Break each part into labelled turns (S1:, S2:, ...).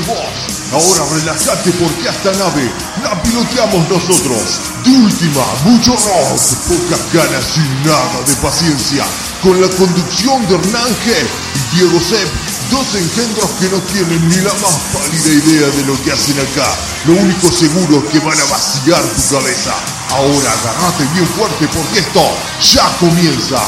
S1: Vos. Ahora relájate porque esta nave la piloteamos nosotros. De última, mucho rock, pocas ganas y nada de paciencia. Con la conducción de Hernán G y Diego Sepp, dos engendros que no tienen ni la más pálida idea de lo que hacen acá. Lo único seguro es que van a vaciar tu cabeza. Ahora agarrate bien fuerte porque esto ya comienza.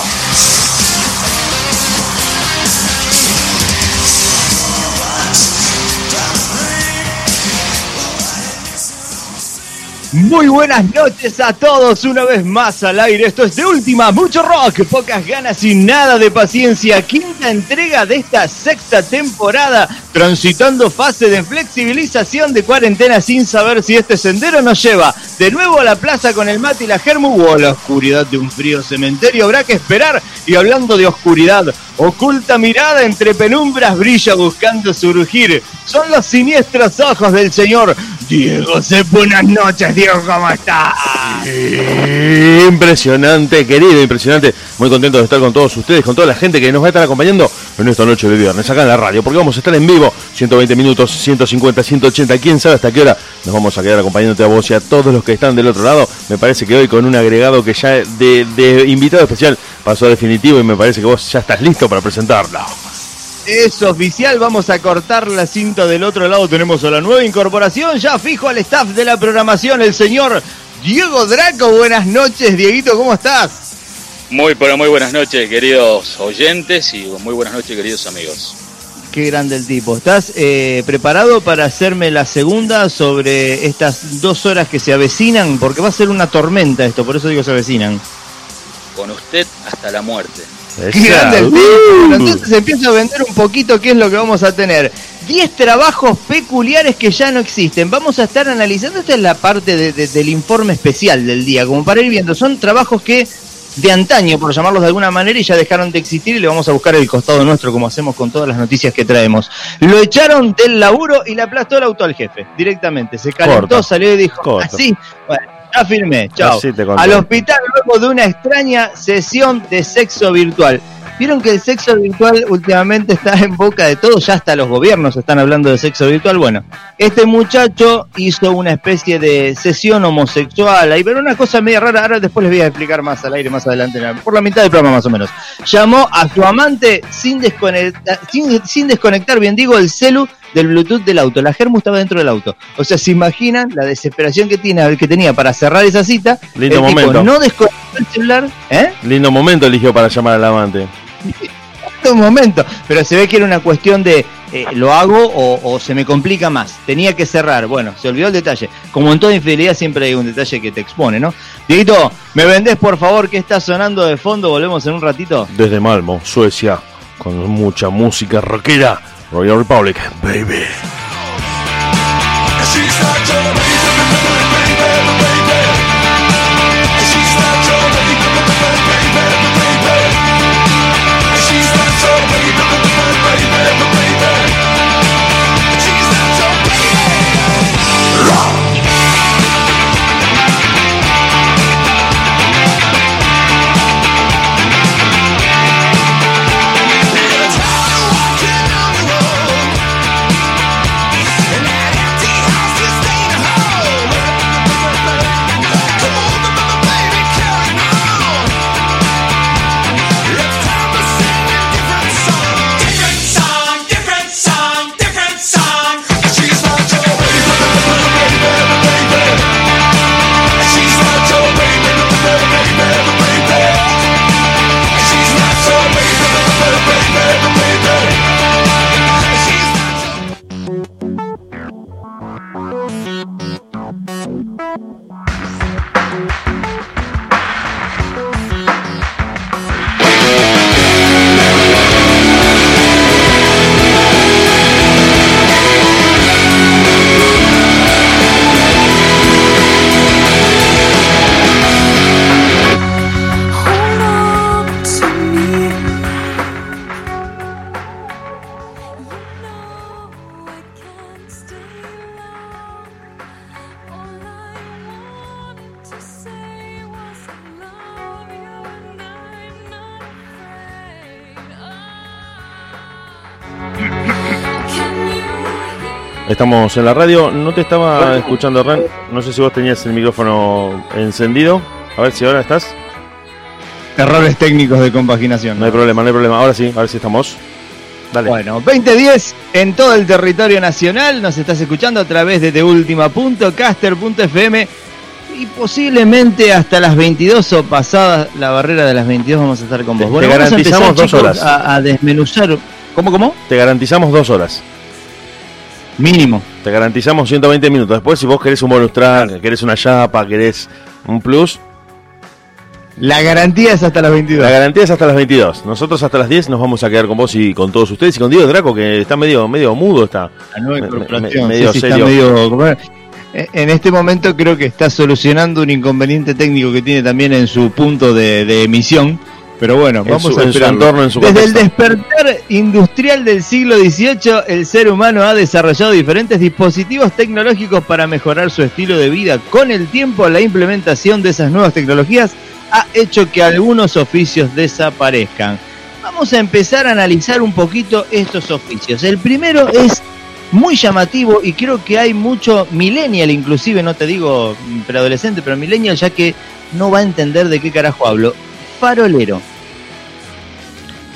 S2: Muy buenas noches a todos, una vez más al aire. Esto es de última, mucho rock, pocas ganas y nada de paciencia. Quinta entrega de esta sexta temporada, transitando fase de flexibilización de cuarentena sin saber si este sendero nos lleva de nuevo a la plaza con el mate y la germu o a la oscuridad de un frío cementerio. Habrá que esperar. Y hablando de oscuridad, oculta mirada entre penumbras brilla buscando surgir. Son los siniestros ojos del señor Diego Se Buenas noches, Diego, ¿cómo estás?
S3: Impresionante, querido, impresionante. Muy contento de estar con todos ustedes, con toda la gente que nos va a estar acompañando en esta noche de viernes acá en la radio, porque vamos a estar en vivo 120 minutos, 150, 180, quién sabe hasta qué hora nos vamos a quedar acompañándote a vos y a todos los que están del otro lado. Me parece que hoy con un agregado que ya de, de invitado especial pasó a definitivo y me parece que vos ya estás listo para presentarlo.
S2: Es oficial, vamos a cortar la cinta del otro lado. Tenemos a la nueva incorporación, ya fijo al staff de la programación, el señor Diego Draco. Buenas noches, Dieguito, ¿cómo estás?
S4: Muy, pero muy buenas noches, queridos oyentes, y muy buenas noches, queridos amigos.
S2: Qué grande el tipo. ¿Estás eh, preparado para hacerme la segunda sobre estas dos horas que se avecinan? Porque va a ser una tormenta esto, por eso digo se avecinan.
S4: Con usted hasta la muerte.
S2: Grande el. Bueno, entonces empiezo a vender un poquito qué es lo que vamos a tener. 10 trabajos peculiares que ya no existen. Vamos a estar analizando, esta es la parte de- de- del informe especial del día, como para ir viendo. Son trabajos que de antaño, por llamarlos de alguna manera, y ya dejaron de existir y le vamos a buscar el costado nuestro, como hacemos con todas las noticias que traemos. Lo echaron del laburo y le aplastó el auto al jefe, directamente. Se calentó, salió y dijo, así, bueno, ya firmé, chao. Al hospital luego de una extraña sesión de sexo virtual. Vieron que el sexo virtual últimamente está en boca de todos, ya hasta los gobiernos están hablando de sexo virtual. Bueno, este muchacho hizo una especie de sesión homosexual ahí, pero una cosa media rara, ahora después les voy a explicar más al aire más adelante, por la mitad del programa más o menos. Llamó a su amante sin desconectar, sin, sin desconectar bien digo, el celu del Bluetooth del auto. La Germu estaba dentro del auto. O sea, se imaginan la desesperación que, tiene, que tenía para cerrar esa cita.
S3: Lindo
S2: el tipo
S3: momento.
S2: no desconectó el celular, ¿eh?
S3: Lindo momento eligió para llamar al amante.
S2: un momento, pero se ve que era una cuestión de eh, lo hago o, o se me complica más. Tenía que cerrar. Bueno, se olvidó el detalle. Como en toda infidelidad siempre hay un detalle que te expone, ¿no? Dieguito, ¿me vendés por favor que está sonando de fondo? Volvemos en un ratito.
S3: Desde Malmo, Suecia, con mucha música rockera. Royal Republic, baby. Estamos en la radio. No te estaba escuchando, Ren. No sé si vos tenías el micrófono encendido. A ver si ahora estás.
S2: Errores técnicos de compaginación.
S3: No hay problema, no hay problema. Ahora sí, a ver si estamos. Dale.
S2: Bueno, 2010 en todo el territorio nacional. Nos estás escuchando a través de teultima.caster.fm y posiblemente hasta las 22 o pasadas la barrera de las 22 vamos a estar con vos.
S3: Te- te garantizamos dos
S2: chicos,
S3: horas.
S2: A, a desmenuzar. ¿Cómo, cómo?
S3: Te garantizamos dos horas.
S2: Mínimo.
S3: Te garantizamos 120 minutos. Después, si vos querés un bonus track, querés una chapa, querés un plus,
S2: La garantía es hasta las 22.
S3: la garantía es hasta las 22. Nosotros hasta las 10 nos vamos a quedar con vos y con todos ustedes. Y con Diego Draco, que está medio, medio mudo. Está.
S2: La nueva
S3: Me-
S2: incorporación.
S3: me- medio
S2: sí, sí, está
S3: serio.
S2: medio- como- Eh, En este momento creo que está solucionando un inconveniente técnico que tiene también en su punto de, de emisión. Pero bueno,
S3: En
S2: vamos
S3: su-
S2: a
S3: en su entorno, en su
S2: Desde el despertar industrial del siglo XVIII, el ser humano ha desarrollado diferentes dispositivos tecnológicos para mejorar su estilo de vida. Con el tiempo, la implementación de esas nuevas tecnologías ha hecho que algunos oficios desaparezcan. Vamos a empezar a analizar un poquito estos oficios. El primero es muy llamativo y creo que hay mucho millennial, inclusive, no te digo preadolescente, pero millennial, ya que no va a entender de qué carajo hablo. Farolero.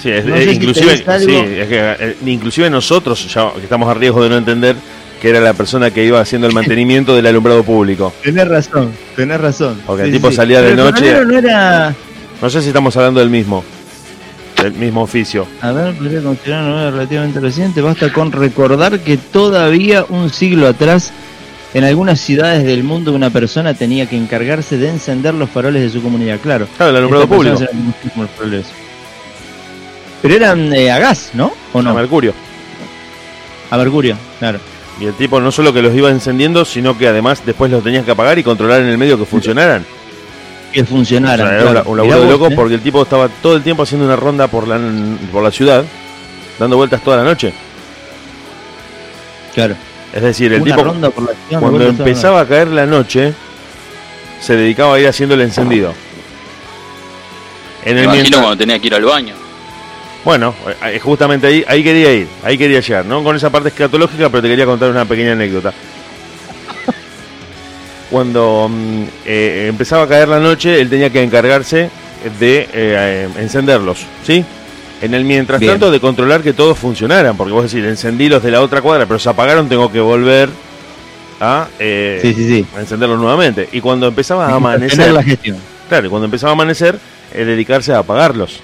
S3: Sí, es-
S2: No
S3: eh,
S2: sé si
S3: inclusive, sí, es que, eh, inclusive nosotros, ya estamos a riesgo de no entender, que era la persona que iba haciendo el mantenimiento del alumbrado público.
S2: Tenés razón, tenés razón.
S3: Porque el tipo salía de
S2: Pero
S3: noche-
S2: no era...
S3: No sé si estamos hablando del mismo, del mismo oficio.
S2: A ver, considerar una relativamente reciente. Basta con recordar que todavía un siglo atrás, en algunas ciudades del mundo, una persona tenía que encargarse de encender los faroles de su comunidad. Claro.
S3: Claro, el alumbrado público.
S2: eran. Pero eran eh, a gas, ¿no? ¿O
S3: A
S2: no?
S3: Mercurio.
S2: A mercurio, claro.
S3: Y el tipo no solo que los iba encendiendo, sino que además después los tenías que apagar y controlar en el medio que funcionaran.
S2: Que
S3: O
S2: funcionaran.
S3: sea, era un,
S2: claro.
S3: un
S2: Mirá
S3: laburo de loco
S2: ¿eh?
S3: porque el tipo estaba todo el tiempo haciendo una ronda por la, por la ciudad, dando vueltas toda la noche.
S2: Claro.
S3: Es decir, el
S2: Una
S3: tipo
S2: ronda por la ciudad,
S3: cuando empezaba a caer la noche, se dedicaba a ir haciendo el encendido. En
S4: Me
S3: el
S4: imagino
S3: mientras-
S4: cuando tenía que ir al baño.
S3: Bueno, eh, justamente ahí, ahí quería ir, ahí quería llegar, ¿no? Con esa parte escatológica, pero te quería contar una pequeña anécdota. Cuando mm, eh, empezaba a caer la noche, él tenía que encargarse de eh, encenderlos, ¿sí? En el mientras
S2: Bien.
S3: tanto de controlar que todos funcionaran, porque vos decís, encendí los de la otra cuadra, pero se apagaron, tengo que volver a, eh,
S2: Sí, sí, sí.
S3: a encenderlos nuevamente. Y cuando empezaba a amanecer,
S2: la gestión.
S3: Claro, y cuando empezaba a amanecer, eh, dedicarse a apagarlos.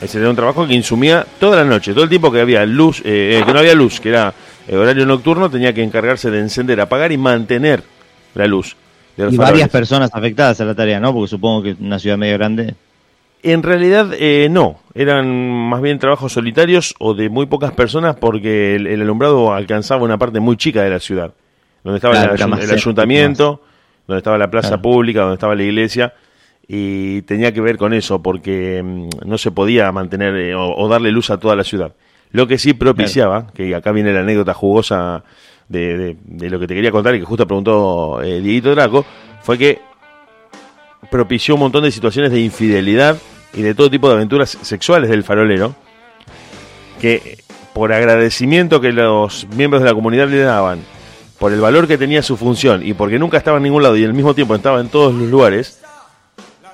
S3: Ese era un trabajo que insumía toda la noche, todo el tiempo que había luz, eh, eh, que no había luz, que era eh, horario nocturno, tenía que encargarse de encender, apagar y mantener la luz.
S2: Y varias personas afectadas a la tarea, ¿no? Porque supongo que una ciudad medio grande.
S3: En realidad eh, no, eran más bien trabajos solitarios o de muy pocas personas porque el, el alumbrado alcanzaba una parte muy chica de la ciudad, donde estaba
S2: Claro,
S3: el, ayuntamiento, donde estaba la plaza
S2: Claro.
S3: pública, donde estaba la iglesia. Y tenía que ver con eso porque mm, no se podía mantener eh, o, o darle luz a toda la ciudad. Lo que sí propiciaba, que acá viene la anécdota jugosa de, de- de lo que te quería contar y que justo preguntó eh, Dieguito Draco, fue que propició un montón de situaciones de infidelidad y de todo tipo de aventuras sexuales del farolero, que por agradecimiento que los miembros de la comunidad le daban, por el valor que tenía su función y porque nunca estaba en ningún lado y al mismo tiempo estaba en todos los lugares,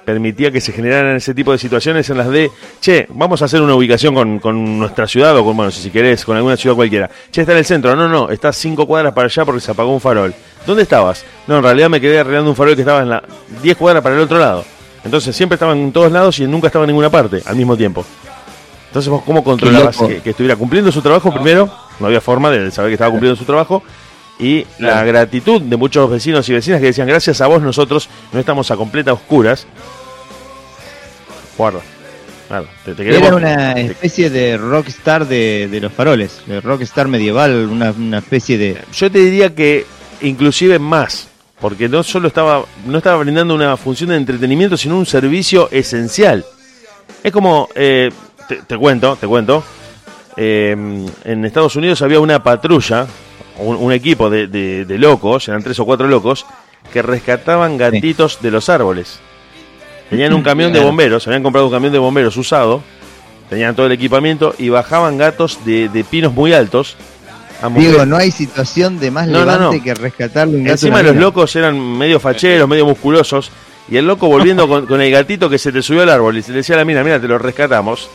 S3: permitía que se generaran ese tipo de situaciones en las de, che, vamos a hacer una ubicación con, con nuestra ciudad o con, bueno, si querés, con alguna ciudad cualquiera. Che, está en el centro, no, no, está cinco cuadras para allá porque se apagó un farol. ¿Dónde estabas? No, en realidad me quedé arreglando un farol que estaba en la 10 cuadras para el otro lado. Entonces siempre estaban en todos lados y nunca estaba en ninguna parte al mismo tiempo. Entonces vos cómo controlabas que, que estuviera cumpliendo su trabajo primero, no había forma de saber que estaba cumpliendo su trabajo, y la gratitud de muchos vecinos y vecinas que decían, gracias a vos nosotros no estamos a completa oscuras. Guarda. Te, te
S2: Era una especie de rockstar de, de los faroles, de rockstar medieval, una, una especie de...
S3: Yo te diría que inclusive más, porque no solo estaba, no estaba brindando una función de entretenimiento, sino un servicio esencial. Es como, eh, te, te cuento, te cuento, eh, en Estados Unidos había una patrulla, un, un equipo de, de- de locos, eran tres o cuatro locos, que rescataban gatitos de los árboles. Tenían un camión de bomberos, habían comprado un camión de bomberos usado, tenían todo el equipamiento y bajaban gatos de, de pinos muy altos.
S2: Digo, no hay situación de más
S3: No,
S2: levante
S3: no.
S2: que rescatarle un gato.
S3: Encima los locos eran medio facheros, medio musculosos. Y el loco volviendo con, con el gatito que se te subió al árbol y se le decía a la mina, mira, te lo rescatamos.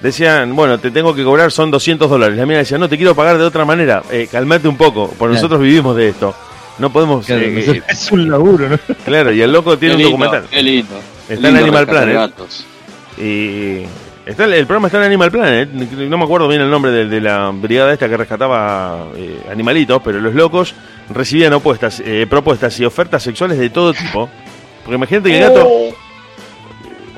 S3: Decían, bueno, te tengo que cobrar, son 200 dólares. La mina decía, no, te quiero pagar de otra manera. Eh, calmate un poco, por
S2: Claro.
S3: nosotros vivimos de esto. No podemos...
S2: Claro,
S3: eh, eh,
S2: es un laburo, ¿no?
S3: claro, y el loco tiene
S4: Qué
S3: un documental.
S4: Qué lindo. Qué
S3: Está en
S4: lindo
S3: Animal
S4: rescatar
S3: Planet.
S4: gatos.
S3: Y está, el programa está en Animal Planet. No me acuerdo bien el nombre de, de la brigada esta que rescataba eh, animalitos, pero los locos recibían opuestas, eh, propuestas y ofertas sexuales de todo tipo. Porque imagínate que el gato.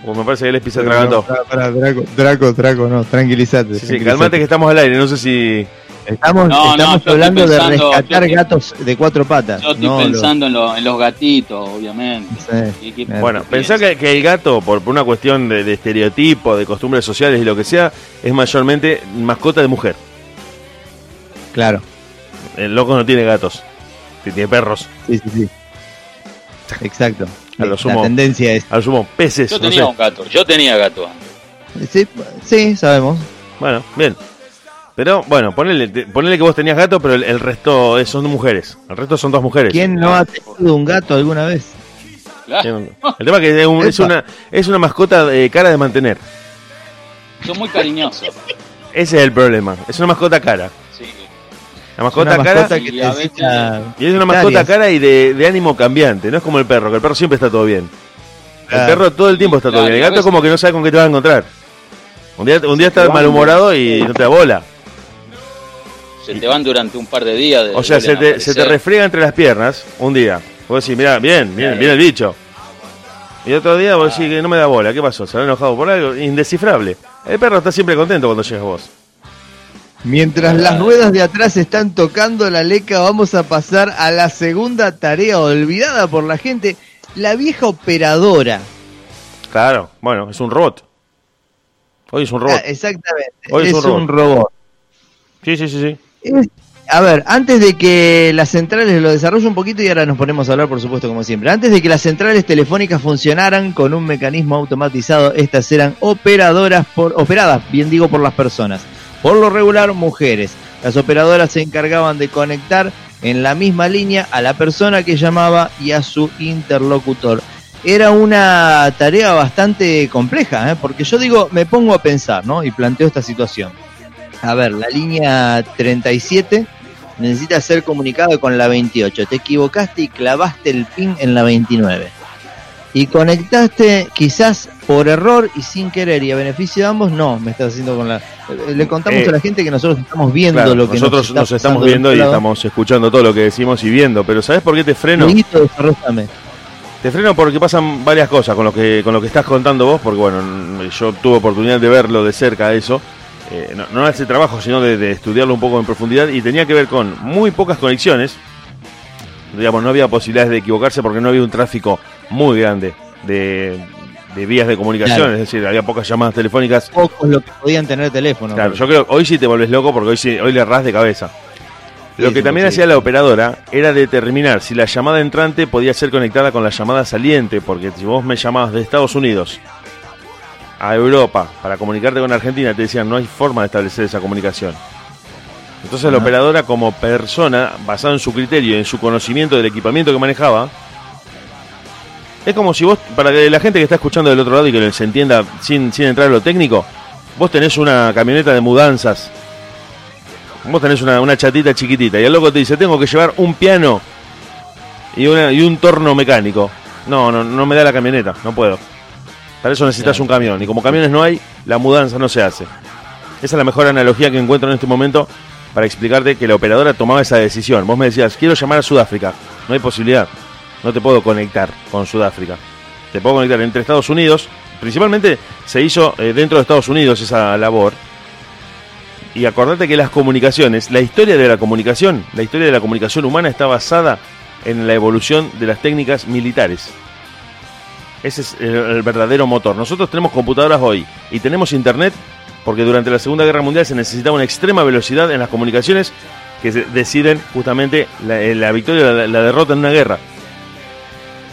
S3: Oh, me parece que les pisa atragantó.
S2: Para, para, Draco, Draco, Draco, no, tranquilízate.
S3: Sí, sí, calmate que estamos al aire. No sé si.
S2: Estamos,
S4: No,
S2: estamos hablando
S4: pensando-
S2: de rescatar
S4: estoy-
S2: gatos de cuatro patas.
S4: Yo estoy
S2: no los-
S4: pensando en, lo- en los gatitos, obviamente.
S2: Sí. Claro.
S3: Bueno,
S4: ¿qué
S3: pensá que, que el gato, por, por una cuestión de, de estereotipo, de costumbres sociales y lo que sea, es mayormente mascota de mujer.
S2: Claro,
S3: El loco no tiene gatos, tiene perros.
S2: sí, sí, sí. Exacto.
S3: A lo
S2: La
S3: sumo.
S2: tendencia es.
S3: Al sumo, peces.
S4: Yo
S3: no
S4: tenía
S3: sé.
S4: un gato, yo tenía gato.
S2: Sí, sí, sabemos.
S3: Bueno, bien. Pero bueno, ponele, te- ponele que vos tenías gato, pero el, el resto es- son mujeres. El resto son dos mujeres.
S2: ¿Quién no ha tenido un gato alguna vez?
S4: Claro,
S3: El tema es que es, un- es
S2: Epa.
S3: una, es una mascota eh, cara de mantener.
S4: son muy cariñosos.
S3: Ese es el problema. Es una mascota cara.
S4: Sí.
S3: La mascota
S2: Una
S3: cara.
S2: mascota que
S4: y a
S2: necesita
S3: Y es una mascota cara y de, de ánimo cambiante. No es como el perro, que el perro siempre está todo bien. El perro todo el tiempo está todo
S4: Claro,
S3: bien. El gato es
S4: veces-
S3: como que no sabe con qué te vas a encontrar. Un día, un día está malhumorado y no te da bola.
S4: Se te van durante un par de días. de-
S3: O sea, se te, se te refriega entre las piernas un día. Vos decís, mirá, bien, bien,
S4: Claro.
S3: bien el bicho. Y otro día vos decís que no me da bola. ¿Qué pasó? ¿Se habrá enojado por algo? Indescifrable. El perro está siempre contento cuando llegas vos.
S2: Mientras las ruedas de atrás están tocando la leca, vamos a pasar a la segunda tarea olvidada por la gente, la vieja operadora.
S3: Claro, bueno, es un robot. Hoy es un robot.
S2: Ah, exactamente,
S3: Hoy es
S2: es,
S3: un
S2: un robot.
S3: Sí, sí, sí, sí.
S2: Es- a ver, antes de que las centrales lo desarrolle un poquito y ahora nos ponemos a hablar, por supuesto, como siempre. Antes de que las centrales telefónicas funcionaran con un mecanismo automatizado, estas eran operadoras por, operadas, bien digo, por las personas. Por lo regular, mujeres. Las operadoras se encargaban de conectar en la misma línea a la persona que llamaba y a su interlocutor. Era una tarea bastante compleja, ¿eh? porque yo digo, me pongo a pensar, ¿no? Y planteo esta situación. A ver, la línea 37 necesita ser comunicada con la 28. Te equivocaste y clavaste el pin en la 29. Y conectaste quizás por error y sin querer y a beneficio de ambos, no, me estás haciendo con la... Le contamos
S3: Eh,
S2: a la gente que nosotros estamos viendo
S3: Claro,
S2: lo que
S3: nosotros
S2: nos,
S3: estamos viendo y estamos escuchando todo lo que decimos y viendo. Pero ¿sabes por qué te freno? Te freno porque pasan varias cosas con lo que con lo que estás contando vos, porque bueno, yo tuve oportunidad de verlo de cerca eso. Eh, no, no ese trabajo, sino de, de estudiarlo un poco en profundidad y tenía que ver con muy pocas conexiones. Digamos, no había posibilidades de equivocarse porque no había un tráfico muy grande de, de vías de comunicación,
S2: Claro.
S3: es decir, había pocas llamadas telefónicas.
S2: Pocos lo que podían tener teléfono.
S3: Claro, yo creo que hoy sí te volvés loco porque hoy, sí, hoy le ras de cabeza. Lo
S2: Sí,
S3: que también hacía la operadora era determinar si la llamada entrante podía ser conectada con la llamada saliente, porque si vos me llamabas de Estados Unidos a Europa para comunicarte con Argentina, te decían no hay forma de establecer esa comunicación. Entonces la operadora como persona, basada en su criterio y en su conocimiento del equipamiento que manejaba, es como si vos, para que la gente que está escuchando del otro lado y que se entienda sin, sin entrar en lo técnico, vos tenés una camioneta de mudanzas Vos tenés una, una chatita chiquitita y el loco te dice, tengo que llevar un piano y, una, y un torno mecánico. No, no, no me da la camioneta, no puedo. Para eso necesitas un camión. Y como camiones no hay, la mudanza no se hace. Esa es la mejor analogía que encuentro en este momento para explicarte que la operadora tomaba esa decisión. Vos me decías, quiero llamar a Sudáfrica. No hay posibilidad. No te puedo conectar con Sudáfrica. Te puedo conectar entre Estados Unidos. Principalmente se hizo eh, dentro de Estados Unidos esa labor. Y acordate que las comunicaciones, la historia de la comunicación, la historia de la comunicación humana está basada en la evolución de las técnicas militares. Ese es el, el verdadero motor. Nosotros tenemos computadoras hoy y tenemos internet porque durante la Segunda Guerra Mundial se necesitaba una extrema velocidad en las comunicaciones que deciden justamente la, la victoria o la, la derrota en una guerra.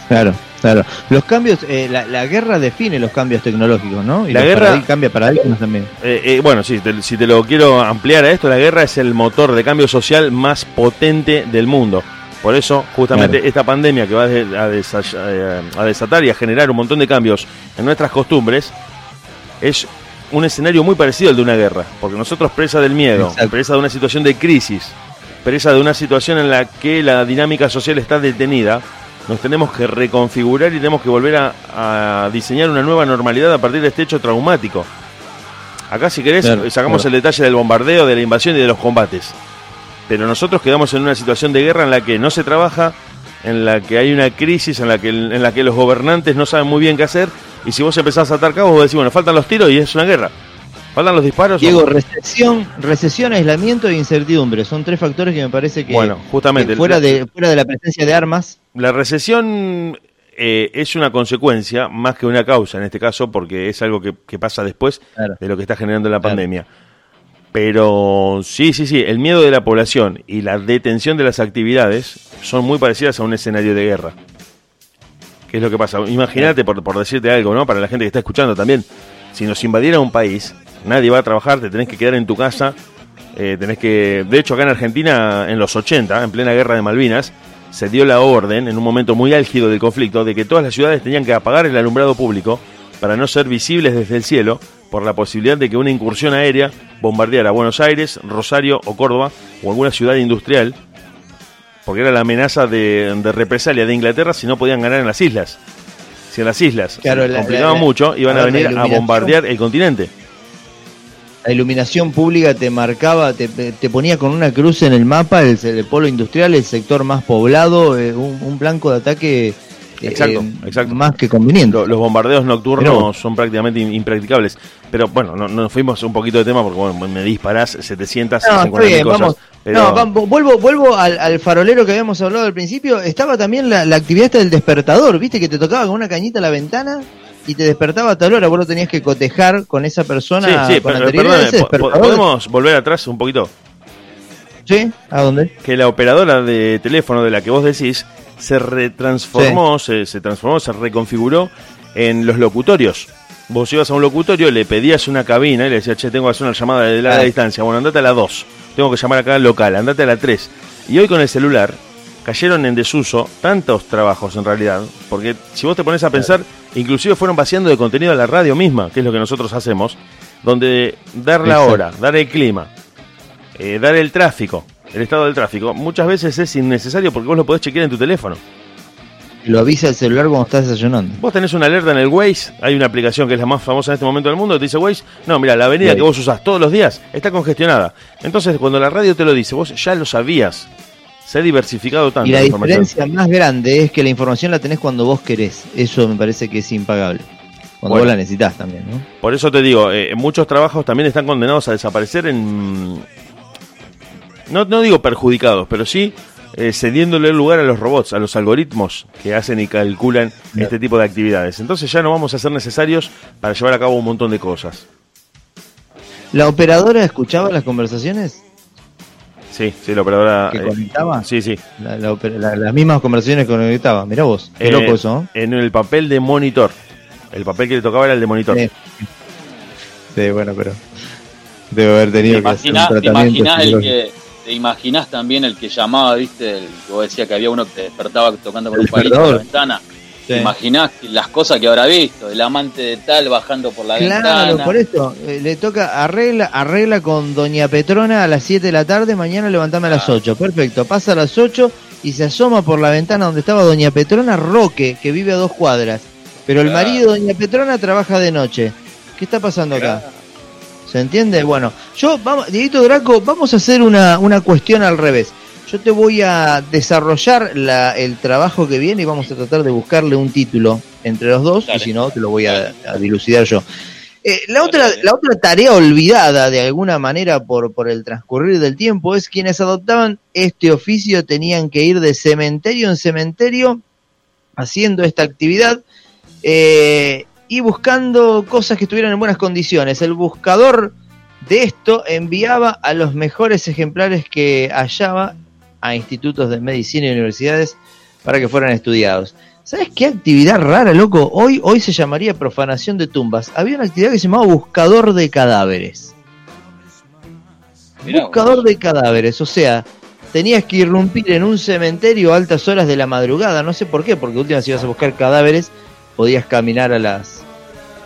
S2: Claro. Claro, los cambios, eh, la, la, guerra define los cambios tecnológicos, ¿no?
S3: Y la guerra
S2: cambia paradigmas también.
S3: Eh, eh, bueno, sí, te, si te lo quiero ampliar a esto, la guerra es el motor de cambio social más potente del mundo. Por eso, justamente, esta pandemia que va a, a, a, desatar y a generar un montón de cambios en nuestras costumbres, es un escenario muy parecido al de una guerra. Porque nosotros, presa del miedo, presa de una situación de crisis, presa de una situación en la que la dinámica social está detenida, nos tenemos que reconfigurar y tenemos que volver a, diseñar una nueva normalidad a partir de este hecho traumático. Acá si querés sacamos el detalle del bombardeo, de la invasión y de los combates. Pero nosotros quedamos en una situación de guerra en la que no se trabaja, en la que hay una crisis, en la que, en la que los gobernantes no saben muy bien qué hacer. Y si vos empezás a atar cabos, vos decís, bueno, faltan los tiros y es una guerra. Faltan los disparos.
S2: Diego, recesión, recesión, aislamiento e incertidumbre. Son tres factores que me parece que,
S3: bueno, justamente,
S2: fuera, de, fuera de la presencia de armas.
S3: La recesión eh, es una consecuencia más que una causa en este caso, porque es algo que, pasa después de lo que está generando la pandemia. Pero sí, sí, sí, el miedo de la población y la detención de las actividades son muy parecidas a un escenario de guerra. ¿Qué es lo que pasa? Imagínate, por, por decirte algo, ¿no? Para la gente que está escuchando también, si nos invadiera un país, nadie va a trabajar, te tenés que quedar en tu casa, eh, tenés que... De hecho, acá en Argentina, en los 80, en plena guerra de Malvinas, se dio la orden, en un momento muy álgido del conflicto, de que todas las ciudades tenían que apagar el alumbrado público para no ser visibles desde el cielo por la posibilidad de que una incursión aérea bombardeara Buenos Aires, Rosario o Córdoba o alguna ciudad industrial, porque era la amenaza de, represalia de Inglaterra si no podían ganar en las islas. Si en las islas
S2: claro,
S3: se mucho, iban a venir a bombardear el continente
S2: la iluminación pública te marcaba, te, ponía con una cruz en el mapa, el, polo industrial, el sector más poblado, eh, un, blanco de ataque eh,
S3: exacto, exacto.
S2: más que conveniente.
S3: Los, bombardeos nocturnos son prácticamente impracticables. Pero bueno, nos fuimos un poquito de tema porque bueno, me disparás 700,
S2: no, cosas. No, vuelvo, vuelvo al, farolero que habíamos hablado al principio. Estaba también la, la actividad del despertador, ¿viste? Que te tocaba con una cañita a la ventana y te despertaba a tal hora, vos lo tenías que cotejar con esa persona
S3: sí, sí, con ¿podemos volver atrás un poquito?
S2: ¿Sí? ¿A dónde?
S3: Que la operadora de teléfono de la que vos decís se retransformó, se, se transformó, se reconfiguró en los locutorios. Vos ibas a un locutorio, le pedías una cabina y le decías, che, tengo que hacer una llamada de larga distancia. Bueno, andate a la 2. Tengo que llamar acá al local, andate a la 3. Y hoy con el celular cayeron en desuso tantos trabajos en realidad, porque si vos te pones a pensar, inclusive fueron vaciando de contenido a la radio misma, que es lo que nosotros hacemos, donde dar la hora, dar el clima, eh, dar el tráfico, el estado del tráfico, muchas veces es innecesario porque vos lo podés chequear en tu teléfono.
S2: Lo avisa el celular cuando estás desayunando.
S3: Vos tenés una alerta en el Waze, hay una aplicación que es la más famosa en este momento del mundo, te dice Waze, no, mira, la avenida que vos usás todos los días está congestionada. Entonces, cuando la radio te lo dice, vos ya lo sabías, se ha diversificado tanto.
S2: Y la, diferencia más grande es que la información la tenés cuando vos querés. Eso me parece que es impagable. Cuando vos la necesitas también, ¿no?
S3: Por eso te digo, eh, muchos trabajos también están condenados a desaparecer en... No, no digo perjudicados, pero sí eh, cediéndole el lugar a los robots, a los algoritmos que hacen y calculan este tipo de actividades. Entonces ya no vamos a ser necesarios para llevar a cabo un montón de cosas.
S2: ¿La operadora escuchaba las conversaciones?
S3: Sí, sí, la operadora.
S2: ¿Que eh, conectaba?
S3: Sí, sí.
S2: las mismas conversaciones que conectaba. Mirá vos, qué loco eh, eso.
S3: En el papel de monitor. El papel que le tocaba era el de monitor.
S2: Sí, bueno, pero. Debe haber tenido
S4: que hacer un tratamiento. ¿Te el que, te imaginás también el que llamaba, viste? El que vos decías que había uno que te despertaba tocando con un palito en la ventana. ¿Te imaginás las cosas que habrá visto? El amante de tal bajando por la ventana. Claro,
S2: por eso. Eh, le toca, arregla, arregla con Doña Petrona a las 7 de la tarde, mañana levantame a las 8. Perfecto. Pasa a las 8 y se asoma por la ventana donde estaba Doña Petrona Roque, que vive a dos cuadras. Pero el marido de Doña Petrona trabaja de noche. ¿Qué está pasando acá? ¿Se entiende? Bueno, yo, vamos, Dieguito Draco, vamos a hacer una, una cuestión al revés. Yo te voy a desarrollar el trabajo que viene y vamos a tratar de buscarle un título entre los dos, y si no, te lo voy a, dilucidar yo. Eh, la, otra, la otra tarea olvidada de alguna manera por, por el transcurrir del tiempo es quienes adoptaban este oficio tenían que ir de cementerio en cementerio haciendo esta actividad eh, y buscando cosas que estuvieran en buenas condiciones. El buscador de esto enviaba a los mejores ejemplares que hallaba a institutos de medicina y universidades para que fueran estudiados. ¿Sabes qué actividad rara, loco? Hoy, hoy se llamaría profanación de tumbas. Había una actividad que se llamaba buscador de cadáveres. buscador de cadáveres, o sea, tenías que irrumpir en un cementerio a altas horas de la madrugada. No sé por qué, porque última si ibas a buscar cadáveres, podías caminar a las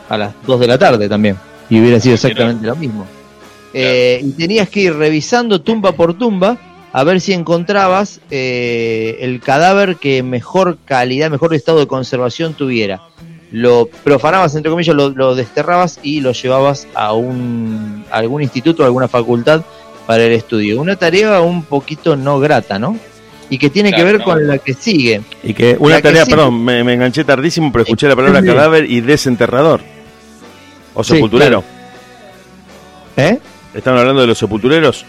S2: a las 2 de la tarde también. Y hubiera sido exactamente lo mismo. Eh, y tenías que ir revisando tumba por tumba a ver si encontrabas eh, el cadáver que mejor calidad, mejor estado de conservación tuviera. Lo profanabas, entre comillas, lo, desterrabas y lo llevabas a, un, algún instituto, a alguna facultad para el estudio. Una tarea un poquito no grata, ¿no? Y que tiene que ver con la que sigue.
S3: Y que una tarea, perdón, me, enganché tardísimo, pero escuché la palabra cadáver y desenterrador. O sepulturero.
S2: ¿Eh?
S3: ¿Están hablando de los sepultureros?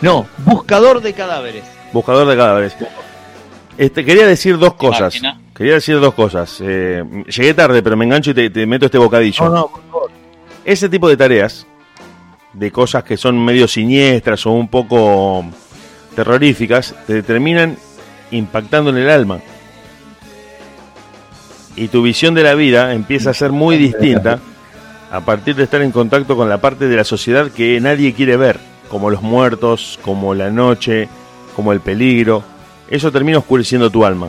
S2: No, buscador de cadáveres.
S3: Buscador de cadáveres. Este, quería decir dos cosas. Quería decir dos cosas. Eh, llegué tarde, pero me engancho y te, meto este bocadillo. No, no, por favor. Ese tipo de tareas, de cosas que son medio siniestras o un poco terroríficas, te terminan impactando en el alma. Y tu visión de la vida empieza a ser muy distinta a partir de estar en contacto con la parte de la sociedad que nadie quiere ver como los muertos, como la noche, como el peligro, eso termina oscureciendo tu alma.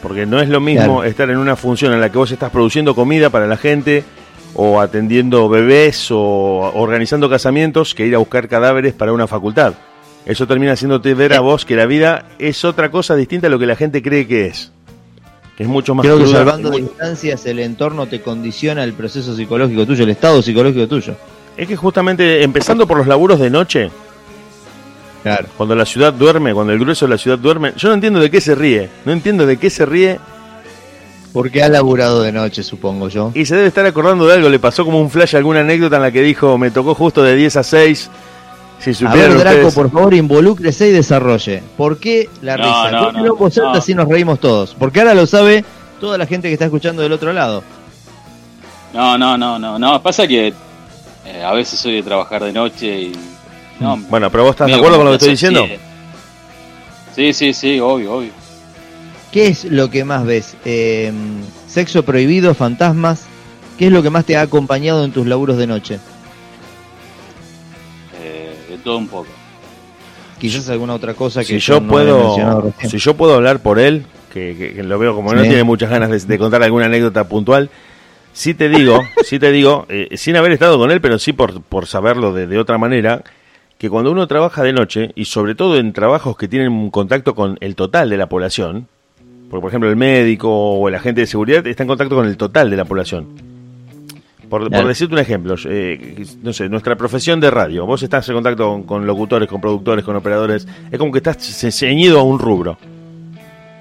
S3: Porque no es lo mismo estar en una función en la que vos estás produciendo comida para la gente, o atendiendo bebés, o organizando casamientos, que ir a buscar cadáveres para una facultad. Eso termina haciéndote ver a vos que la vida es otra cosa distinta a lo que la gente cree que es. Que es mucho más
S2: Creo que salvando distancias, el entorno te condiciona el proceso psicológico tuyo, el estado psicológico tuyo.
S3: Es que justamente empezando por los laburos de noche, claro. cuando la ciudad duerme, cuando el grueso de la ciudad duerme, yo no entiendo de qué se ríe, no entiendo de qué se ríe.
S2: Porque ha laburado de noche, supongo yo.
S3: Y se debe estar acordando de algo, le pasó como un flash alguna anécdota en la que dijo, me tocó justo de 10 a 6.
S2: Si a ver, Draco, por favor, involúcrese y desarrolle. ¿Por qué la risa? No, no, no, así nos reímos todos? Porque ahora lo sabe toda la gente que está escuchando del otro lado.
S4: No, no, no, no, no. Pasa que eh, a veces soy de trabajar de noche y...
S3: Mm. bueno, pero vos estás de acuerdo con lo que estoy diciendo.
S4: Sí, sí, sí, obvio, obvio.
S2: ¿Qué es lo que más ves? Eh, ¿Sexo prohibido, fantasmas? ¿Qué es lo que más te ha acompañado en tus laburos de noche?
S4: De todo un poco.
S2: Quizás alguna otra cosa que
S3: si yo, puedo si yo puedo hablar por él que, lo veo como no tiene muchas ganas de, contar alguna anécdota puntual Sí te digo, sí te digo, eh, sin haber estado con él, pero sí por, por saberlo de, de, otra manera, que cuando uno trabaja de noche, y sobre todo en trabajos que tienen un contacto con el total de la población, porque por ejemplo el médico o el agente de seguridad está en contacto con el total de la población. Por, decirte un ejemplo, eh, no sé, nuestra profesión de radio, vos estás en contacto con, locutores, con productores, con operadores, es como que estás ceñido a un rubro.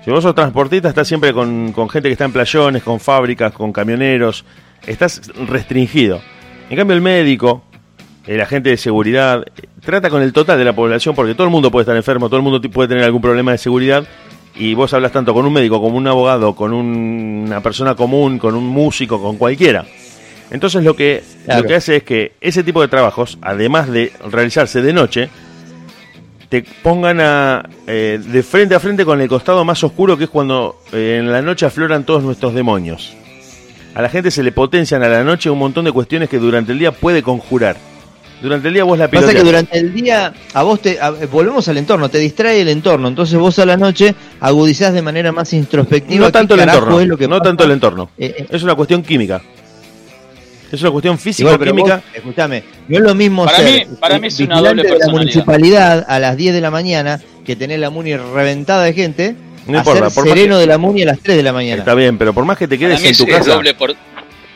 S3: Si vos sos transportista, estás siempre con, gente que está en playones, con fábricas, con camioneros. Estás restringido. En cambio, el médico, el agente de seguridad, trata con el total de la población porque todo el mundo puede estar enfermo, todo el mundo puede tener algún problema de seguridad. Y vos hablas tanto con un médico, como un abogado, con una persona común, con un músico, con cualquiera. Entonces lo que, lo que hace es que ese tipo de trabajos, además de realizarse de noche, te pongan a, eh, de frente a frente con el costado más oscuro que es cuando eh, en la noche afloran todos nuestros demonios. A la gente se le potencian a la noche un montón de cuestiones que durante el día puede conjurar. Durante el día vos la
S2: piloteas. Pasa que durante el día a vos te volvemos al entorno, te distrae el entorno, entonces vos a la noche agudizás de manera más introspectiva.
S3: No tanto el entorno, no tanto el entorno. Eh, es una cuestión química. Es una cuestión física, química.
S2: Escúchame, no es lo mismo
S4: para
S2: ser
S4: mí, para mí es una doble
S2: de la municipalidad a las 10 de la mañana que tener la muni reventada de gente. No importa, por sereno de la muni a las 3 de la mañana.
S3: Está bien, pero por más que te quedes en tu casa.
S4: Doble, por,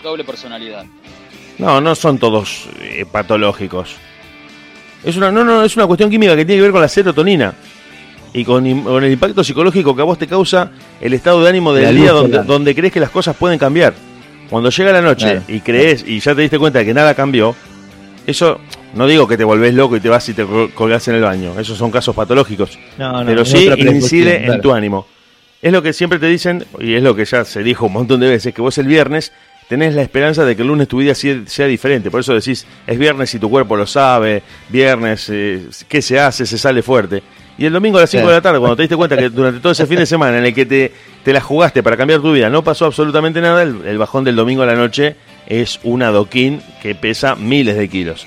S4: doble personalidad.
S3: No, no son todos eh, patológicos. Es una, no, no, es una cuestión química que tiene que ver con la serotonina y con, el impacto psicológico que a vos te causa el estado de ánimo del día donde, donde crees que las cosas pueden cambiar. Cuando llega la noche y crees y ya te diste cuenta de que nada cambió, eso no digo que te volvés loco y te vas y te colgás en el baño. Esos son casos patológicos. pero sí incide en tu ánimo. Es lo que siempre te dicen, y es lo que ya se dijo un montón de veces, que vos el viernes tenés la esperanza de que el lunes tu vida sea diferente. Por eso decís, es viernes y tu cuerpo lo sabe, viernes, eh, ¿qué se hace? Se sale fuerte. Y el domingo a las 5 de la tarde, cuando te diste cuenta que durante todo ese fin de semana en el que te, te la jugaste para cambiar tu vida, no pasó absolutamente nada, el, bajón del domingo a la noche es un adoquín que pesa miles de kilos.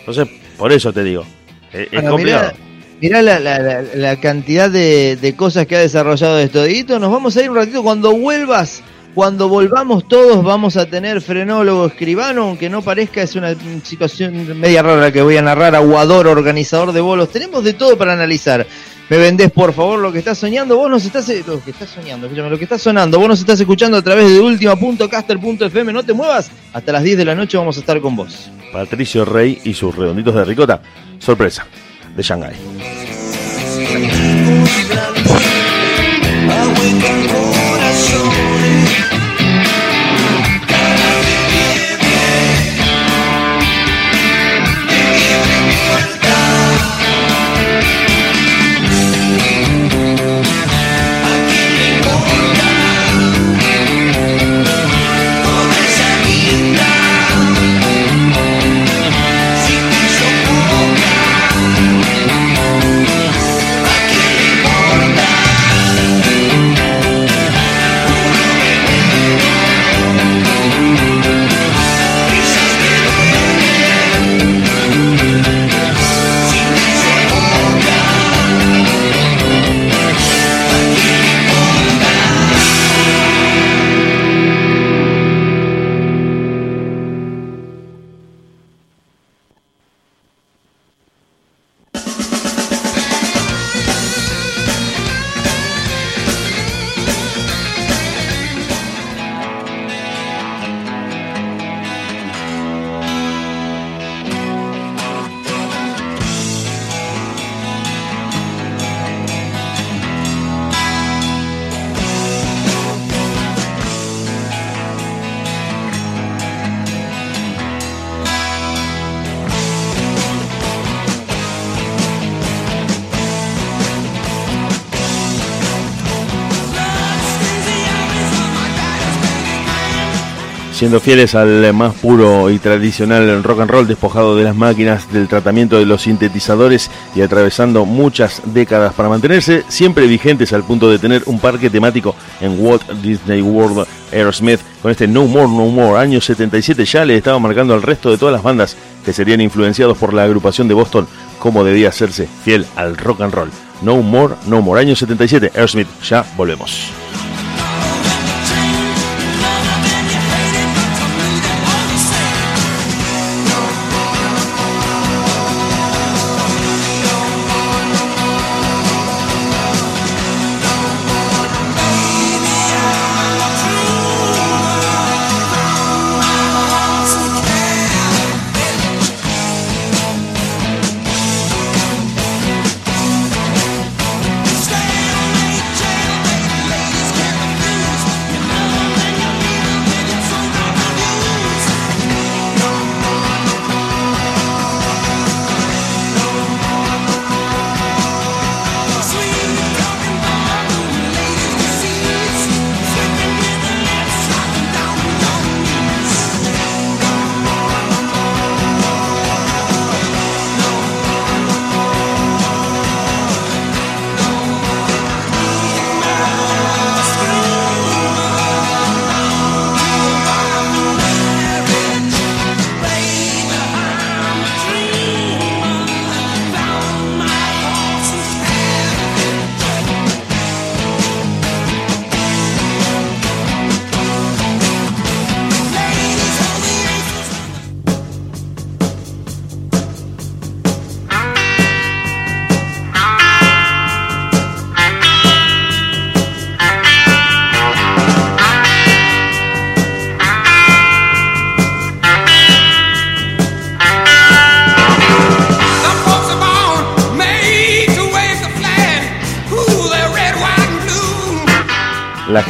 S3: Entonces, por eso te digo, es, complicado.
S2: Mirá, la, cantidad de, de, cosas que ha desarrollado esto. Dito, nos vamos a ir un ratito. Cuando vuelvas cuando volvamos todos vamos a tener frenólogo escribano, aunque no parezca, es una situación media rara que voy a narrar, aguador, organizador de bolos, tenemos de todo para analizar. Me vendés por favor lo que estás soñando, vos nos estás lo que estás soñando, escúchame, lo que estás sonando, vos nos estás escuchando a través de ultima.caster.fm, no te muevas, hasta las 10 de la noche vamos a estar con vos.
S3: Patricio Rey y sus redonditos de ricota, sorpresa, de Shanghai. Siendo fieles al más puro y tradicional rock and roll, despojado de las máquinas, del tratamiento de los sintetizadores y atravesando muchas décadas para mantenerse siempre vigentes al punto de tener un parque temático en Walt Disney World Aerosmith con este No More No More año 77 ya le estaba marcando al resto de todas las bandas que serían influenciados por la agrupación de Boston como debía hacerse fiel al rock and roll. No More No More año 77 Aerosmith, ya volvemos.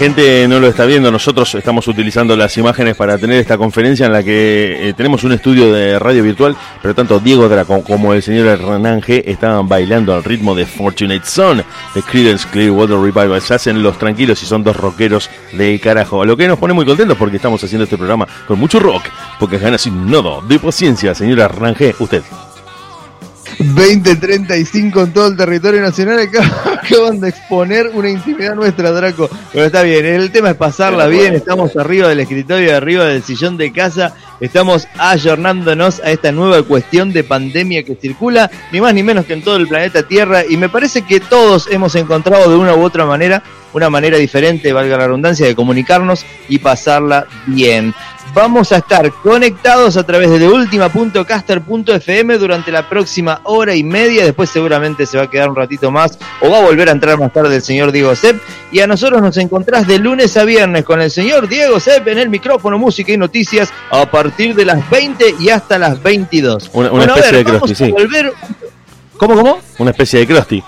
S3: Gente no lo está viendo, nosotros estamos utilizando las imágenes para tener esta conferencia en la que eh, tenemos un estudio de radio virtual, pero tanto Diego Draco como el señor Hernán G estaban bailando al ritmo de Fortunate Son de Creedence Clearwater Revival. Se hacen los tranquilos y son dos rockeros de carajo. Lo que nos pone muy contentos porque estamos haciendo este programa con mucho rock, porque ganas sin nodo de paciencia, señor Hernán usted.
S2: 2035 en todo el territorio nacional acaban de exponer una intimidad nuestra, Draco. Pero está bien, el tema es pasarla bien, estamos arriba del escritorio, arriba del sillón de casa, estamos ayornándonos a esta nueva cuestión de pandemia que circula, ni más ni menos que en todo el planeta Tierra, y me parece que todos hemos encontrado de una u otra manera, una manera diferente, valga la redundancia, de comunicarnos y pasarla bien vamos a estar conectados a través de ultima.caster.fm durante la próxima hora y media. Después seguramente se va a quedar un ratito más o va a volver a entrar más tarde el señor Diego Sepp. Y a nosotros nos encontrás de lunes a viernes con el señor Diego Sepp en el micrófono, música y noticias a partir de las 20 y hasta las 22.
S3: Una, especie de Krusty, sí.
S2: ¿Cómo, cómo?
S3: Una especie de Krusty.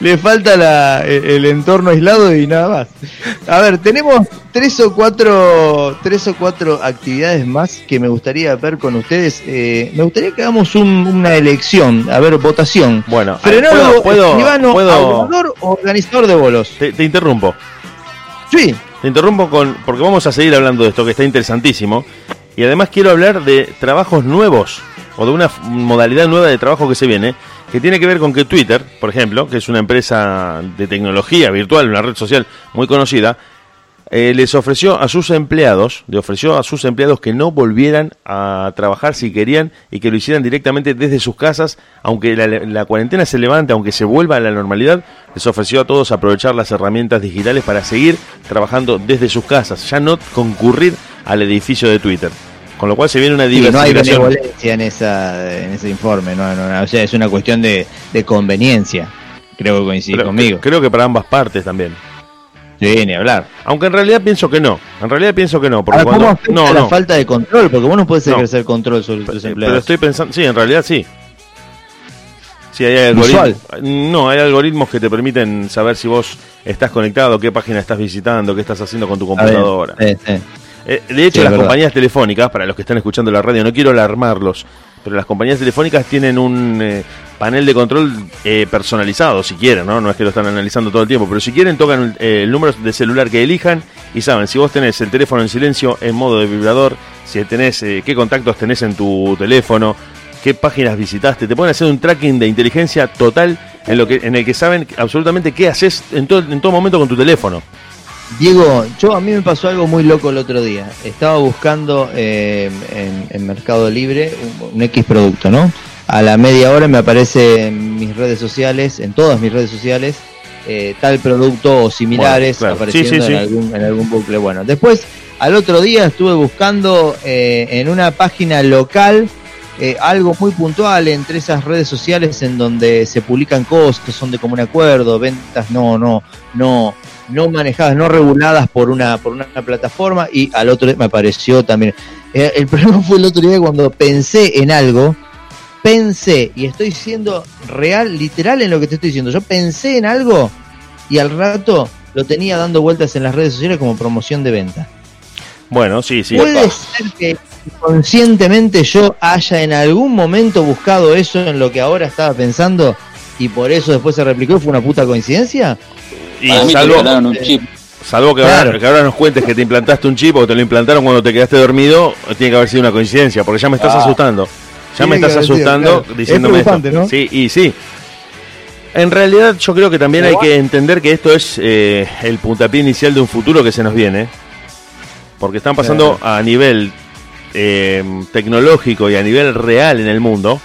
S2: Le falta el entorno aislado y nada más. A ver, tenemos tres o cuatro, tres o cuatro actividades más que me gustaría ver con ustedes. Eh, me gustaría que hagamos una elección, a ver, votación.
S3: Bueno,
S2: Frenólogo, ¿puedo, ¿puedo, o organizador de bolos?
S3: Te, te, interrumpo.
S2: Sí.
S3: Te interrumpo con porque vamos a seguir hablando de esto que está interesantísimo. Y además quiero hablar de trabajos nuevos o de una modalidad nueva de trabajo que se viene que tiene que ver con que Twitter, por ejemplo, que es una empresa de tecnología virtual, una red social muy conocida, eh, les ofreció a sus empleados, le ofreció a sus empleados que no volvieran a trabajar si querían y que lo hicieran directamente desde sus casas, aunque la, cuarentena se levante, aunque se vuelva a la normalidad, les ofreció a todos aprovechar las herramientas digitales para seguir trabajando desde sus casas, ya no concurrir al edificio de Twitter. Con lo cual se viene una diversificación.
S2: no hay benevolencia en, esa, en ese informe, no, no, o sea, es una cuestión de, conveniencia. Creo que coincide conmigo.
S3: Creo que para ambas partes también.
S2: Sí, ni hablar.
S3: Aunque en realidad pienso que no. En realidad pienso que no. Porque
S2: cuando... no, la falta de control? Porque vos no puedes ejercer control sobre tus empleados.
S3: Pero estoy pensando, sí, en realidad sí. Sí, hay algoritmos. No, hay algoritmos que te permiten saber si vos estás conectado, qué página estás visitando, qué estás haciendo con tu computadora. Eh, de hecho, las compañías telefónicas, para los que están escuchando la radio, no quiero alarmarlos, pero las compañías telefónicas tienen un eh, panel de control eh, personalizado, si quieren, ¿no? No es que lo están analizando todo el tiempo, pero si quieren, tocan el número de celular que elijan y saben si vos tenés el teléfono en silencio, en modo de vibrador, si tenés qué contactos tenés en tu teléfono, qué páginas visitaste, te pueden hacer un tracking de inteligencia total en, lo que, en el que saben absolutamente qué haces en todo, en todo momento con tu teléfono.
S2: Diego, yo a mí me pasó algo muy loco el otro día. Estaba buscando eh, en, Mercado Libre un, X producto, ¿no? A la media hora me aparece en mis redes sociales, en todas mis redes sociales, eh, tal producto o similares apareciendo En, algún, en algún bucle. Bueno, después al otro día estuve buscando eh, en una página local algo muy puntual entre esas redes sociales en donde se publican costos, son de común acuerdo, ventas no, no, no, no manejadas, no reguladas por una, por una plataforma y al otro día me apareció también. Eh, el problema fue el otro día cuando pensé en algo, pensé, y estoy siendo real, literal en lo que te estoy diciendo, yo pensé en algo y al rato lo tenía dando vueltas en las redes sociales como promoción de venta.
S3: Bueno, sí, sí.
S2: Puede ser que conscientemente yo haya en algún momento buscado eso en lo que ahora estaba pensando y por eso después se replicó, fue una puta coincidencia.
S3: Y salvo, un chip. Salvo que, ahora, nos cuentes que te implantaste un chip o que te lo implantaron cuando te quedaste dormido, tiene que haber sido una coincidencia, porque ya me estás ah. asustando. Ya me estás asustando diciéndome esto. Sí, y sí. En realidad yo creo que también hay que entender que esto es eh, el puntapié inicial de un futuro que se nos viene. Porque están pasando a nivel eh, tecnológico y a nivel real en el mundo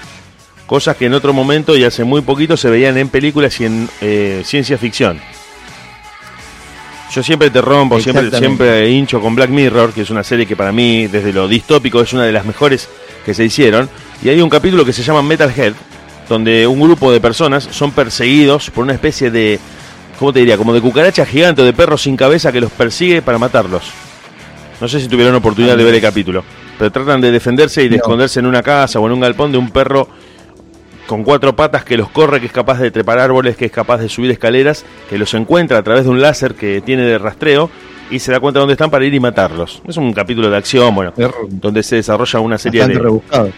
S3: cosas que en otro momento y hace muy poquito se veían en películas y en eh, ciencia ficción. Yo siempre te rompo, siempre, siempre hincho con Black Mirror, que es una serie que para mí, desde lo distópico, es una de las mejores que se hicieron. Y hay un capítulo que se llama Metalhead, donde un grupo de personas son perseguidos por una especie de, ¿cómo te diría? Como de cucaracha gigante o de perro sin cabeza que los persigue para matarlos. No sé si tuvieron oportunidad de ver el capítulo, pero tratan de defenderse y de esconderse en una casa o en un galpón de un perro con cuatro patas que los corre, que es capaz de trepar árboles, que es capaz de subir escaleras, que los encuentra a través de un láser que tiene de rastreo y se da cuenta de dónde están para ir y matarlos. Es un capítulo de acción, bueno, donde se desarrolla una serie de...
S2: rebuscado.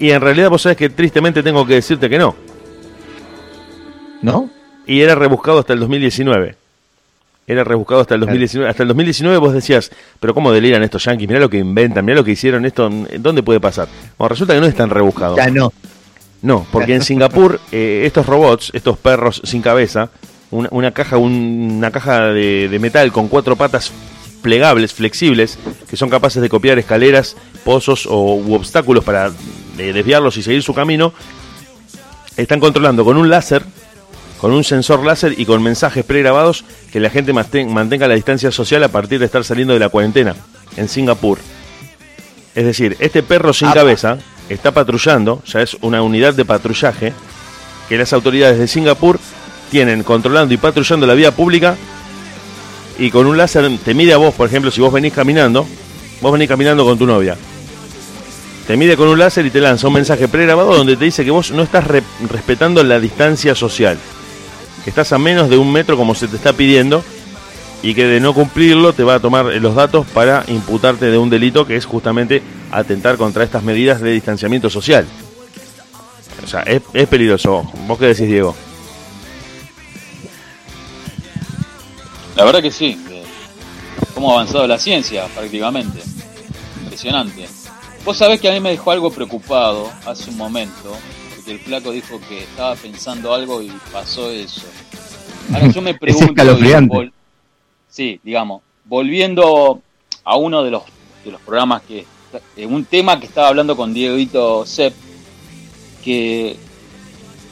S3: Y en realidad vos sabés que tristemente tengo que decirte que no.
S2: ¿No?
S3: Y era rebuscado hasta el 2019. era rebuscado hasta el 2019. Hasta el 2019 vos decías, pero ¿cómo deliran estos yankees? Mirá lo que inventan, mirá lo que hicieron, esto, ¿dónde puede pasar? Bueno, resulta que no es tan rebuscado.
S2: Ya no.
S3: No, porque en Singapur eh, estos robots, estos perros sin cabeza, una, caja, una caja de, metal con cuatro patas plegables, flexibles, que son capaces de copiar escaleras, pozos o, u obstáculos para eh, desviarlos y seguir su camino, están controlando con un láser con un sensor láser y con mensajes pregrabados que la gente mantenga la distancia social a partir de estar saliendo de la cuarentena en Singapur. Es decir, este perro sin cabeza está patrullando, ya es una unidad de patrullaje que las autoridades de Singapur tienen controlando y patrullando la vía pública y con un láser te mide a vos, por ejemplo, si vos venís caminando, vos venís caminando con tu novia. Te mide con un láser y te lanza un mensaje pregrabado donde te dice que vos no estás respetando la distancia social que estás a menos de un metro como se te está pidiendo y que de no cumplirlo te va a tomar los datos para imputarte de un delito que es justamente atentar contra estas medidas de distanciamiento social. O sea, es, es peligroso. ¿Vos qué decís, Diego?
S4: La verdad que sí. Cómo ha avanzado la ciencia prácticamente. Impresionante. Vos sabés que a mí me dejó algo preocupado hace un momento el flaco dijo que estaba pensando algo y pasó eso. Ahora yo me pregunto, sí, digamos, volviendo a uno de los de los programas que eh, un tema que estaba hablando con Dieguito Sepp que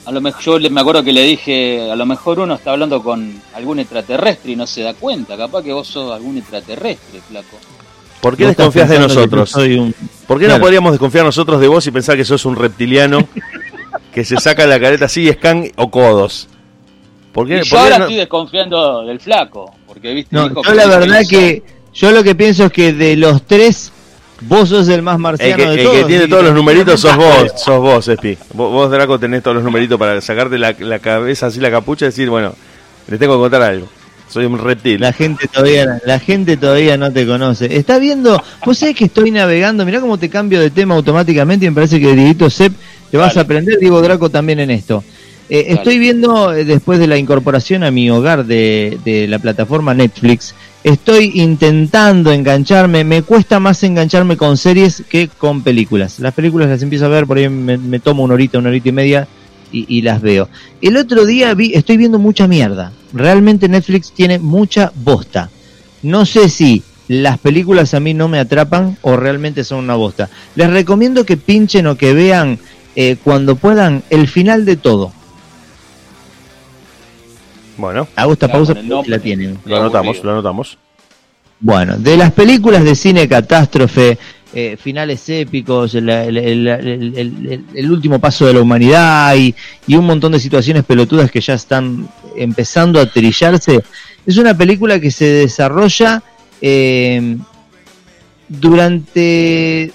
S4: a lo mejor yo me acuerdo que le dije, a lo mejor uno está hablando con algún extraterrestre y no se da cuenta, capaz que vos sos algún extraterrestre, flaco.
S3: ¿Por qué desconfías de nosotros? ¿Por qué no podríamos desconfiar nosotros de vos y pensar que sos un reptiliano que se saca la careta así, scan o codos.
S4: ¿Por qué, yo ahora estoy desconfiando del flaco, porque viste.
S2: No, yo la verdad que yo lo que pienso es que de los tres Vos sos el más marciano
S3: el
S2: que, de todos.
S3: El que tiene todos los numeritos sos vos, sos vos, Espi. Vos, Draco, tenés todos los numeritos para sacarte la, la, cabeza así, la capucha y decir, bueno, le tengo que contar algo. Soy un reptil.
S2: La gente todavía, la gente todavía no te conoce. Está viendo, vos sabés que estoy navegando, mirá cómo te cambio de tema automáticamente y me parece que Dieguito Sepp te vas a aprender, Diego Draco, también en esto. Eh, estoy viendo, eh, después de la incorporación a mi hogar de, la plataforma Netflix, estoy intentando engancharme, me cuesta más engancharme con series que con películas. Las películas las empiezo a ver, por ahí me, tomo una horita, una horita y media y, las veo. El otro día vi, estoy viendo mucha mierda. Realmente Netflix tiene mucha bosta. No sé si las películas a mí no me atrapan o realmente son una bosta. Les recomiendo que pinchen o que vean eh, cuando puedan el final de todo.
S3: Bueno.
S2: Hago esta pausa la tienen.
S3: Lo anotamos, lo anotamos.
S2: Bueno, de las películas de cine catástrofe, eh, finales épicos, el, último paso de la humanidad y, un montón de situaciones pelotudas que ya están empezando a trillarse, es una película que se desarrolla eh, durante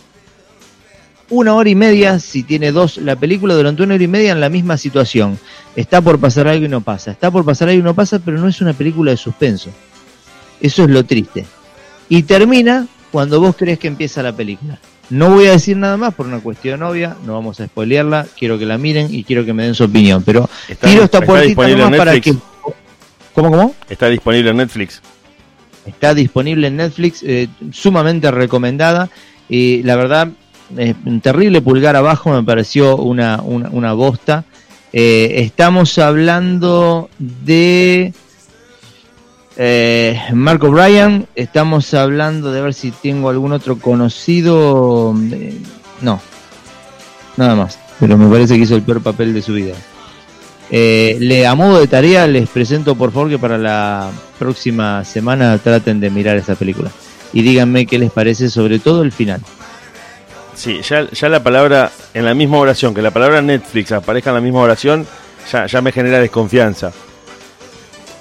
S2: una hora y media, si tiene dos la película, durante una hora y media en la misma situación. Está por pasar algo y no pasa. Está por pasar algo y no pasa, pero no es una película de suspenso. Eso es lo triste. Y termina cuando vos crees que empieza la película. No voy a decir nada más por una cuestión obvia, no vamos a spoilearla, quiero que la miren y quiero que me den su opinión, pero tiro esta puertita nomás para que...
S3: ¿Cómo, cómo? Está disponible en Netflix.
S2: Está disponible en Netflix, eh, sumamente recomendada y la verdad un terrible pulgar abajo, me pareció una, una, bosta. Eh, estamos hablando de eh, Marco Bryan, estamos hablando de ver si tengo algún otro conocido. Eh, no, nada más, pero me parece que hizo el peor papel de su vida. le a modo de tarea les presento por favor que para la próxima semana traten de mirar esta película y díganme qué les parece sobre todo el final.
S3: Sí, ya, ya la palabra en la misma oración, que la palabra Netflix aparezca en la misma oración, ya, ya me genera desconfianza.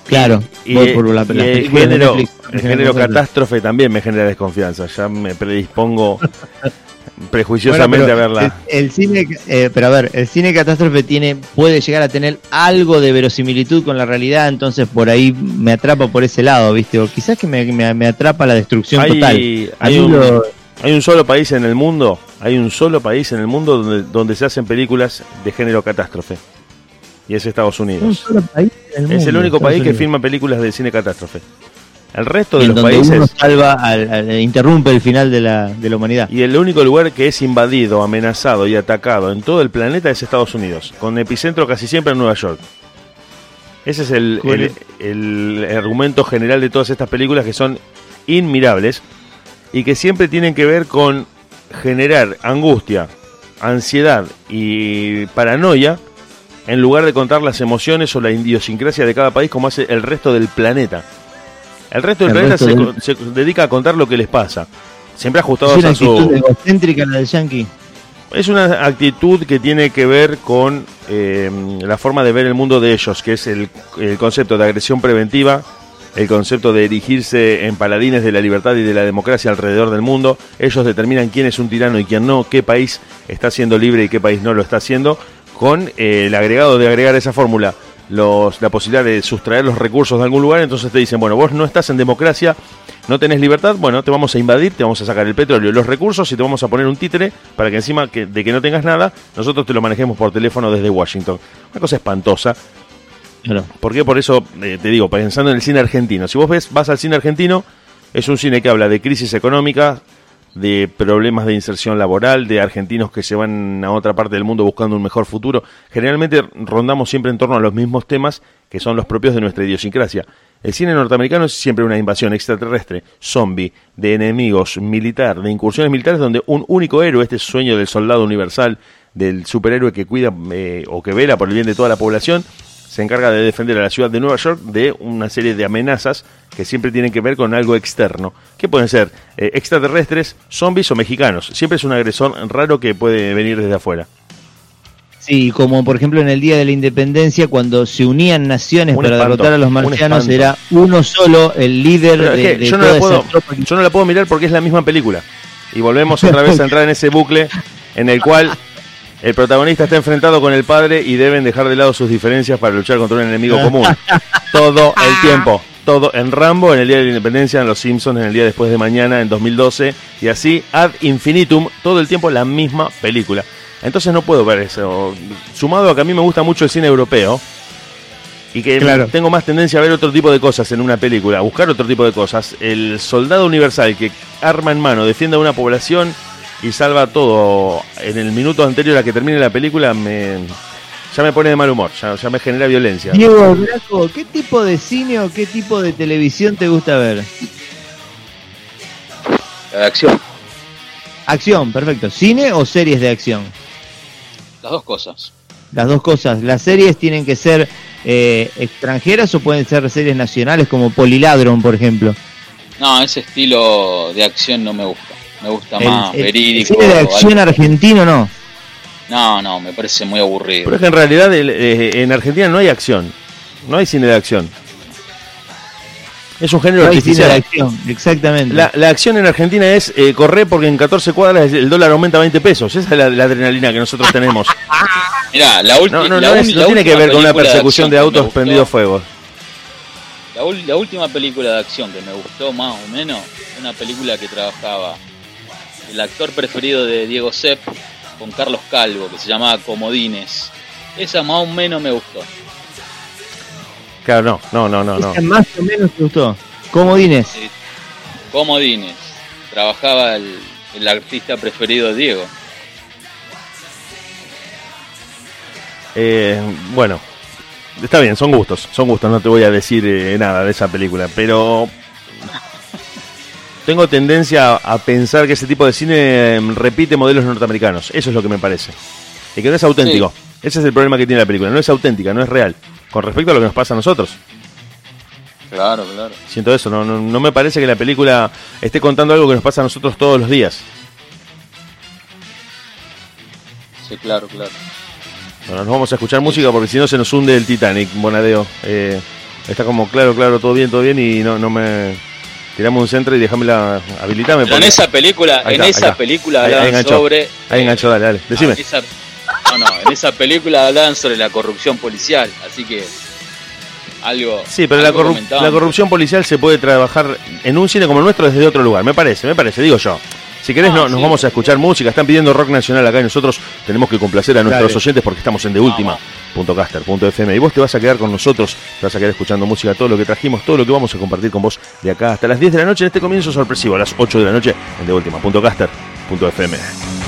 S2: Claro,
S3: y, por la, el género, el género catástrofe también me genera desconfianza. Ya me predispongo prejuiciosamente a verla.
S2: El, cine, eh, pero a ver, el cine catástrofe tiene, puede llegar a tener algo de verosimilitud con la realidad, entonces por ahí me atrapa por ese lado, ¿viste? O quizás que me, me, atrapa la destrucción total.
S3: Hay un, hay un solo país en el mundo, hay un solo país en el mundo donde, donde se hacen películas de género catástrofe. Y es Estados Unidos. es el único país que filma películas de cine catástrofe. El resto de los países.
S2: salva, interrumpe el final de la, de la humanidad.
S3: Y el único lugar que es invadido, amenazado y atacado en todo el planeta es Estados Unidos, con epicentro casi siempre en Nueva York. Ese es el, el, argumento general de todas estas películas que son inmirables y que siempre tienen que ver con generar angustia, ansiedad y paranoia en lugar de contar las emociones o la idiosincrasia de cada país como hace el resto del planeta. El resto del planeta se, dedica a contar lo que les pasa. Siempre ajustados a su...
S2: egocéntrica la del yankee.
S3: Es una actitud que tiene que ver con eh, la forma de ver el mundo de ellos, que es el, concepto de agresión preventiva, el concepto de erigirse en paladines de la libertad y de la democracia alrededor del mundo. Ellos determinan quién es un tirano y quién no, qué país está siendo libre y qué país no lo está haciendo, con eh, el agregado de agregar esa fórmula la posibilidad de sustraer los recursos de algún lugar, entonces te dicen, bueno, vos no estás en democracia, no tenés libertad, bueno, te vamos a invadir, te vamos a sacar el petróleo, los recursos y te vamos a poner un títere para que encima de que no tengas nada, nosotros te lo manejemos por teléfono desde Washington. Una cosa espantosa. ¿Por qué? Por eso eh, te digo, pensando en el cine argentino. Si vos ves, vas al cine argentino, es un cine que habla de crisis económica, de problemas de inserción laboral, de argentinos que se van a otra parte del mundo buscando un mejor futuro. Generalmente rondamos siempre en torno a los mismos temas que son los propios de nuestra idiosincrasia. El cine norteamericano es siempre una invasión extraterrestre, zombie, de enemigos, militar, de incursiones militares donde un único héroe, este sueño del soldado universal, del superhéroe que cuida eh, o que vela por el bien de toda la población, se encarga de defender a la ciudad de Nueva York de una serie de amenazas que siempre tienen que ver con algo externo, que pueden ser eh, extraterrestres, zombies o mexicanos. Siempre es un agresor raro que puede venir desde afuera.
S2: Sí, como por ejemplo en el Día de la Independencia, cuando se unían naciones para derrotar a los marcianos, era uno solo el líder de,
S3: yo, no la puedo, yo no la puedo mirar porque es la misma película. Y volvemos otra vez a entrar en ese bucle en el cual el protagonista está enfrentado con el padre y deben dejar de lado sus diferencias para luchar contra un enemigo común. Todo el tiempo. Todo en Rambo, en el Día de la Independencia, en Los Simpsons, en el Día Después de Mañana, en 2012, y así ad infinitum, todo el tiempo la misma película. Entonces no puedo ver eso. Sumado a que a mí me gusta mucho el cine europeo, y que tengo más tendencia a ver otro tipo de cosas en una película, a buscar otro tipo de cosas. El soldado universal que arma en mano defiende a una población y salva todo en el minuto anterior a que termine la película, me, ya me pone de mal humor, ya, me genera violencia.
S2: Diego ¿qué tipo de cine o qué tipo de televisión te gusta ver?
S4: La de acción.
S2: Acción, perfecto. ¿Cine o series de acción?
S4: Las dos cosas.
S2: Las dos cosas. ¿Las series tienen que ser eh, extranjeras o pueden ser series nacionales como Poliladron, por ejemplo?
S4: No, ese estilo de acción no me gusta. Me gusta más verídico.
S2: ¿El cine de acción argentino no?
S4: No, no, me parece muy aburrido.
S3: Pero es que en realidad eh, en Argentina no hay acción. No hay cine de acción. Es un género artificial.
S2: de acción, exactamente.
S3: La, acción en Argentina es eh, correr porque en 14 cuadras el dólar aumenta 20 pesos. Esa es la, adrenalina que nosotros tenemos.
S4: Mirá, la última.
S3: No, no, no, tiene que ver con una persecución de, autos prendidos fuego.
S4: La, la, última película de acción que me gustó más o menos, una película que trabajaba el actor preferido de Diego Sepp con Carlos Calvo, que se llamaba Comodines. Esa más o menos me gustó.
S3: Claro, no, no, no, no.
S2: Esa más o menos te gustó. Comodines.
S4: Comodines. Trabajaba el, artista preferido de Diego.
S3: Eh, bueno, está bien, son gustos, son gustos, no te voy a decir eh, nada de esa película, pero tengo tendencia a pensar que ese tipo de cine em, repite modelos norteamericanos. Eso es lo que me parece. Y que no es auténtico. Ese es el problema que tiene la película. No es auténtica, no es real. Con respecto a lo que nos pasa a nosotros.
S4: Claro, claro.
S3: Siento eso. No, no, me parece que la película esté contando algo que nos pasa a nosotros todos los días.
S4: Sí, claro, claro.
S3: Bueno, nos vamos a escuchar música porque si no se nos hunde el Titanic, Bonadeo. Eh, está como claro, claro, todo bien, todo bien y no, no me tiramos un centro y déjamela, habilitame.
S4: en esa película, en esa película hablaban sobre.
S3: Ahí enganchó, dale, dale, decime.
S4: Ah, no, no, en esa película hablaban sobre la corrupción policial, así que algo.
S3: Sí, pero la, la, corrupción policial se puede trabajar en un cine como el nuestro desde otro lugar, me parece, me parece, digo yo. Si querés, no, nos vamos a escuchar música. Están pidiendo rock nacional acá y nosotros tenemos que complacer a nuestros oyentes porque estamos en de última.
S5: www.caster.fm y vos te vas a quedar con nosotros, te vas a quedar escuchando música, todo lo que trajimos, todo lo que vamos a compartir con vos de acá hasta las 10 de la noche en este comienzo sorpresivo, a las 8 de la noche en deultima.caster.fm.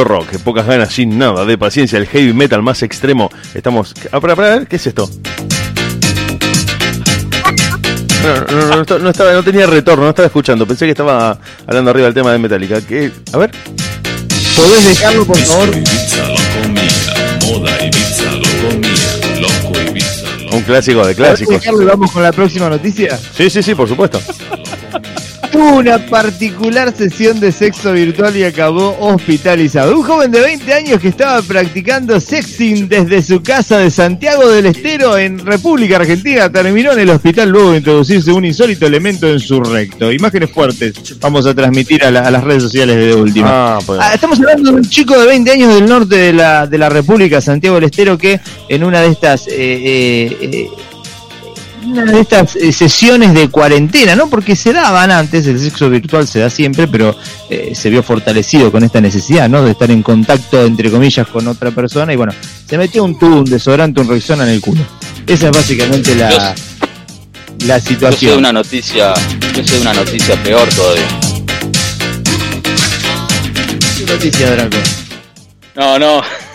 S5: mucho rock, pocas ganas, sin nada de paciencia, el heavy metal más extremo. Estamos. Ah, para, para ver, ¿qué es esto? No, no, no, estaba, no tenía retorno, no estaba escuchando. Pensé que estaba hablando arriba del tema de Metallica. ¿Qué? A ver.
S2: ¿Podés dejarlo, por favor?
S5: Un clásico de clásicos.
S2: dejarlo y vamos con la próxima noticia?
S5: Sí, sí, sí, por supuesto
S2: una particular sesión de sexo virtual y acabó hospitalizado. Un joven de 20 años que estaba practicando sexting desde su casa de Santiago del Estero en República Argentina terminó en el hospital luego de introducirse un insólito elemento en su recto. Imágenes fuertes vamos a transmitir a, las redes sociales de, última. Ah, pues. ah, estamos hablando de un chico de 20 años del norte de la, de la República, Santiago del Estero, que en una de estas... Eh, eh, eh, una de estas eh, sesiones de cuarentena, ¿no? Porque se daban antes, el sexo virtual se da siempre, pero eh, se vio fortalecido con esta necesidad, ¿no? De estar en contacto, entre comillas, con otra persona y bueno, se metió un tubo, un desodorante, un Rexona en el culo. Esa es básicamente la, la situación.
S4: Yo sé una noticia, yo sé una noticia peor todavía.
S2: ¿Qué noticia, Draco?
S4: No, no.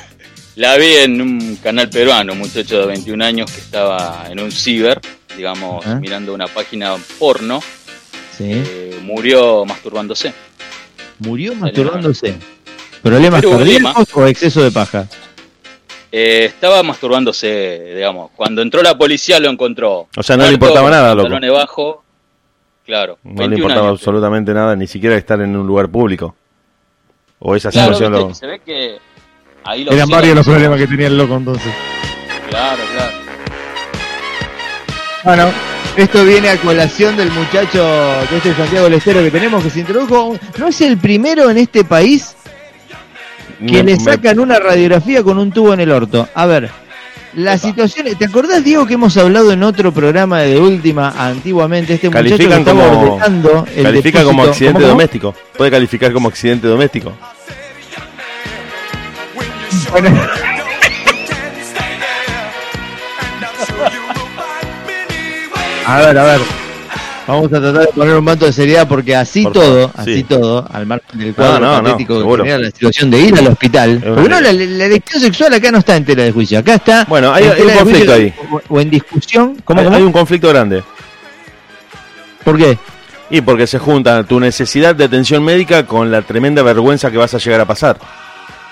S4: La vi en un canal peruano, un muchacho de 21 años que estaba en un ciber, digamos, mirando una página porno. Sí. Eh, murió masturbándose.
S2: ¿Murió masturbándose? ¿Problemas cardíacos o exceso de paja?
S4: Eh, estaba masturbándose, digamos. Cuando entró la policía lo encontró.
S5: O sea, no le importaba nada, loco.
S4: bajo, claro.
S5: No le importaba absolutamente nada, ni siquiera estar en un lugar público. O esa situación lo...
S4: Se ve que
S2: eran varios los problemas que tenía el loco entonces.
S4: Claro, claro.
S2: Bueno, esto viene a colación del muchacho de este Santiago Lestero que tenemos que se introdujo. ¿No es el primero en este país que le sacan una radiografía con un tubo en el orto? A ver, la situación. ¿Te acordás, Diego, que hemos hablado en otro programa de última antiguamente? Este muchacho que estaba
S5: ordenando el Califica como accidente doméstico. Puede calificar como accidente doméstico.
S2: A ver, a ver. Vamos a tratar de poner un manto de seriedad porque así todo, así todo, al margen del cuadro no, no, que genera la situación de ir al hospital. Porque no, la, elección sexual acá no está en tela de juicio, acá está.
S3: Bueno, hay, un conflicto ahí.
S2: O, en discusión.
S3: ¿Cómo, hay, hay un conflicto grande.
S2: ¿Por qué?
S3: Y porque se junta tu necesidad de atención médica con la tremenda vergüenza que vas a llegar a pasar.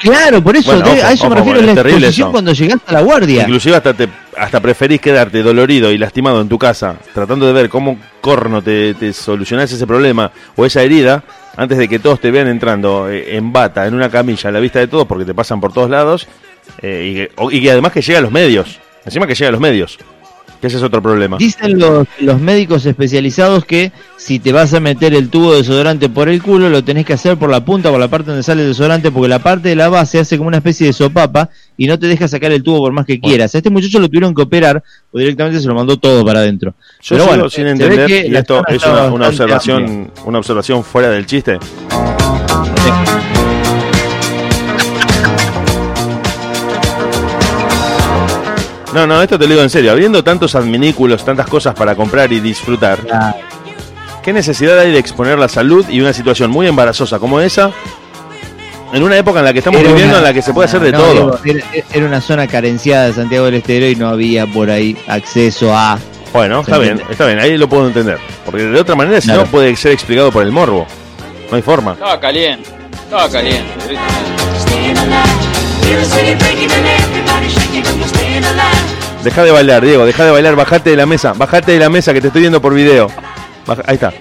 S2: Claro, por eso, a eso me refiero a la exposición cuando llegaste a la guardia.
S3: Inclusive hasta te, hasta preferís quedarte dolorido y lastimado en tu casa, tratando de ver cómo corno te, te solucionás ese problema o esa herida, antes de que todos te vean entrando eh, en bata, en una camilla, a la vista de todos, porque te pasan por todos lados, eh, y, que, además que llega a los medios, encima que llega a los medios ese es otro problema.
S2: Dicen los, los médicos especializados que si te vas a meter el tubo de desodorante por el culo, lo tenés que hacer por la punta, por la parte donde sale el desodorante, porque la parte de la base hace como una especie de sopapa y no te deja sacar el tubo por más que quieras. A este muchacho lo tuvieron que operar o directamente se lo mandó todo para adentro.
S3: Yo Pero bueno, sin entender, y esto es una, observación, una observación fuera del chiste. No, no, esto te lo digo en serio. Habiendo tantos adminículos, tantas cosas para comprar y disfrutar, ¿qué necesidad hay de exponer la salud y una situación muy embarazosa como esa en una época en la que estamos viviendo, en la que se puede hacer de todo?
S2: era, una zona carenciada de Santiago del Estero y no había por ahí acceso a.
S3: Bueno, está bien, está bien, ahí lo puedo entender. Porque de otra manera, si no, puede ser explicado por el morbo. No hay forma.
S4: Estaba caliente, estaba caliente.
S3: Deja de bailar, Diego, deja de bailar, bajate de la mesa, bajate de la mesa que te estoy viendo por video. ahí está.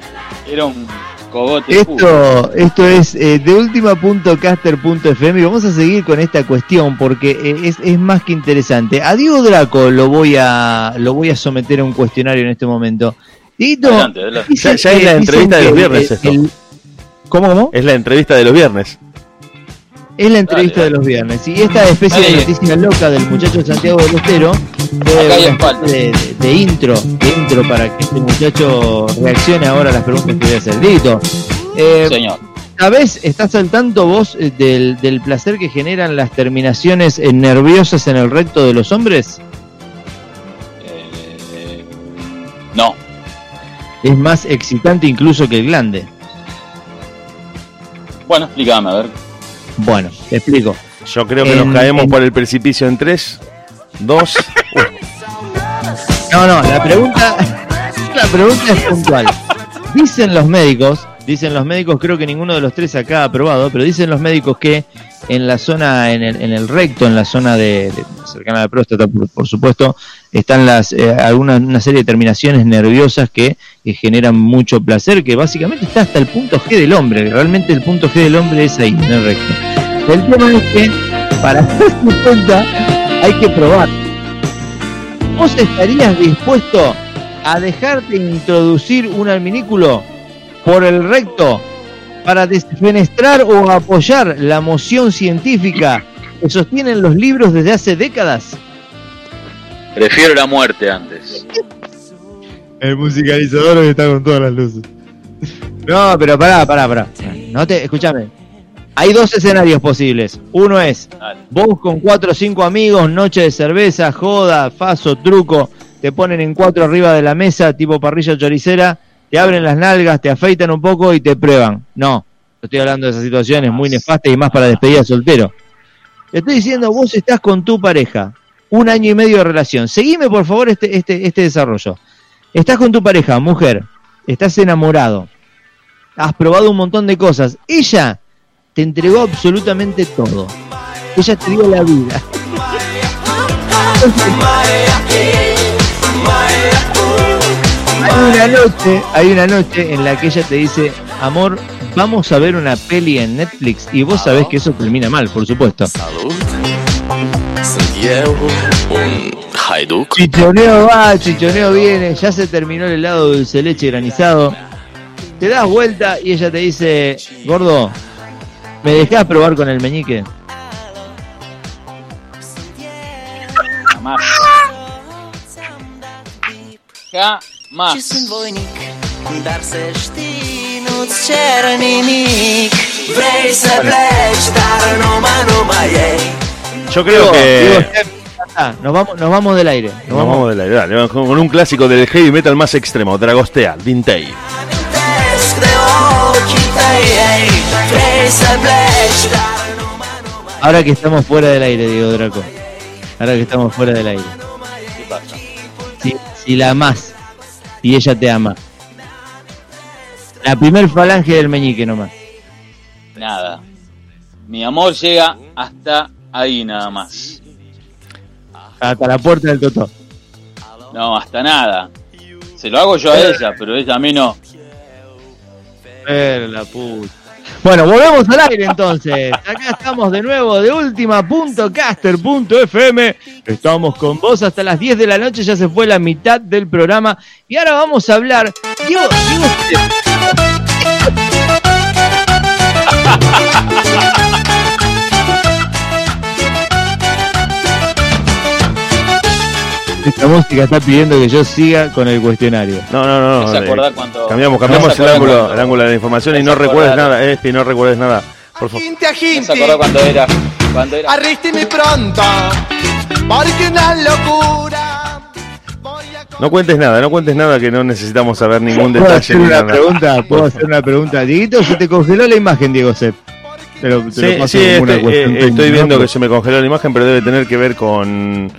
S4: Era un cogote.
S2: Esto, esto es eh, de última.caster.fm y vamos a seguir con esta cuestión porque eh, es, más que interesante. A Diego Draco lo voy a lo voy a someter a un cuestionario en este momento.
S3: ya, es la entrevista de los viernes esto.
S2: ¿Cómo, ¿Cómo?
S3: Es la entrevista de los viernes.
S2: Es la entrevista de los viernes. Y esta especie de noticia loca del muchacho de Santiago del Estero de, de, intro, de intro para que este muchacho reaccione ahora a las preguntas que voy a hacer. Dito, eh, Señor. ¿Sabes, estás al tanto vos eh, del, placer que generan las terminaciones eh, nerviosas en el recto de los hombres?
S4: no.
S2: Es más excitante incluso que el glande.
S4: Bueno, explícame, a ver.
S2: Bueno, te explico.
S3: Yo creo que nos caemos por el precipicio en 3, 2,
S2: No, no, la pregunta, la pregunta es puntual. Dicen los médicos, dicen los médicos, creo que ninguno de los tres acá ha aprobado, pero dicen los médicos que en la zona, en el, en el recto, en la zona de, cercana a la próstata, por, supuesto, están las eh, alguna una serie de terminaciones nerviosas que, generan mucho placer, que básicamente está hasta el punto G del hombre. Realmente el punto G del hombre es ahí, en el recto. El tema es que para darse cuenta hay que probar. ¿Vos estarías dispuesto a dejarte introducir un alminículo por el recto para desfenestrar o apoyar la moción científica que sostienen los libros desde hace décadas?
S4: Prefiero la muerte antes.
S2: El musicalizador está con todas las luces. No, pero pará, pará, pará. No te, escúchame. Hay dos escenarios posibles. Uno es vos con cuatro o cinco amigos, noche de cerveza, joda, faso, truco, te ponen en cuatro arriba de la mesa, tipo parrilla choricera, te abren las nalgas, te afeitan un poco y te prueban. No, estoy hablando de esas situaciones muy nefastas y más para despedida soltero. Te estoy diciendo, vos estás con tu pareja, un año y medio de relación. Seguime por favor este, este, este desarrollo. Estás con tu pareja, mujer, estás enamorado, has probado un montón de cosas. Ella te entregó absolutamente todo. Ella te dio la vida. Hay una noche, hay una noche en la que ella te dice, amor, vamos a ver una peli en Netflix y vos sabés que eso termina mal, por supuesto. Chichoneo va, chichoneo viene, ya se terminó el helado dulce leche granizado. Te das vuelta y ella te dice, gordo, ¿Me dejás probar con el meñique?
S4: Jamás. Jamás.
S3: Yo creo que
S2: nos vamos, nos vamos del aire.
S3: Nos, vamos. del aire, dale, con un clásico del heavy metal más extremo, Dragostea, Dintei.
S2: Ahora que estamos fuera del aire, Diego Draco. Ahora que estamos fuera del aire.
S4: ¿Qué pasa?
S2: Si, si la amas y ella te ama. La primer falange del meñique nomás.
S4: Nada. Mi amor llega hasta ahí nada más.
S2: Hasta la puerta del totó.
S4: No, hasta nada. Se lo hago yo a ella, pero ella a mí no.
S2: Pero la puta. Bueno, volvemos al aire entonces. Acá estamos de nuevo de última.caster.fm. Estamos con vos hasta las 10 de la noche, ya se fue la mitad del programa. Y ahora vamos a hablar. Digo, digo, Esta música está pidiendo que yo siga con el cuestionario.
S3: No, no, no.
S4: ¿Se
S3: eh,
S4: cuando-
S3: Cambiamos,
S4: ¿No
S3: cambiamos el ángulo,
S4: cuando-
S3: el ángulo de la información y
S4: ¿No
S3: no recuerdes nada, Espi, no recuerdes nada. Por favor.
S4: ¿No se cuando era? Cuando era
S6: arrísteme pronto, porque una locura. Voy a
S3: No cuentes nada, no cuentes nada que no necesitamos saber ningún
S2: ¿Puedo
S3: detalle.
S2: hacer
S3: ni
S2: una
S3: nada.
S2: pregunta? ¿Puedo hacer una pregunta? Dieguito, se te congeló la imagen, Diego Sepp. Te lo, te lo
S3: Sí,
S2: paso
S3: sí,
S2: como una
S3: este,
S2: cuestión
S3: eh, estoy viendo
S2: ¿no?
S3: que se me congeló la imagen, pero debe tener que ver con...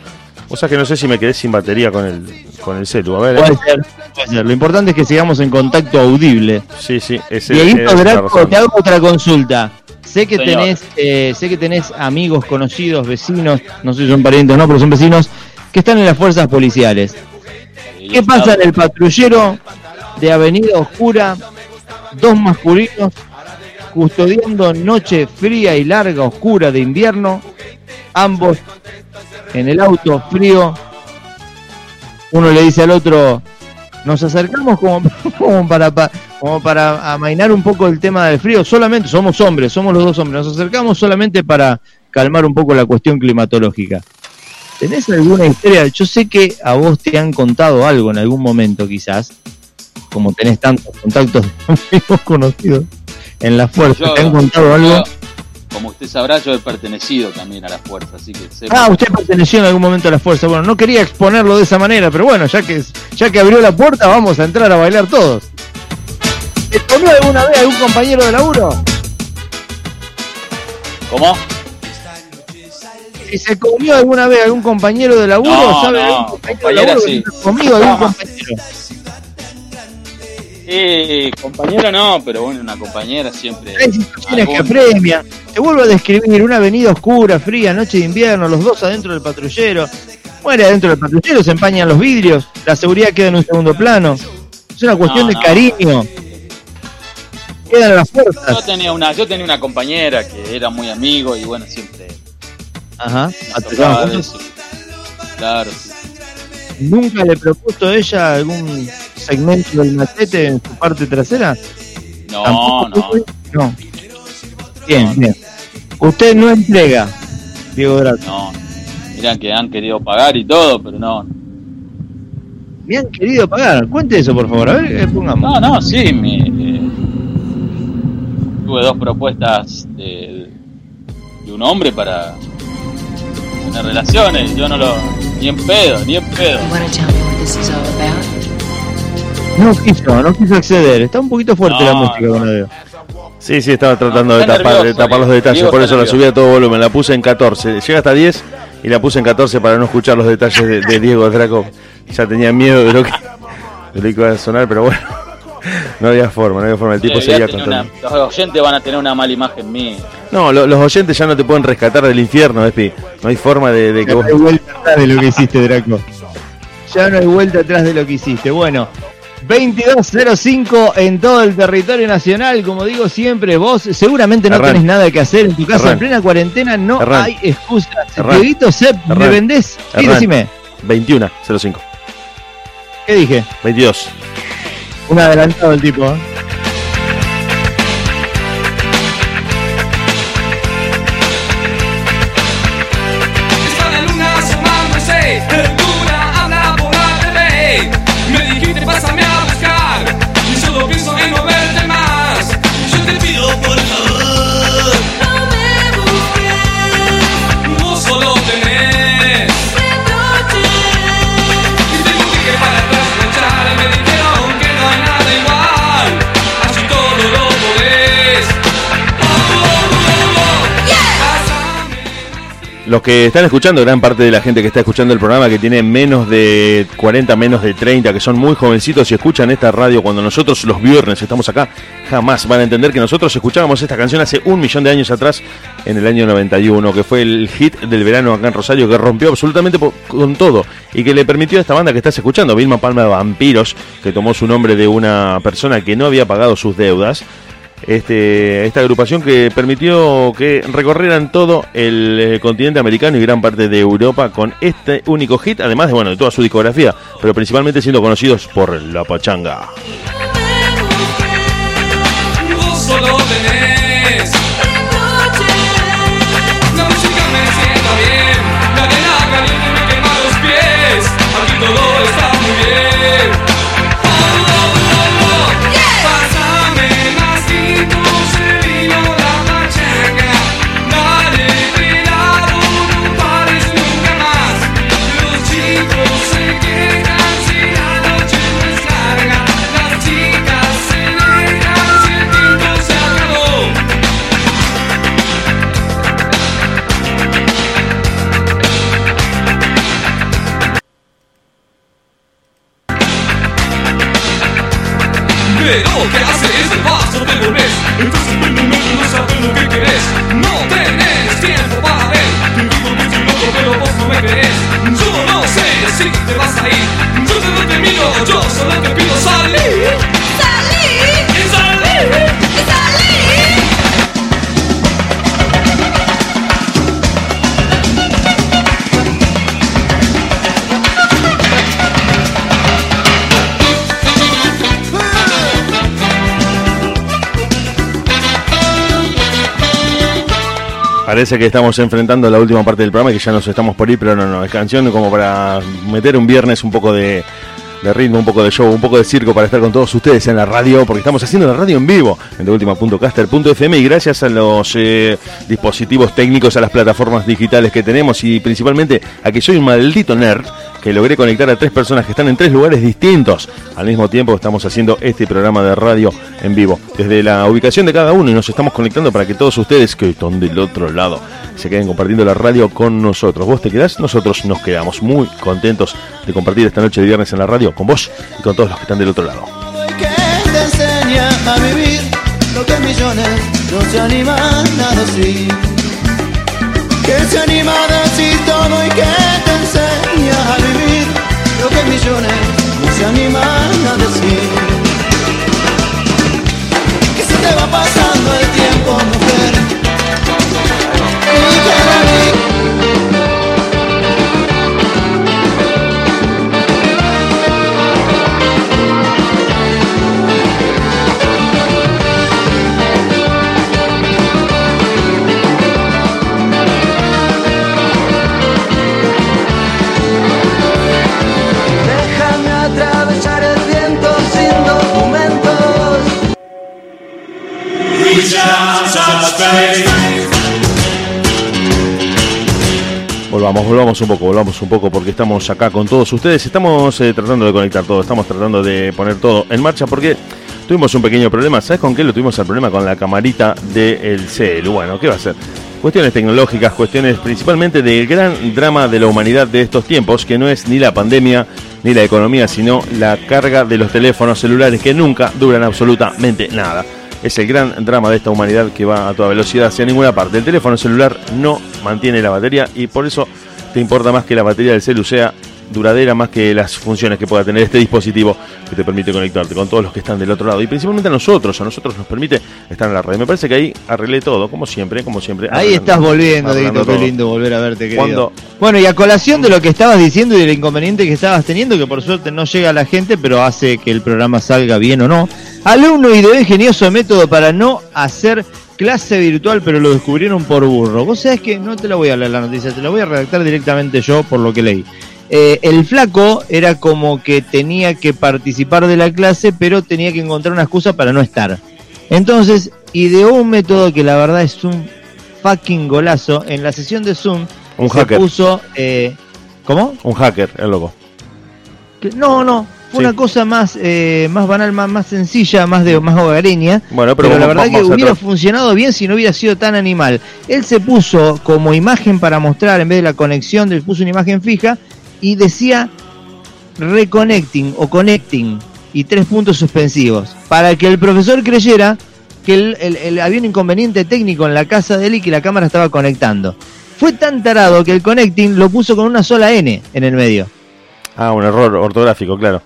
S3: O sea que no sé si me quedé sin batería con el, con el celu. A ver,
S2: Puede
S3: eh.
S2: ser, puede ser. Lo importante es que sigamos en contacto audible.
S3: Sí, sí, ese es
S2: Draco,
S3: razón.
S2: te hago otra consulta. Sé que
S4: Señor.
S2: tenés, eh, sé que tenés amigos, conocidos, vecinos, no sé si son parientes o no, pero son vecinos que están en las fuerzas policiales. ¿Qué pasa en el patrullero de Avenida Oscura? Dos masculinos custodiando noche fría y larga, oscura de invierno, ambos en el auto frío. Uno le dice al otro, nos acercamos como, como para, pa- como para amainar un poco el tema del frío, solamente somos hombres, somos los dos hombres, nos acercamos solamente para calmar un poco la cuestión climatológica. ¿Tenés alguna historia? Yo sé que a vos te han contado algo en algún momento quizás, como tenés tantos contactos amigos conocidos en la fuerza,
S4: Yo-
S2: ¿te han contado algo?
S4: Como usted sabrá, yo he pertenecido también a la fuerza, así que sé
S2: Ah, usted perteneció en algún momento a la fuerza. Bueno, no quería exponerlo de esa manera, pero bueno, ya que ya que abrió la puerta, vamos a entrar a bailar todos. ¿Te comió alguna vez algún compañero de laburo?
S4: ¿Cómo?
S2: Si se comió alguna vez algún compañero de laburo,
S4: No,
S2: ¿sabe
S4: no,
S2: algún compañero de laburo
S4: sí.
S2: comido algún
S4: No.
S2: compañero?
S4: Eh, compañero no, pero bueno, una compañera siempre.
S2: Hay situaciones que apremian. Te vuelvo a describir una avenida oscura, fría, noche de invierno, los dos adentro del patrullero. Muere adentro del patrullero, se empañan los vidrios, la seguridad queda en un segundo plano. Es una cuestión
S4: No,
S2: de cariño. Quedan las
S4: Yo
S2: fuerzas.
S4: tenía una, yo tenía una compañera que era muy amigo y bueno, siempre
S2: Ajá.
S4: decir. Claro, sí.
S2: ¿Nunca le propuso ella algún segmento del machete en su parte trasera?
S4: No,
S2: ¿Tampoco
S4: no.
S2: fue? No. Bien, bien. Usted no entrega, Diego Draco.
S4: No, mirá que han querido pagar y todo, pero no.
S2: Me han querido pagar. Cuente eso, por favor. A ver, eh, pongamos.
S4: No, no, sí, mi, eh, tuve dos propuestas de, de un hombre para tener relaciones. Yo no lo. Ni en pedo, ni en pedo.
S2: No quiso, no quiso acceder. Está un poquito fuerte
S4: No,
S2: la música,
S4: no.
S2: Bonadeo.
S3: Sí, sí, estaba tratando
S4: No,
S3: de, tapar, de tapar los detalles,
S4: Diego
S3: por eso la subí a todo volumen, la puse en 14. Llega hasta 10 y la puse en 14 para no escuchar los detalles de, de Diego Draco. Ya tenía miedo de lo, que, de lo que iba a sonar, pero bueno, no había forma, no había forma. El tipo
S4: a
S3: seguía contando.
S4: una- los oyentes van a tener una mala imagen mía.
S3: No, lo- los oyentes ya no te pueden rescatar del infierno, Espi. No hay forma de, de que
S2: Ya
S3: vos...
S2: no hay vuelta atrás de lo que hiciste, Draco. Ya no hay vuelta atrás de lo que hiciste. Bueno, 22.05 en todo el territorio nacional. Como digo siempre, vos seguramente no
S3: Arran.
S2: tenés nada que hacer en tu casa
S3: Arran.
S2: en plena cuarentena. No
S3: Arran.
S2: hay excusas. Dieguito Sepp, ¿me vendés? Sí, decime.
S3: 21, 05.
S2: ¿Qué dije?
S3: 22.
S2: Un adelantado el tipo. ¿eh?
S3: Los que están escuchando, gran parte de la gente que está escuchando el programa, que tiene menos de 40, menos de 30, que son muy jovencitos y escuchan esta radio cuando nosotros los viernes estamos acá, jamás van a entender que nosotros escuchábamos esta canción hace un millón de años atrás, en el año 91, que fue el hit del verano acá en Rosario, que rompió absolutamente con todo y que le permitió a esta banda que estás escuchando, Vilma Palma de Vampiros, que tomó su nombre de una persona que no había pagado sus deudas, este, esta agrupación que permitió que recorrieran todo el eh, continente americano y gran parte de Europa con este único hit, además de bueno de toda su discografía, pero principalmente siendo conocidos por La Pachanga. Parece que estamos enfrentando la última parte del programa y que ya nos estamos por ir, pero no, no, es canción como para meter un viernes un poco de, de ritmo, un poco de show, un poco de circo para estar con todos ustedes en la radio, porque estamos haciendo la radio en vivo en deultima.caster.fm y gracias a los eh, dispositivos técnicos, a las plataformas digitales que tenemos y principalmente a que soy un maldito nerd que logré conectar a tres personas que están en tres lugares distintos. Al mismo tiempo estamos haciendo este programa de radio en vivo desde la ubicación de cada uno y nos estamos conectando para que todos ustedes que están del otro lado se queden compartiendo la radio con nosotros. Vos te quedás, nosotros nos quedamos muy contentos de compartir esta noche de viernes en la radio con vos y con todos los que están del otro lado.
S5: que te enseña a vivir lo que millones no se animan a decir. Se anima a decir todo y que te enseña a vivir lo que millones no se animan a decir. Que se te va pasando el
S3: Volvamos, volvamos un poco, volvamos un poco porque estamos acá con todos ustedes. Estamos eh, tratando de conectar todo, estamos tratando de poner todo en marcha porque tuvimos un pequeño problema. ¿Sabes con qué lo tuvimos el problema? Con la camarita del celu. Bueno, ¿qué va a ser? Cuestiones tecnológicas, cuestiones principalmente del gran drama de la humanidad de estos tiempos, que no es ni la pandemia ni la economía, sino la carga de los teléfonos celulares que nunca duran absolutamente nada. Es el gran drama de esta humanidad que va a toda velocidad hacia ninguna parte. El teléfono celular no mantiene la batería y por eso te importa más que la batería del celu sea duradera más que las funciones que pueda tener este dispositivo que te permite conectarte con todos los que están del otro lado y principalmente a nosotros, a nosotros nos permite estar en la red. Me parece que ahí arreglé todo, como siempre, como siempre.
S2: Ahí estás volviendo, Dieguito, qué lindo volver a verte, querido.
S3: Cuando-
S2: Bueno, y a colación de lo que estabas diciendo y del inconveniente que estabas teniendo, que por suerte no llega a la gente, pero hace que el programa salga bien o no. Alumno ideó ingenioso método para no hacer clase virtual, pero lo descubrieron por burro. Vos sabés que no te la voy a leer la noticia, te la voy a redactar directamente yo por lo que leí. Eh, el flaco era como que tenía que participar de la clase, pero tenía que encontrar una excusa para no estar. Entonces, ideó un método que la verdad es un fucking golazo. En la sesión de Zoom
S3: Un
S2: se
S3: hacker.
S2: puso. eh, ¿Cómo?
S3: Un hacker, el loco.
S2: Que- No, no. Fue
S3: Sí.
S2: una cosa más, eh, más banal, más, más sencilla, más de más hogareña.
S3: Bueno, pero
S2: pero la verdad que hubiera funcionado bien si no hubiera sido tan animal. Él se puso como imagen para mostrar, en vez de la conexión, él puso una imagen fija y decía reconnecting o connecting y tres puntos suspensivos. Para que el profesor creyera que el- el- el- había un inconveniente técnico en la casa de él y que la cámara estaba conectando. Fue tan tarado que el connecting lo puso con una sola N en el medio.
S3: Ah, un error ortográfico, claro.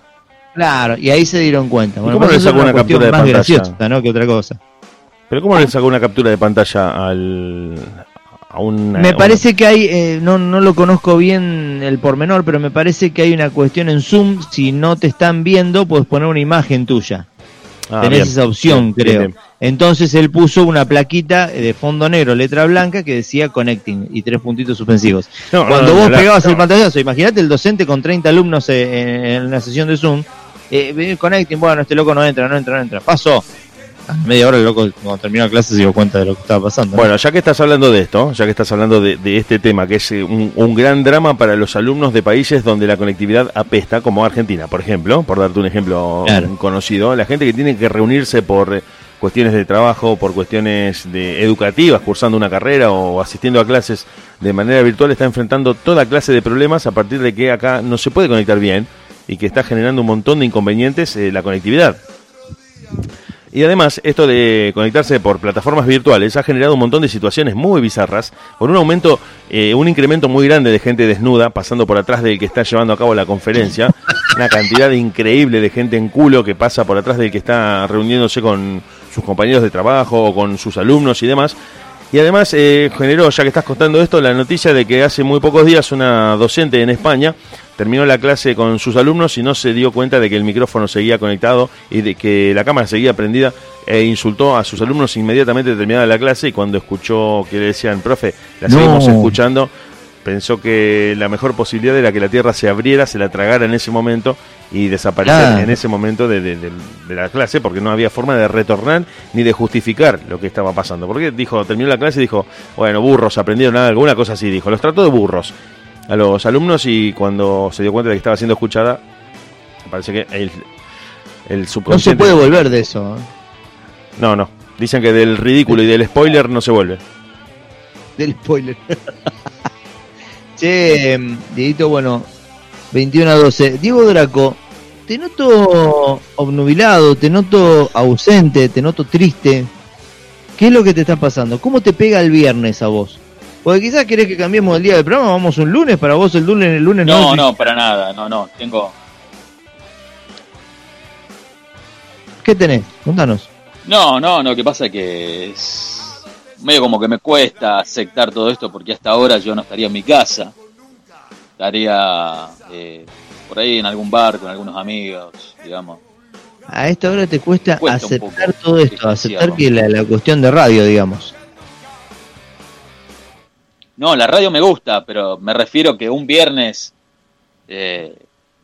S2: Claro, y ahí se dieron cuenta. Bueno,
S3: cómo le sacó una captura de
S2: más
S3: pantalla?
S2: graciosa, ¿no? que otra cosa.
S3: Pero ¿cómo le sacó una captura de pantalla al a un
S2: Me parece que hay, eh, no, no lo conozco bien el pormenor, pero me parece que hay una cuestión en Zoom, si no te están viendo, puedes poner una imagen tuya.
S3: Ah,
S2: Tenés
S3: bien.
S2: esa opción,
S3: Bien,
S2: creo.
S3: bien.
S2: Entonces él puso una plaquita de fondo negro, letra blanca, que decía connecting y tres puntitos suspensivos.
S3: No,
S2: Cuando
S3: no,
S2: vos pegabas el pantallazo, imagínate el docente con 30 alumnos eh, en, en una sesión de Zoom, eh, connecting, bueno, este loco no entra, no entra, no entra. Pasó. A media hora el loco, cuando terminó la clase, se dio cuenta de lo que estaba pasando. ¿no?
S3: Bueno, ya que estás hablando de esto, ya que estás hablando de, de este tema, que es eh, un, un gran drama para los alumnos de países donde la conectividad apesta, como Argentina, por ejemplo, por darte un ejemplo
S2: Claro.
S3: conocido, la gente que tiene que reunirse por eh, cuestiones de trabajo, por cuestiones de educativas, cursando una carrera o asistiendo a clases de manera virtual, está enfrentando toda clase de problemas a partir de que acá no se puede conectar bien y que está generando un montón de inconvenientes eh, la conectividad. Y además, esto de conectarse por plataformas virtuales ha generado un montón de situaciones muy bizarras, con un aumento, eh, un incremento muy grande de gente desnuda pasando por atrás del que está llevando a cabo la conferencia, una cantidad increíble de gente en culo que pasa por atrás del que está reuniéndose con sus compañeros de trabajo o con sus alumnos y demás. Y además eh, generó, ya que estás contando esto, la noticia de que hace muy pocos días una docente en España terminó la clase con sus alumnos y no se dio cuenta de que el micrófono seguía conectado y de que la cámara seguía prendida e insultó a sus alumnos inmediatamente terminada la clase y cuando escuchó que le decían, profe, la
S2: No.
S3: seguimos escuchando, pensó que la mejor posibilidad era que la Tierra se abriera, se la tragara en ese momento y desaparecer en ese momento de, de- de- de la clase porque no había forma de retornar ni de justificar lo que estaba pasando. Porque dijo, terminó la clase y dijo, bueno, burros, aprendieron alguna cosa así, dijo, los trató de burros a los alumnos y cuando se dio cuenta de que estaba siendo escuchada, parece que el, el
S2: no se
S3: subconsciente...
S2: puede volver de eso. ¿eh?
S3: No, no. Dicen que del ridículo y del spoiler no se vuelve.
S2: Del spoiler. che, em, Dieguito, bueno, 21 a 12. Diego Draco, te noto obnubilado, te noto ausente, te noto triste. ¿Qué es lo que te está pasando? ¿Cómo te pega el viernes a vos? Porque quizás querés que cambiemos el día del programa, vamos un lunes, para vos el lunes, el lunes
S4: No,
S2: no.
S4: no, para nada, no, no, tengo...
S2: ¿Qué tenés? Contanos.
S4: No, no, no, que pasa es que es medio como que me cuesta aceptar todo esto porque hasta ahora yo no estaría en mi casa. Estaría eh, por ahí en algún bar con algunos amigos, digamos.
S2: A esta hora te cuesta, aceptar todo esto, aceptar que la, la cuestión de radio, digamos.
S4: No, la radio me gusta, pero me refiero que un viernes eh,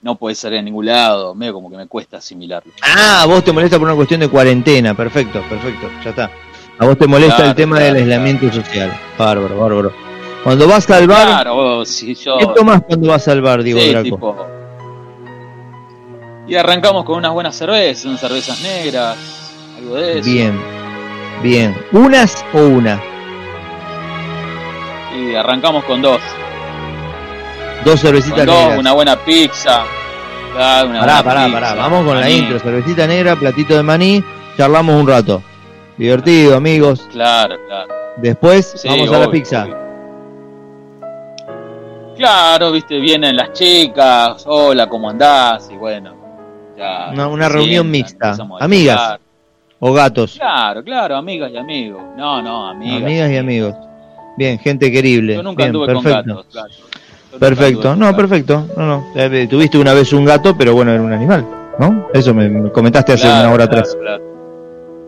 S4: no puede ser en ningún lado, medio como que me cuesta asimilarlo.
S2: Ah, vos te molesta por una cuestión de cuarentena, perfecto, perfecto, ya está. A vos te molesta
S4: Claro,
S2: el tema
S4: claro,
S2: del aislamiento social. Bárbaro, bárbaro. Cuando vas al bar,
S4: Claro, si yo...
S2: ¿qué tomás cuando vas al bar, Diego
S4: Sí,
S2: Draco?
S4: tipo. Y arrancamos con unas buenas cervezas, unas cervezas negras, algo de eso.
S2: Bien, bien. ¿Unas o una?
S4: Y arrancamos con dos.
S2: Dos cervecitas
S4: Con dos,
S2: negras.
S4: una buena pizza. claro, una
S2: Pará,
S4: buena
S2: pará,
S4: pizza,
S2: pará. Vamos con la intro. Cervecita negra, platito de maní. Charlamos un rato. Divertido, amigos.
S4: Claro, claro.
S2: Después
S4: Sí,
S2: vamos a la pizza.
S4: obvio. Claro, viste, vienen las chicas, hola, ¿cómo andás? Y bueno, ya.
S2: Una- una reunión mixta.
S4: a
S2: Amigas. O gatos.
S4: Claro, claro, amigas y amigos. No, no, amigas.
S2: Amigas y amigos. Bien, gente querible.
S4: Yo nunca
S2: Bien,
S4: anduve
S2: perfecto.
S4: con gatos, claro. Yo nunca
S2: Perfecto, no,
S4: gatos.
S2: perfecto. No, no. Eh, Tuviste una vez un gato, pero bueno, era un animal, ¿no? Eso me, me comentaste hace
S4: Claro,
S2: una hora
S4: claro,
S2: atrás.
S4: claro.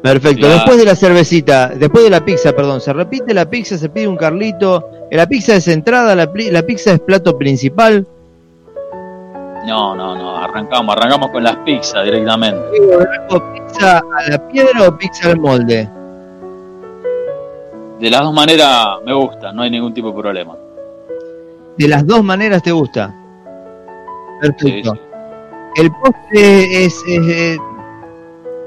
S2: Perfecto. Después de la cervecita, después de la pizza, perdón, se repite la pizza, se pide un carlito. eh, La pizza es entrada, la, pizza es plato principal.
S4: No, no, no, arrancamos, arrancamos con las pizzas directamente.
S2: ¿Pizza a la piedra o pizza al molde?
S4: De las dos maneras me gusta, no hay ningún tipo de problema.
S2: De las dos maneras te gusta. Perfecto.
S4: sí.
S2: ¿El postre es, es, es- es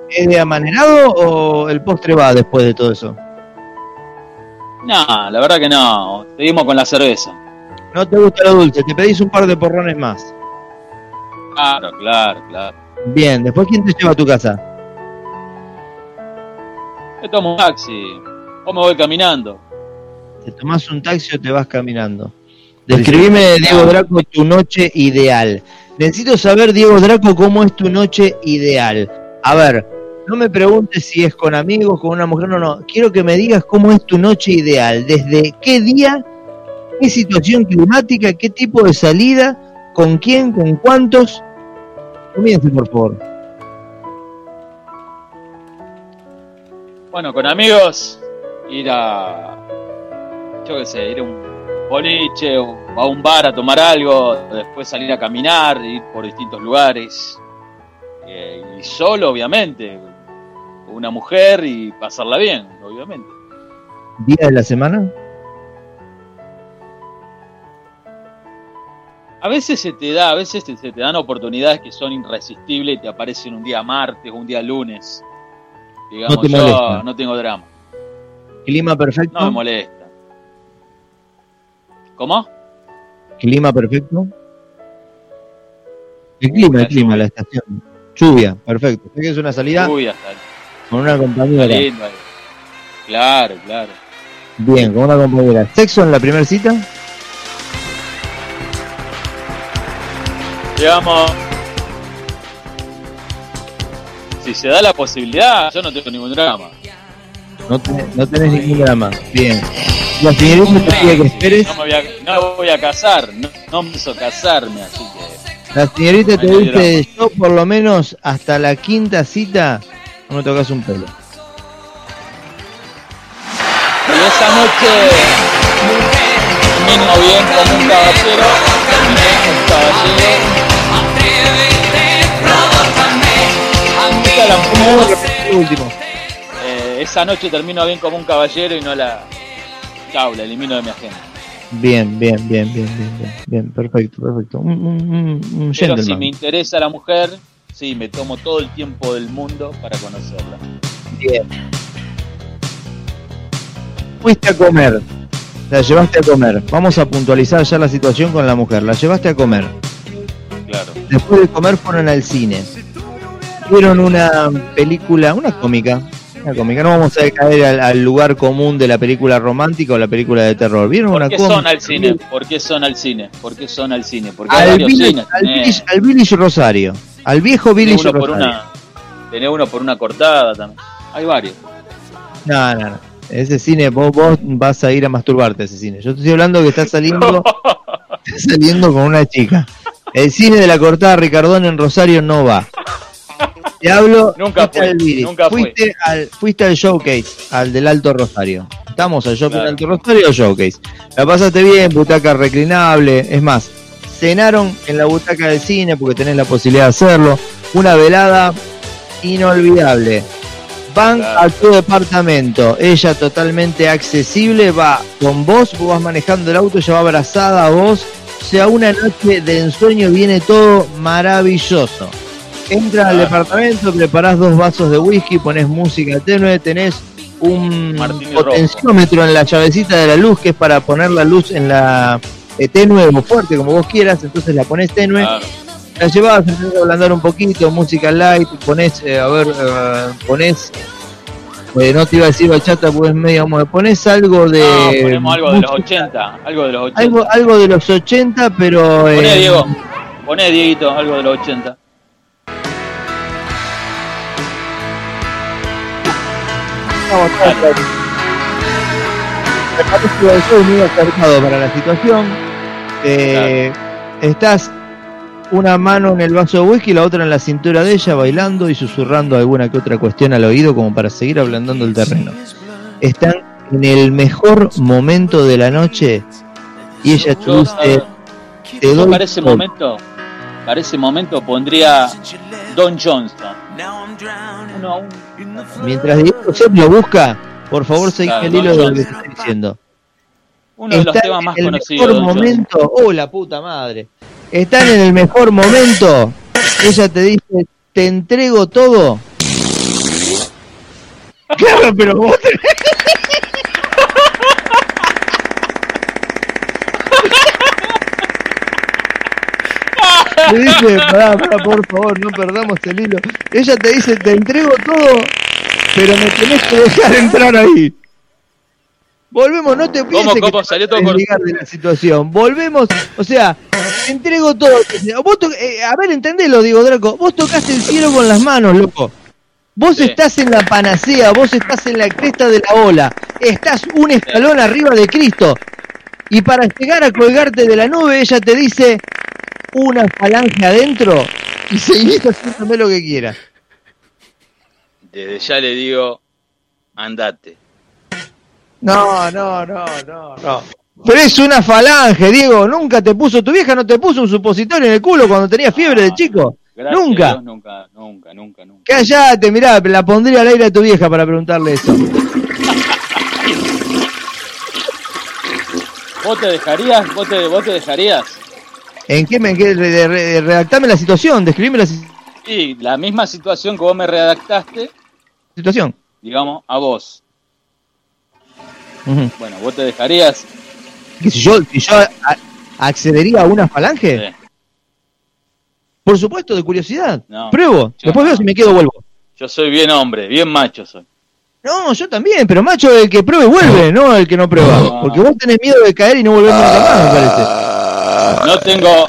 S2: de amanerado o el postre va después de todo eso?
S4: No, la verdad que no. Seguimos con la cerveza.
S2: No te gusta lo dulce, te pedís un par de porrones más.
S4: Claro, claro, claro.
S2: Bien, después ¿quién te lleva a tu casa?
S4: Me tomo un taxi. O me voy caminando.
S2: ¿Te tomás un taxi o te vas caminando? Describime, Diego Draco, tu noche ideal. Necesito saber, Diego Draco, cómo es tu noche ideal. A ver, no me preguntes si es con amigos, con una mujer, no, no. Quiero que me digas cómo es tu noche ideal. ¿Desde qué día? ¿Qué situación climática? ¿Qué tipo de salida? ¿Con quién? ¿Con cuántos? Comience, por favor.
S4: Bueno, con amigos, ir a. Yo qué sé, ir a un boliche o a un bar a tomar algo, después salir a caminar, ir por distintos lugares. Eh, y solo, obviamente. Con Una mujer y pasarla bien, obviamente.
S2: ¿Día de la semana?
S4: A veces se te da, a veces te- se te dan oportunidades que son irresistibles y te aparecen un día martes, un día lunes. Digamos,
S2: No te
S4: yo no tengo drama,
S2: ¿Clima perfecto?
S4: no me molesta. ¿Cómo?
S2: ¿Clima perfecto? El clima, el clima, la estación. Lluvia, perfecto. Es una salida
S4: Uy, hasta
S2: con una compañera.
S4: lindo. Claro, claro.
S2: Bien, con una compañera. ¿Sexo en la primera cita?
S4: Digamos, si se da la posibilidad, yo no tengo ningún drama.
S2: No, tenés- no tenés ningún drama. Bien. La señorita te pide que esperes.
S4: No me voy a, no voy a casar, no, no me hizo casarme, así que
S2: La señorita te dice, yo por lo menos hasta la quinta cita no me tocas un pelo.
S4: Y esa noche termino bien como un caballero, terminé como un caballero. La-
S2: último.
S4: Eh, esa noche termino bien como un caballero y no la... Chau, la elimino de mi agenda.
S2: Bien, bien, bien, bien, bien, bien, bien, perfecto, perfecto. Un, un, un, un
S4: Pero si me interesa la mujer, sí, me tomo todo el tiempo del mundo para conocerla.
S2: Bien. Fuiste a comer, la llevaste a comer. Vamos a puntualizar ya la situación con la mujer. La llevaste a comer.
S4: Claro.
S2: Después de comer fueron al cine. Vieron una película, una cómica. Una cómica. No vamos a caer al, al lugar común de la película romántica o la película de terror. Vieron
S4: ¿Por qué son al cine? ¿Por qué son al cine? ¿Por qué son al cine? Porque
S2: Al
S4: varios
S2: Village,
S4: cines.
S2: al, Village, al Village Rosario. Al viejo
S4: tenés
S2: Village
S4: uno por una, tenés uno por una cortada también. Hay varios.
S2: No, no, no. Ese cine, vos, vos vas a ir a masturbarte a ese cine. Yo te estoy hablando que estás saliendo, estás saliendo con una chica. El cine de la cortada Ricardón en Rosario no va. Te hablo,
S4: Nunca
S2: fuiste
S4: fui,
S2: al
S4: nunca fui.
S2: fuiste al, fuiste al showcase, al del Alto Rosario. Estamos al shopping
S4: Claro.
S2: Alto Rosario o showcase. La pasaste bien, butaca reclinable, es más, cenaron en la butaca del cine porque tenés la posibilidad de hacerlo. Una velada inolvidable. Van
S4: Claro.
S2: a tu departamento, ella totalmente accesible, va con vos, vos vas manejando el auto, ella va abrazada a vos, o sea, una noche de ensueño viene todo maravilloso. Entra al
S4: Claro.
S2: departamento, preparás dos vasos de whisky, pones música tenue, tenés un potenciómetro en la llavecita de la luz que es para poner la luz en la tenue o fuerte, como vos quieras, entonces la pones tenue
S4: Claro.
S2: la llevas, empezás a ablandar un poquito, música light, pones, eh, a ver, eh, pones, eh, no te iba a decir bachata porque es medio como, pones algo de...
S4: No, ponemos algo de los
S2: música-
S4: 80. Algo de los 80.
S2: Algo, algo de los 80, pero...
S4: Poné,
S2: eh,
S4: Diego. Poné, Dieguito, algo de los 80.
S2: vamos a ver. Me parece que el show muy acertado para la situación. Eh, Estás una mano en el vaso de whisky y la otra en la cintura de ella, bailando y susurrando alguna que otra cuestión al oído como para seguir ablandando el terreno. Están en el mejor momento de la noche y ella te
S4: Yo,
S2: dice, te
S4: Yo
S2: doy
S4: para ese
S2: todo".
S4: momento, para ese momento pondría Don Johnston. Uno,
S2: Mientras Diego lo busca, por favor seguí
S4: Claro,
S2: el hilo de lo que estoy diciendo.
S4: Uno de los temas más
S2: en el
S4: conocidos.
S2: mejor momento, oh la puta madre. Están en el mejor momento ella te dice, te entrego todo. Claro, pero vos tenés... Le dice, pará, pará, por favor, no perdamos el hilo. Ella te dice, te entrego todo, pero me tenés que dejar entrar ahí. Volvemos, no te pienses
S4: ¿Cómo, cómo?
S2: que
S4: Salió todo
S2: de la situación. Volvemos, o sea, te entrego todo. Vos to- eh, a ver, entendelo, digo, Draco. Vos tocaste el cielo con las manos, loco. Vos
S4: Sí.
S2: estás en la panacea, vos estás en la cresta de la ola, estás un escalón arriba de Cristo. Y para llegar a colgarte de la nube, ella te dice una falange adentro y seguís haciéndome lo que quieras.
S4: Desde ya le digo, andate.
S2: No, no, no, no, no. Pero es una falange, Diego. Nunca te puso, tu vieja no te puso un supositorio en el culo cuando tenías fiebre de chico.
S4: Gracias
S2: Nunca.
S4: Dios, nunca, nunca, nunca, nunca.
S2: Cállate, mirá, la pondría al aire a tu vieja para preguntarle eso.
S4: ¿Vos te dejarías? ¿Vos te, vos te dejarías?
S2: ¿En qué me qué, re- re- redactame la situación? Describime la si-
S4: Sí, la misma situación que vos me redactaste,
S2: situación.
S4: digamos, a vos. Bueno, ¿vos te dejarías?
S2: Que si yo, si yo a- accedería a una falange,
S4: Sí.
S2: por supuesto, de curiosidad.
S4: No.
S2: Pruebo. Después
S4: no.
S2: veo si me quedo o vuelvo.
S4: Yo soy bien hombre, bien macho soy.
S2: No, yo también, pero macho, el que pruebe vuelve, no el que no prueba.
S4: No.
S2: Porque vos tenés miedo de caer y no volver nunca más, me parece.
S4: No tengo,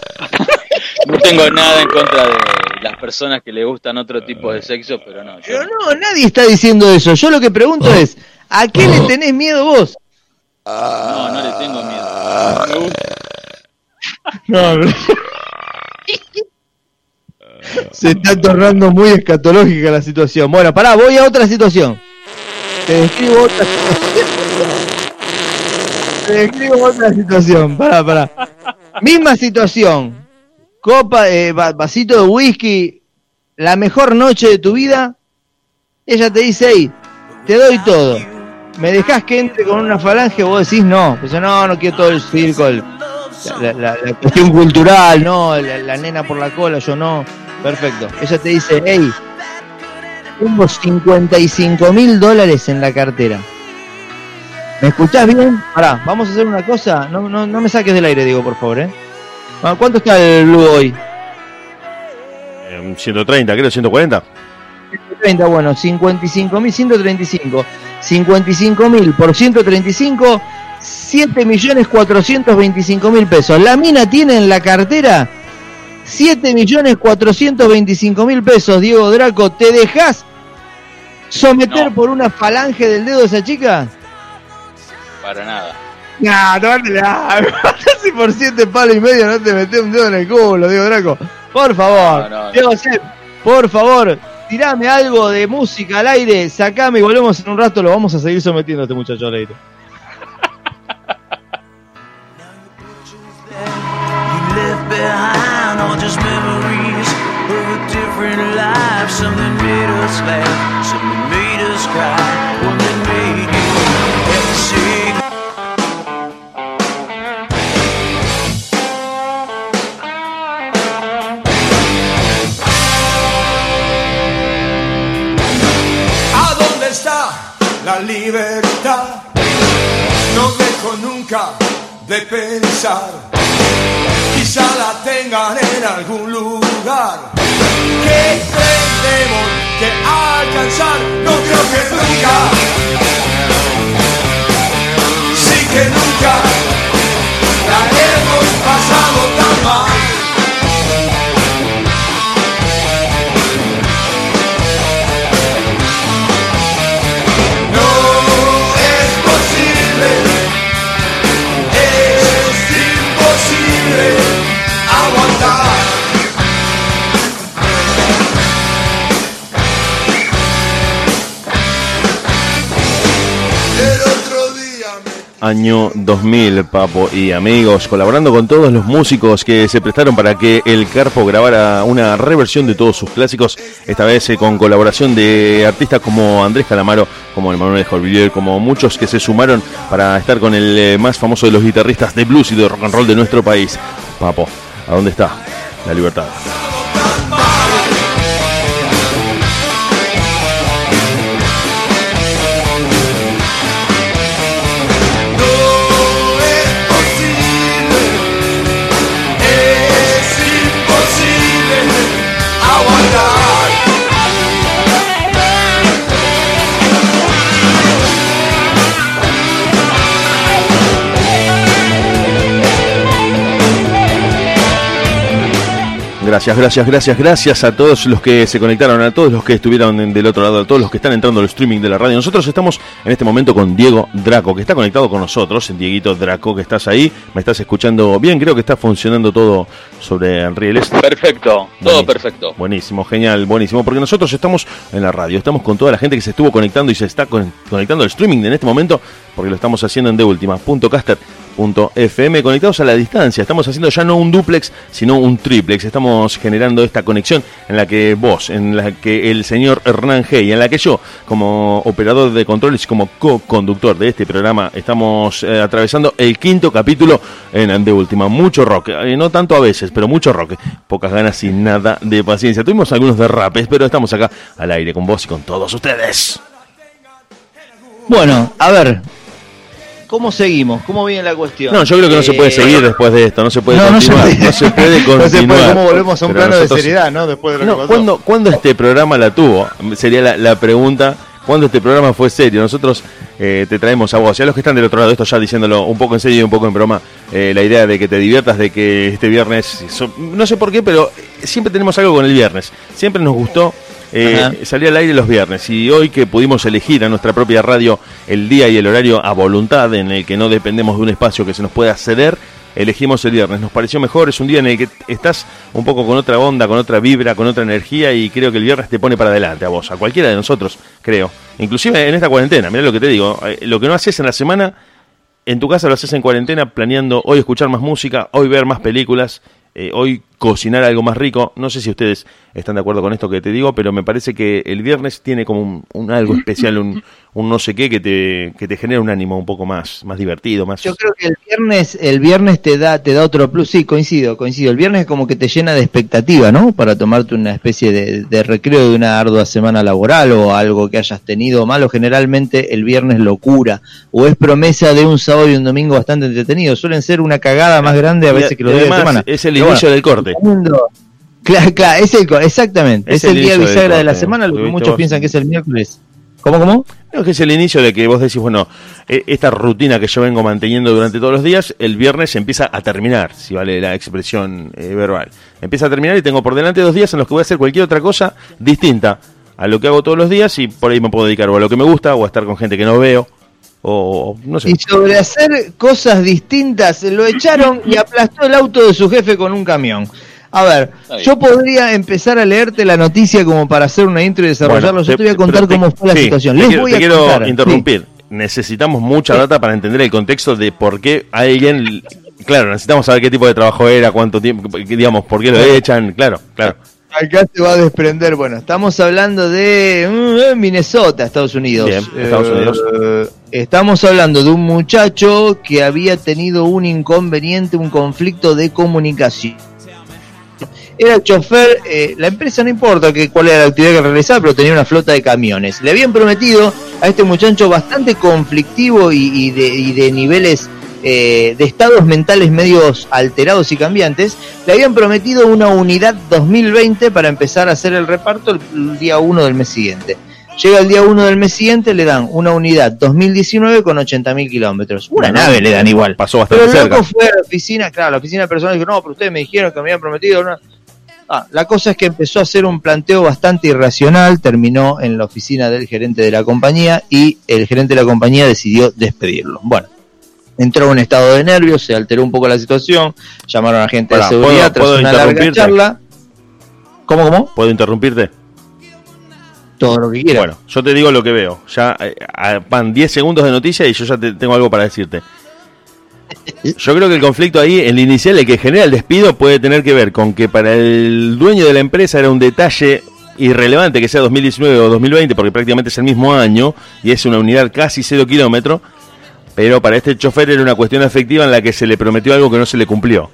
S4: no tengo nada en contra de las personas que le gustan otro tipo de sexo, pero no. yo
S2: Pero no, nadie está diciendo eso. Yo lo que pregunto es, ¿a qué le tenés miedo vos?
S4: no, no le tengo miedo.
S2: No, Se está tornando muy escatológica la situación. Bueno, pará, voy a otra situación. Te describo otra situación. Te describo otra situación. Pará, pará. Misma situación. Copa, eh, va- vasito de whisky. La mejor noche de tu vida. Ella te dice, hey, te doy todo. ¿Me dejás que entre con una falange? Vos decís no. Pues no, no quiero todo el circo, el- la, la- la cuestión cultural, no, la, la nena por la cola, yo no. Perfecto. Ella te dice, hey, tengo 55 mil dólares en la cartera. ¿Me escuchás bien? Pará, vamos a hacer una cosa. No, no, no me saques del aire, digo, por favor, ¿eh? Ah, ¿Cuánto está el Blue hoy?
S3: Eh, 130, creo, 140.
S2: 130, bueno, 55 mil, 135. 55 mil por 135, 7 millones 425 mil pesos. La mina tiene en la cartera 7 millones 425 mil pesos. Diego Draco, ¿te dejas someter
S4: No.
S2: por una falange del dedo de esa chica?
S4: Para nada.
S2: No, tómatela. Si por 7 palos y medio no te metés un dedo en el culo, Diego Draco. Por favor.
S4: No, no, no.
S2: Diego Sepp, por favor, tirame algo de música al aire, sacame y volvemos en un rato. Lo vamos a seguir sometiendo a este muchacho al aire.
S7: Something made us cry,
S6: la libertad? No dejo nunca de pensar. Quizá la tengan en algún lugar. Que tendremos que alcanzar. No creo que nunca.
S3: Año 2000, Papo y amigos, colaborando con todos los músicos que se prestaron para que el Carpo grabara una reversión de todos sus clásicos, esta vez eh, con colaboración de artistas como Andrés Calamaro, como el Manuel Jorvillier, como muchos que se sumaron para estar con el eh, más famoso de los guitarristas de blues y de rock and roll de nuestro país. Papo, ¿a dónde está la libertad? Gracias, gracias, gracias, gracias a todos los que se conectaron, a todos los que estuvieron del otro lado, a todos los que están entrando al streaming de la radio. Nosotros estamos en este momento con Diego Draco, que está conectado con nosotros. Dieguito Draco, que estás ahí, me estás escuchando bien, creo que está funcionando todo sobre rieles.
S4: Perfecto, todo
S3: Buenísimo.
S4: perfecto.
S3: Buenísimo, genial, buenísimo, porque nosotros estamos en la radio, estamos con toda la gente que se estuvo conectando y se está con- conectando al streaming en este momento, porque lo estamos haciendo en conectados a la distancia. Estamos haciendo ya no un duplex, sino un triplex. Estamos generando esta conexión en la que vos, en la que el señor Hernán G y en la que yo, como operador de controles como co-conductor de este programa, estamos eh, atravesando el quinto capítulo en De Última. Mucho rock, eh, no tanto a veces, pero mucho rock. Pocas ganas y nada de paciencia. Tuvimos algunos derrapes, pero estamos acá al aire con vos y con todos ustedes.
S2: Bueno, a ver. ¿Cómo seguimos? ¿Cómo viene la cuestión?
S3: No, yo creo que no se puede
S2: Eh,
S3: seguir después de esto, no se puede
S2: no, no se
S3: continuar,
S2: puede.
S3: no se puede
S2: No se puede,
S3: continuar.
S2: ¿cómo volvemos a un
S3: Pero
S2: plano de
S3: nosotros-
S2: seriedad, no? Después de lo
S3: No,
S2: que pasó.
S3: ¿cuándo, cuándo este programa la tuvo? Sería la, la pregunta. ¿Cuándo este programa fue serio? Nosotros eh, te traemos a vos y a los que están del otro lado, esto ya diciéndolo un poco en serio y un poco en broma, eh, la idea de que te diviertas, de que este viernes, so- no sé por qué, pero siempre tenemos algo con el viernes. Siempre nos gustó eh, salir al aire los viernes y hoy que pudimos elegir a nuestra propia radio el día y el horario a voluntad en el que no dependemos de un espacio que se nos pueda ceder, elegimos el viernes. Nos pareció mejor, es un día en el que estás un poco con otra onda, con otra vibra, con otra energía y creo que el viernes te pone para adelante a vos, a cualquiera de nosotros, creo. Inclusive en esta cuarentena, mirá lo que te digo, eh, lo que no haces en la semana, en tu casa lo haces en cuarentena planeando hoy escuchar más música, hoy ver más películas, eh, hoy cocinar algo más rico. No sé si ustedes están de acuerdo con esto que te digo, pero me parece que el viernes tiene como un, un algo especial, un, un no sé qué que te, que te genera un ánimo un poco más, más divertido, más...
S2: Yo creo que el viernes, el viernes te da, te da otro plus. Sí, coincido, coincido. El viernes es como que te llena de expectativa, ¿no? Para tomarte una especie de, de recreo de una ardua semana laboral o algo que hayas tenido malo. Generalmente el viernes lo cura o es promesa de un sábado y un domingo bastante entretenido. Suelen ser una cagada más grande a veces que los días de semana.
S3: es el inicio
S2: bueno,
S3: del corte.
S2: Claro, claro, es el, exactamente.
S3: Es
S2: Es,
S3: el
S2: el día bisagra de la semana, lo que
S3: ¿viste
S2: muchos
S3: vos?
S2: piensan que es el miércoles. ¿Cómo, cómo?
S3: Creo que es el inicio de que vos decís, bueno, e- esta rutina que yo vengo manteniendo durante todos los días, el viernes empieza a terminar, si vale la expresión eh, verbal. Empieza a terminar y tengo por delante dos días en los que voy a hacer cualquier otra cosa distinta a lo que hago todos los días y por ahí me puedo dedicar o a lo que me gusta o a estar con gente que no veo o no sé.
S2: Y sobre hacer cosas distintas, lo echaron y aplastó el auto de su jefe con un camión. A ver, yo podría empezar a leerte la noticia como para hacer una intro y desarrollarlo.
S3: Bueno,
S2: yo te voy a contar
S3: te-
S2: cómo fue la
S3: sí,
S2: situación.
S3: te
S2: Les
S3: quiero,
S2: voy
S3: te
S2: a
S3: quiero
S2: contar.
S3: interrumpir. Necesitamos mucha data para entender el contexto de por qué alguien. Claro, necesitamos saber qué tipo de trabajo era, cuánto tiempo, digamos, por qué lo echan. Claro, claro.
S2: Acá se va a desprender. Bueno, estamos hablando de mm, Minnesota, Estados Unidos.
S3: Bien, Estados Unidos.
S2: Eh, estamos hablando de un muchacho que había tenido un inconveniente, un conflicto de comunicación. Era chofer, eh, la empresa no importa que, cuál era la actividad que realizaba, pero tenía una flota de camiones. Le habían prometido a este muchacho bastante conflictivo y, y de, y de niveles eh, de estados mentales medios alterados y cambiantes, le habían prometido una unidad 2020 para empezar a hacer el reparto el, el día 1 del mes siguiente. Llega el día 1 del mes siguiente, le dan una unidad 2019 con 80.000 kilómetros. Una nave le dan igual.
S3: Pasó
S2: Pero
S3: bastante
S2: el
S3: cerca.
S2: fue a la oficina, claro, la oficina personal dijo, no, pero ustedes me dijeron que me habían prometido una... Ah, la cosa es que empezó a hacer un planteo bastante irracional, terminó en la oficina del gerente de la compañía y el gerente de la compañía decidió despedirlo. Bueno, entró en un estado de nervios, se alteró un poco la situación, llamaron a gente
S3: Pará,
S2: de seguridad
S3: ¿puedo-
S2: tras
S3: puedo
S2: una larga charla. ¿Cómo, cómo?
S3: ¿Puedo interrumpirte?
S2: Todo lo que quiera.
S3: Bueno, yo te digo lo que veo. Ya eh, van 10 segundos de noticia y yo ya te- tengo algo para decirte. Yo creo que el conflicto ahí, el inicial, el que genera el despido, puede tener que ver con que para el dueño de la empresa era un detalle irrelevante que sea 2019 o 2020, porque prácticamente es el mismo año y es una unidad casi cero kilómetro, pero para este chofer era una cuestión afectiva en la que se le prometió algo que no se le cumplió.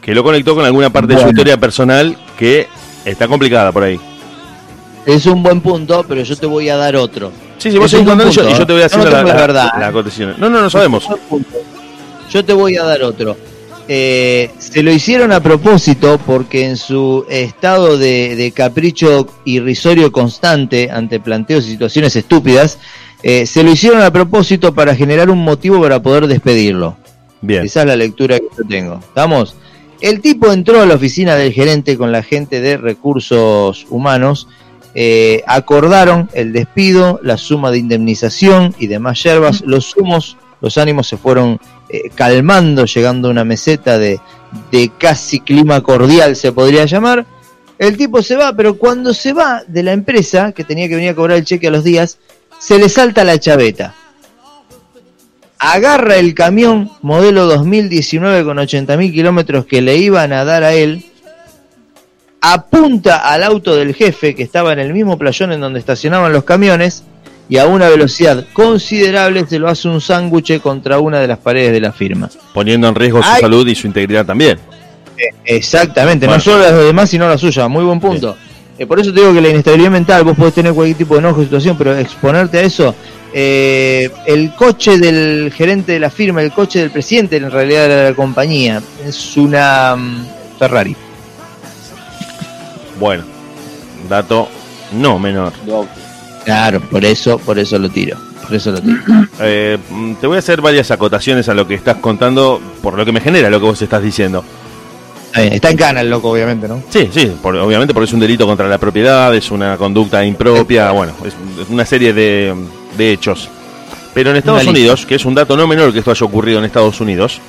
S3: Que lo conectó con alguna parte de su
S2: Bueno.
S3: historia personal que está complicada por ahí.
S2: Es un buen punto, pero yo te voy a dar otro.
S3: Sí, sí, vos
S2: Es
S3: seguís
S2: un buen
S3: contando y yo-
S2: punto,
S3: y yo te voy a
S2: ¿eh?
S3: decir
S2: No
S3: la,
S2: la
S3: la-
S2: verdad,
S3: la
S2: ¿eh?
S3: acotación. No, no, no sabemos.
S2: Yo te voy a dar otro. Eh, se lo hicieron a propósito porque en su estado de, de capricho irrisorio constante ante planteos y situaciones estúpidas, eh, se lo hicieron a propósito para generar un motivo para poder despedirlo.
S3: Bien.
S2: Esa es la lectura que yo tengo. ¿Estamos? El tipo entró a la oficina del gerente con la gente de recursos humanos, eh, acordaron el despido, la suma de indemnización y demás yerbas, los sumos, los ánimos se fueron eh, calmando, llegando a una meseta de, de casi clima cordial, se podría llamar. El tipo se va, pero cuando se va de la empresa, que tenía que venir a cobrar el cheque a los días, se le salta la chaveta. Agarra el camión modelo 2019 con 80.000 kilómetros que le iban a dar a él, apunta al auto del jefe que estaba en el mismo playón en donde estacionaban los camiones y a una velocidad considerable se lo hace un sándwich contra una de las paredes de la firma.
S3: Poniendo en riesgo su salud y su integridad también.
S2: Eh, Exactamente,
S3: Bueno.
S2: no solo las de los demás, sino la suya. Muy buen punto. Eh, por eso te digo que la inestabilidad mental, vos podés tener cualquier tipo de enojo, situación, pero exponerte a eso. eh, el coche del gerente de la firma, el coche del presidente en realidad de la compañía, es una mm, Ferrari.
S3: Bueno, dato no menor.
S2: Claro, por eso, por eso lo tiro. Por eso lo tiro.
S3: Eh, mm, te voy a hacer varias acotaciones a lo que estás contando, por lo que me genera lo que vos estás diciendo.
S2: Está, bien, está en cana el loco, obviamente, ¿no?
S3: Sí, sí, por- obviamente porque es un delito contra la propiedad, es una conducta impropia, bueno, es, una serie de, de hechos. Pero en Estados
S2: Una lista.
S3: Unidos, que es un dato no menor que esto haya ocurrido en Estados Unidos,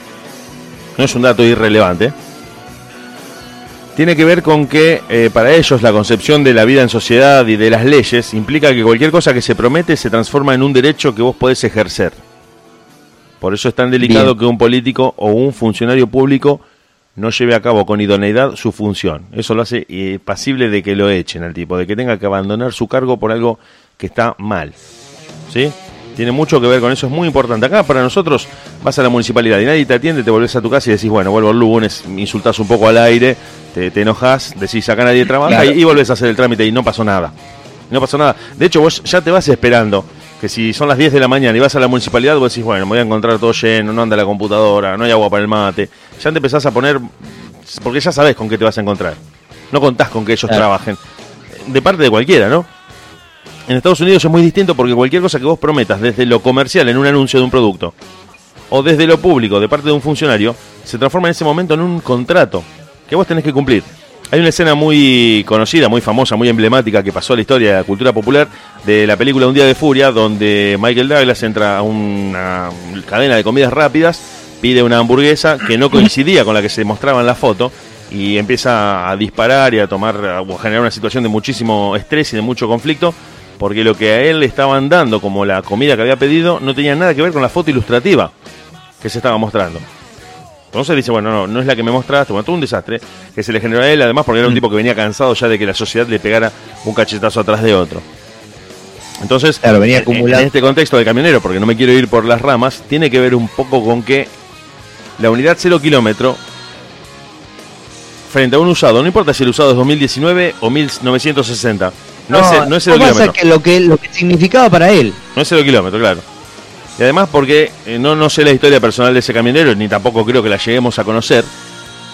S3: no es un dato irrelevante, tiene que ver con que eh, para ellos la concepción de la vida en sociedad y de las leyes implica que cualquier cosa que se promete se transforma en un derecho que vos podés ejercer. Por eso es tan delicado
S2: Bien.
S3: que un político o un funcionario público no lleve a cabo con idoneidad su función. Eso lo hace eh, pasible de que lo echen al tipo, de que tenga que abandonar su cargo por algo que está mal. ¿Sí? Tiene mucho que ver con eso, es muy importante. Acá para nosotros vas a la municipalidad y nadie te atiende, te volvés a tu casa y decís, bueno, vuelvo el lunes, insultás un poco al aire, te, te enojas, decís acá nadie trabaja
S2: Claro.
S3: y, y volvés a hacer el trámite y no pasó nada. No pasó nada. De hecho, vos ya te vas esperando que si son las 10 de la mañana y vas a la municipalidad, vos decís, bueno, me voy a encontrar todo lleno, no anda la computadora, no hay agua para el mate. Ya te empezás a poner, porque ya sabés con qué te vas a encontrar. No contás con que ellos
S2: Claro.
S3: trabajen. De parte de cualquiera, ¿no? En Estados Unidos es muy distinto porque cualquier cosa que vos prometas desde lo comercial en un anuncio de un producto o desde lo público de parte de un funcionario se transforma en ese momento en un contrato que vos tenés que cumplir. Hay una escena muy conocida, muy famosa, muy emblemática que pasó a la historia de la cultura popular de la película Un día de furia donde Michael Douglas entra a una cadena de comidas rápidas, pide una hamburguesa que no coincidía con la que se mostraba en la foto y empieza a disparar y a tomar o generar una situación de muchísimo estrés y de mucho conflicto porque lo que a él le estaban dando como la comida que había pedido no tenía nada que ver con la foto ilustrativa que se estaba mostrando. Entonces dice, bueno, no, no es la que me mostraste, bueno, todo un desastre que se le generó a él, además porque era un tipo que venía cansado ya de que la sociedad le pegara un cachetazo atrás de otro. Entonces,
S2: Claro, venía
S3: en-
S2: acumulando.
S3: en este contexto del camionero, porque no me quiero ir por las ramas, tiene que ver un poco con que la unidad 0 kilómetro frente a un usado, no importa si el usado es 2019 o 1960, no, es, el- no es 0
S2: pasa
S3: kilómetro.
S2: que lo que lo que significaba para él.
S3: No es cero kilómetro, claro. Y además porque eh, no, no sé la historia personal de ese camionero, ni tampoco creo que la lleguemos a conocer,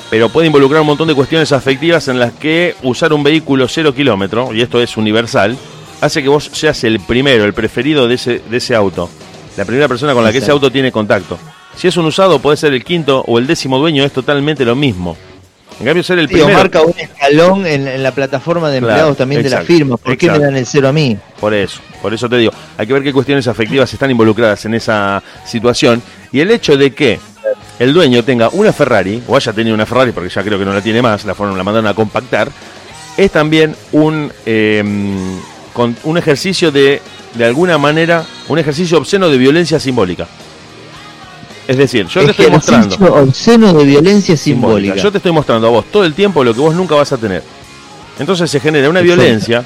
S3: pero puede involucrar un montón de cuestiones afectivas en las que usar un vehículo cero kilómetro, y esto es universal, hace que vos seas el primero, el preferido de ese, de ese auto. La primera persona con la que ese auto tiene contacto. Si es un usado, puede ser el quinto o el décimo dueño, es totalmente lo mismo. En cambio, ser el
S2: Digo,
S3: primero.
S2: marca un escalón en, en la plataforma de
S3: Claro,
S2: empleados también de la firma. ¿Por qué me dan el cero a mí?
S3: Por eso, por eso te digo, hay que ver qué cuestiones afectivas están involucradas en esa situación y el hecho de que el dueño tenga una Ferrari, o haya tenido una Ferrari, porque ya creo que no la tiene más, la fueron, la mandaron a compactar, es también un, eh, con un ejercicio de, de alguna manera, un ejercicio obsceno de violencia simbólica. Es decir, yo te estoy mostrando
S2: obsceno de violencia simbólica.
S3: Yo te estoy mostrando a vos todo el tiempo lo que vos nunca vas a tener. Entonces se genera una
S2: Exacto.
S3: violencia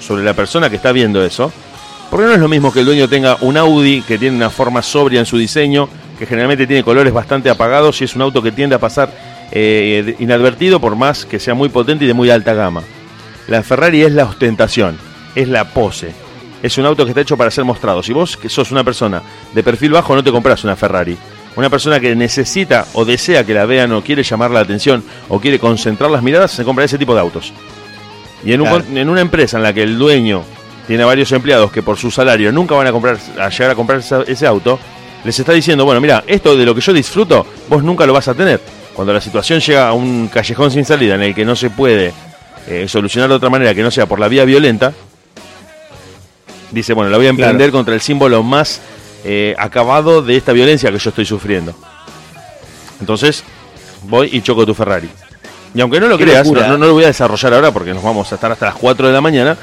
S3: sobre la persona que está viendo eso. Porque no es lo mismo que el dueño tenga un Audi que tiene una forma sobria en su diseño, que generalmente tiene colores bastante apagados y es un auto que tiende a pasar eh, inadvertido por más que sea muy potente y de muy alta gama. La Ferrari es la ostentación, es la pose. Es un auto que está hecho para ser mostrado. Si vos que sos una persona de perfil bajo no te compras una Ferrari. Una persona que necesita o desea que la vean o quiere llamar la atención o quiere concentrar las miradas se compra ese tipo de autos. Y en, un
S2: Claro.
S3: con- en una empresa en la que el dueño tiene varios empleados que por su salario nunca van a comprar a llegar a comprar ese auto, les está diciendo, bueno, mira, esto de lo que yo disfruto, vos nunca lo vas a tener. cuando la situación llega a un callejón sin salida en el que no se puede eh, solucionar de otra manera que no sea por la vía violenta, dice, bueno, la voy a emprender contra el símbolo más eh, acabado de esta violencia que yo estoy sufriendo. Entonces, voy y choco tu Ferrari. Y aunque no lo
S2: Qué
S3: creas, no, no- no lo voy a desarrollar ahora porque nos vamos a estar hasta las 4 de la mañana,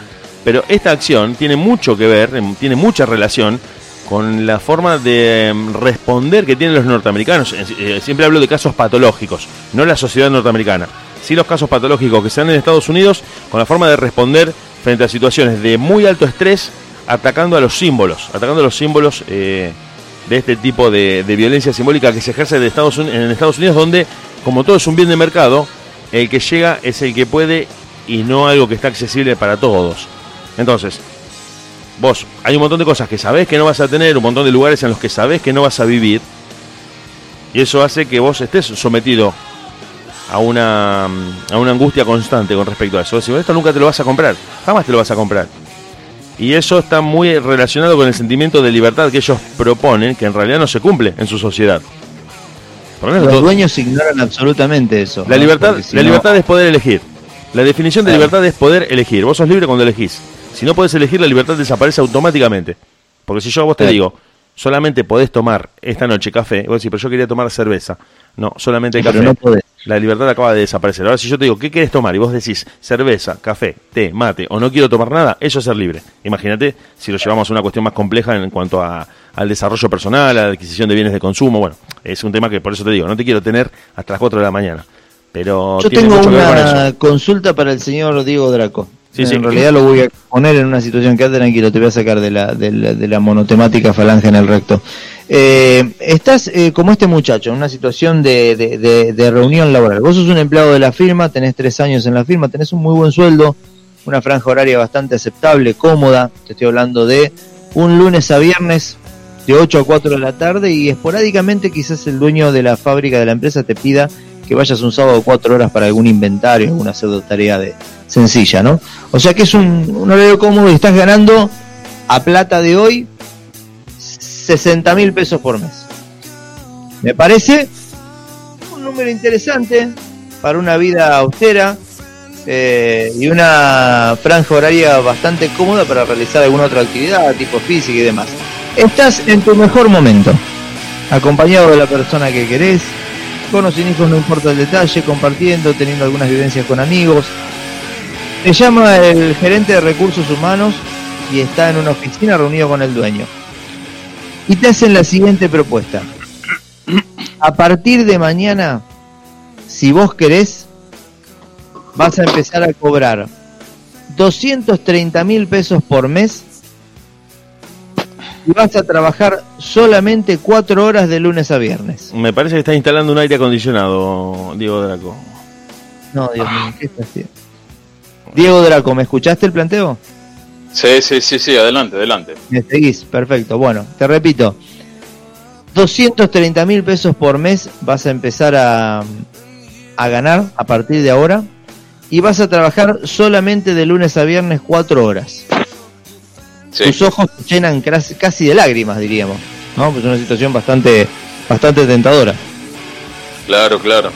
S3: pero esta acción tiene mucho que ver, em, tiene mucha relación con la forma de em, responder que tienen los norteamericanos. Eh, eh, Siempre hablo de casos patológicos, no la sociedad norteamericana. Sí los casos patológicos que se dan en Estados Unidos con la forma de responder frente a situaciones de muy alto estrés, atacando a los símbolos, atacando a los símbolos eh, de este tipo de, violencia simbólica que se ejerce en Estados Unidos, donde, como todo es un bien de mercado, el que llega es el que puede y no algo que está accesible para todos. Entonces, vos, hay un montón de cosas que sabés que no vas a tener, un montón de lugares en los que sabés que no vas a vivir, y eso hace que vos estés sometido a una, a una angustia constante con respecto a eso. Si esto nunca te lo vas a comprar, jamás te lo vas a comprar. Y eso está muy relacionado con el sentimiento de libertad que ellos proponen, que en realidad no se cumple en su sociedad.
S2: Los
S3: todo-
S2: dueños ignoran absolutamente eso.
S3: la
S2: ¿no?
S3: libertad,
S2: si
S3: la
S2: no-
S3: libertad es poder elegir. La definición de libertad es poder elegir. Vos sos libre cuando elegís. Si no podés elegir, la libertad desaparece automáticamente. Porque si yo a vos te digo, solamente podés tomar esta noche café, vos decís, pero yo quería tomar cerveza. No, solamente
S2: Pero
S3: café.
S2: no podés.
S3: La libertad acaba de desaparecer. Ahora, si yo te digo, ¿qué querés tomar? Y vos decís, cerveza, café, té, mate, o no quiero tomar nada, eso es ser libre. Imagínate si lo llevamos a una cuestión más compleja en cuanto a, al desarrollo personal, a la adquisición de bienes de consumo. Bueno, es un tema que por eso te digo, no te quiero tener hasta las 4 de la mañana. Pero
S2: Yo
S3: tiene
S2: tengo
S3: mucho que ver con
S2: una
S3: eso.
S2: consulta para el señor Diego Draco.
S3: Sí,
S2: en
S3: sí.
S2: realidad lo voy a poner en una situación que tranquilo, te voy a sacar de la, de la, de la monotemática falange en el recto. Eh, estás eh, como este muchacho, en una situación de, de- de- reunión laboral. Vos sos un empleado de la firma, tenés tres años en la firma, tenés un muy buen sueldo, una franja horaria bastante aceptable, cómoda. Te estoy hablando de un lunes a viernes de 8 a 4 de la tarde y esporádicamente quizás el dueño de la fábrica de la empresa te pida que vayas un sábado 4 horas para algún inventario, alguna pseudo tarea de sencilla, ¿no? O sea que es un, un horario cómodo y estás ganando a plata de hoy 60 mil pesos por mes. Me parece un número interesante para una vida austera eh, y una franja horaria bastante cómoda para realizar alguna otra actividad, tipo física y demás. Estás en tu mejor momento, acompañado de la persona que querés, con o sin hijos no importa el detalle, compartiendo, teniendo algunas vivencias con amigos. Te llama el gerente de recursos humanos y está en una oficina reunido con el dueño. Y te hacen la siguiente propuesta. A partir de mañana, si vos querés, vas a empezar a cobrar 230 mil pesos por mes y vas a trabajar solamente cuatro horas de lunes a viernes.
S3: Me parece que estás instalando un aire acondicionado, Diego Draco.
S2: No, Dios mío, ¿qué está haciendo? Diego Draco, ¿me escuchaste el planteo?
S4: Sí, sí, sí, sí, adelante, adelante.
S2: Me seguís, perfecto. Bueno, te repito, 230 mil pesos por mes vas a empezar a, a ganar a partir de ahora y vas a trabajar solamente de lunes a viernes cuatro horas.
S4: Sí.
S2: Tus ojos se llenan casi, de lágrimas, diríamos. ¿no? Pues es una situación bastante, bastante tentadora.
S4: Claro, claro.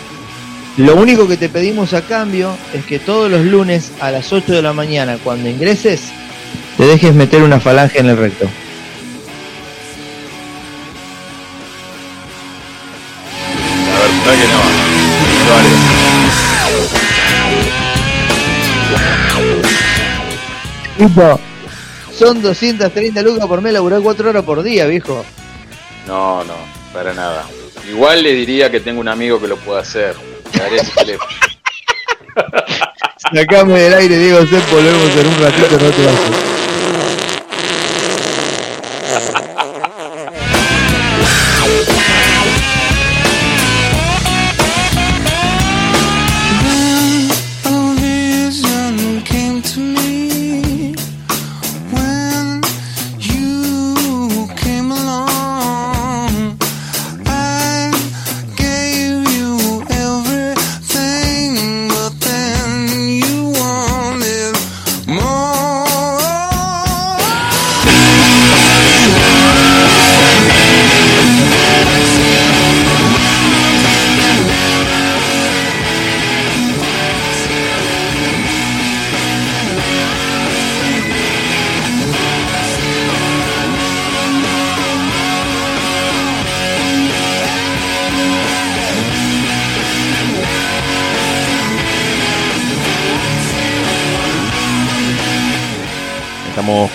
S2: Lo único que te pedimos a cambio es que todos los lunes a las 8 de la mañana, cuando ingreses, te dejes meter una falange en el recto.
S4: A ver, espera que no. Vale.
S2: Tipo, son 230 lucas por mes, laburar 4 horas por día, viejo.
S4: No, no, para nada. Igual le diría que tengo un amigo que lo pueda hacer.
S2: Sacame del aire, Diego Sepp, volvemos en un ratito, no te vayas.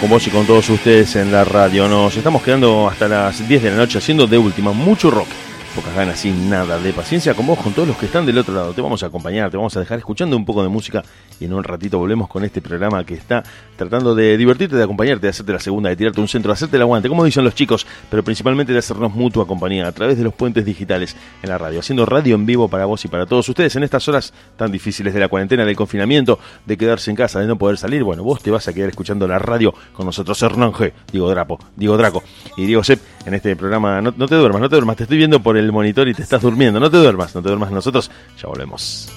S3: Con vos y con todos ustedes en la radio. Nos estamos quedando hasta las 10 de la noche haciendo de última mucho rock. Pocas ganas sin nada de paciencia con vos, con todos los que están del otro lado. Te vamos a acompañar, te vamos a dejar escuchando un poco de música y en un ratito volvemos con este programa que está tratando de divertirte, de acompañarte, de hacerte la segunda, de tirarte un centro, de hacerte el aguante, como dicen los chicos, pero principalmente de hacernos mutua compañía a través de los puentes digitales en la radio, haciendo radio en vivo para vos y para todos ustedes en estas horas tan difíciles de la cuarentena, del confinamiento, de quedarse en casa, de no poder salir. Bueno, vos te vas a quedar escuchando la radio con nosotros, Hernán G, Diego Drapo, Diego Draco y Diego Sepp en este programa. No, no te duermas, no te duermas, te estoy viendo por el monitor y te estás durmiendo. No te duermas, no te duermas. Nosotros ya volvemos.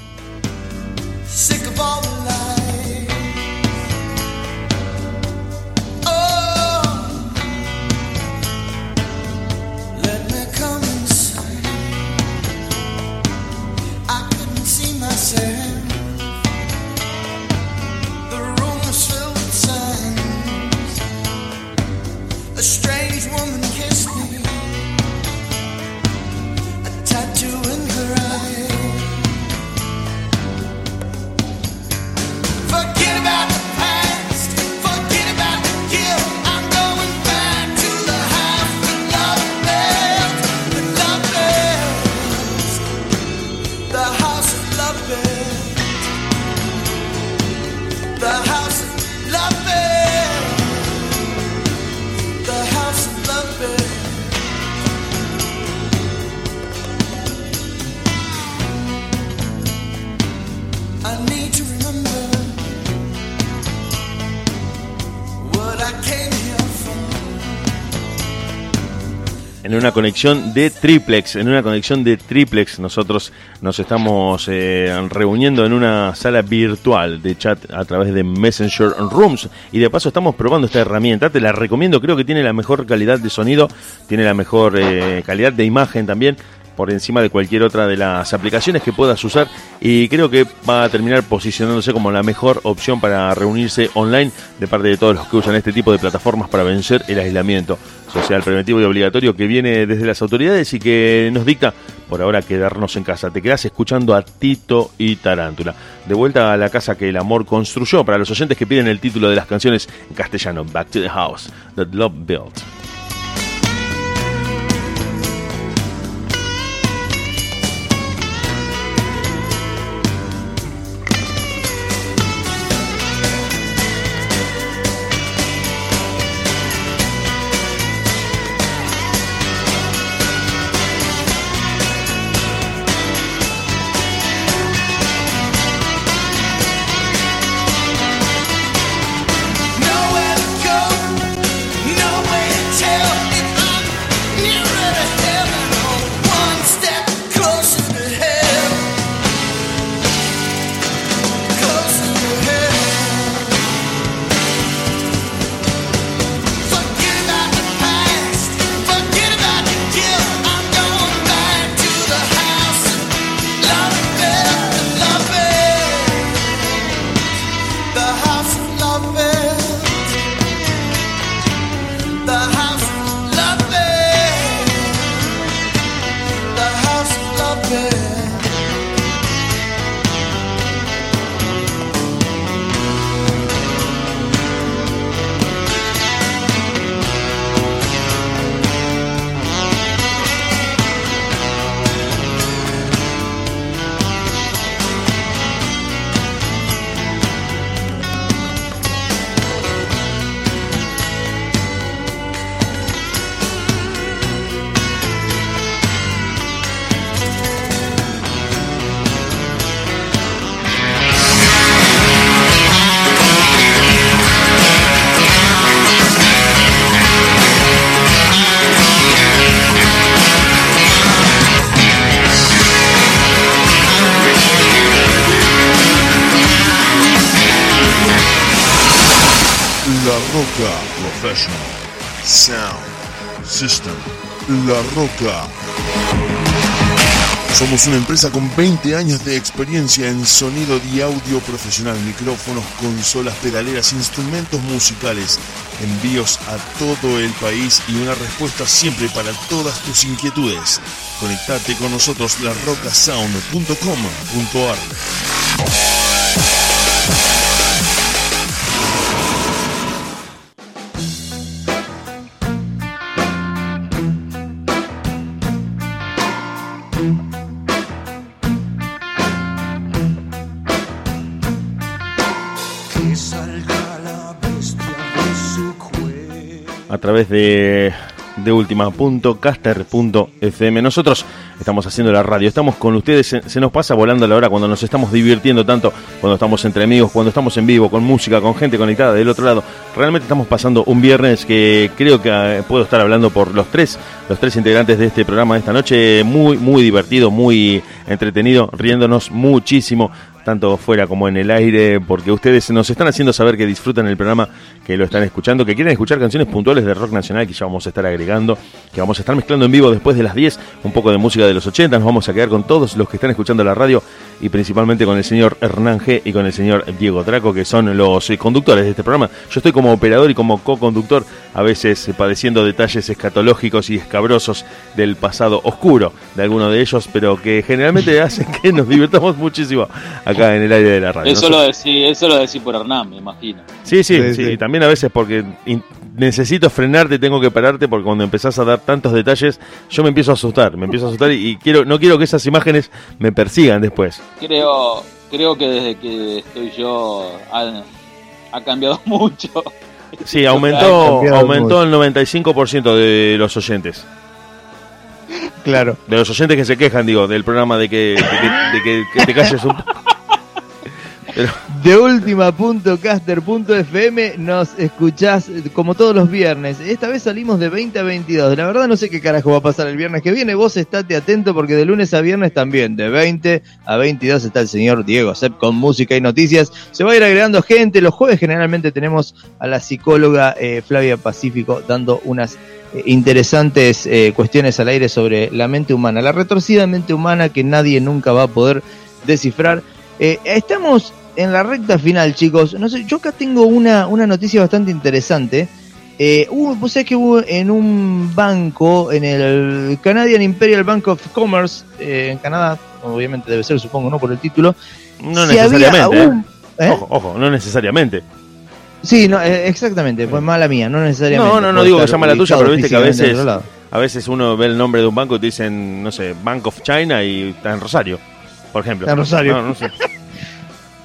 S3: Conexión de triplex, en una conexión de triplex, nosotros nos estamos eh, reuniendo en una sala virtual de chat a través de Messenger Rooms. Y de paso estamos probando esta herramienta, te la recomiendo, creo que tiene la mejor calidad de sonido, tiene la mejor eh, calidad de imagen también por encima de cualquier otra de las aplicaciones que puedas usar y creo que va a terminar posicionándose como la mejor opción para reunirse online de parte de todos los que usan este tipo de plataformas para vencer el aislamiento social preventivo y obligatorio que viene desde las autoridades y que nos dicta por ahora quedarnos en casa. Te quedas escuchando a Tito y Tarántula. De vuelta a la casa que el amor construyó para los oyentes que piden el título de las canciones en castellano, Back to the House, That Love Built.
S1: Roca. Somos una empresa con 20 años de experiencia en sonido y audio profesional, micrófonos, consolas, pedaleras, instrumentos musicales, envíos a todo el país y una respuesta siempre para todas tus inquietudes. Conectate con nosotros larrocasound.com.ar
S3: través de, de ultima.caster.fm. Nosotros estamos haciendo la radio, estamos con ustedes, se, se nos pasa volando la hora cuando nos estamos divirtiendo tanto, cuando estamos entre amigos, cuando estamos en vivo, con música, con gente conectada del otro lado. Realmente estamos pasando un viernes que creo que eh, puedo estar hablando por los tres, los tres integrantes de este programa de esta noche, muy, muy divertido, muy entretenido, riéndonos muchísimo tanto fuera como en el aire, porque ustedes nos están haciendo saber que disfrutan el programa, que lo están escuchando, que quieren escuchar canciones puntuales de rock nacional que ya vamos a estar agregando, que vamos a estar mezclando en vivo después de las 10, un poco de música de los 80, nos vamos a quedar con todos los que están escuchando la radio y principalmente con el señor Hernán G y con el señor Diego Draco, que son los eh, conductores de este programa. Yo estoy como operador y como co-conductor, a veces eh, padeciendo detalles escatológicos y escabrosos del pasado oscuro de alguno de ellos, pero que generalmente hacen que nos divirtamos muchísimo acá en el aire de la radio.
S4: Eso lo decís, eso lo decís por Hernán, me imagino.
S3: Sí, sí,
S2: Sí,
S3: sí, también a veces porque necesito frenarte, tengo que pararte porque cuando empezás a dar tantos detalles, yo me empiezo a asustar, me empiezo a asustar y, y quiero no quiero que esas imágenes me persigan después.
S4: Creo, creo que desde que estoy yo ha, ha cambiado mucho.
S3: Sí, aumentó aumentó el 95% de los oyentes.
S2: Claro.
S3: De los oyentes que se quejan, digo, del programa de que, de que, de que- que te calles un Pero,
S2: De última.caster.fm nos escuchás eh, como todos los viernes. Esta vez salimos de 20 a 22. La verdad no sé qué carajo va a pasar el viernes que viene. Vos estate atento porque de lunes a viernes también. De 20 a 22 está el señor Diego Sepp con música y noticias. Se va a ir agregando gente. Los jueves generalmente tenemos a la psicóloga eh, Flavia Pacífico dando unas eh, interesantes cuestiones al aire sobre la mente humana. La retorcida mente humana que nadie nunca va a poder descifrar. Estamos en la recta final, chicos. No sé, yo acá tengo una, una noticia bastante interesante. Eh, hubo, vos sabés que hubo en un banco, en el Canadian Imperial Bank of Commerce, eh, en Canadá, obviamente debe ser, supongo, no por el título.
S3: no
S2: si había
S3: necesariamente. ¿eh?
S2: ¿eh?
S3: Ojo, ojo, no necesariamente.
S2: Sí, no, eh, exactamente, fue mala mía, no necesariamente.
S3: No, no, no digo que
S2: estar
S3: llama la tuya, pero viste que a veces, a veces uno ve el nombre de un banco y te dicen, no sé, Bank of China y está en Rosario, por ejemplo.
S2: Está en Rosario.
S3: No, no sé.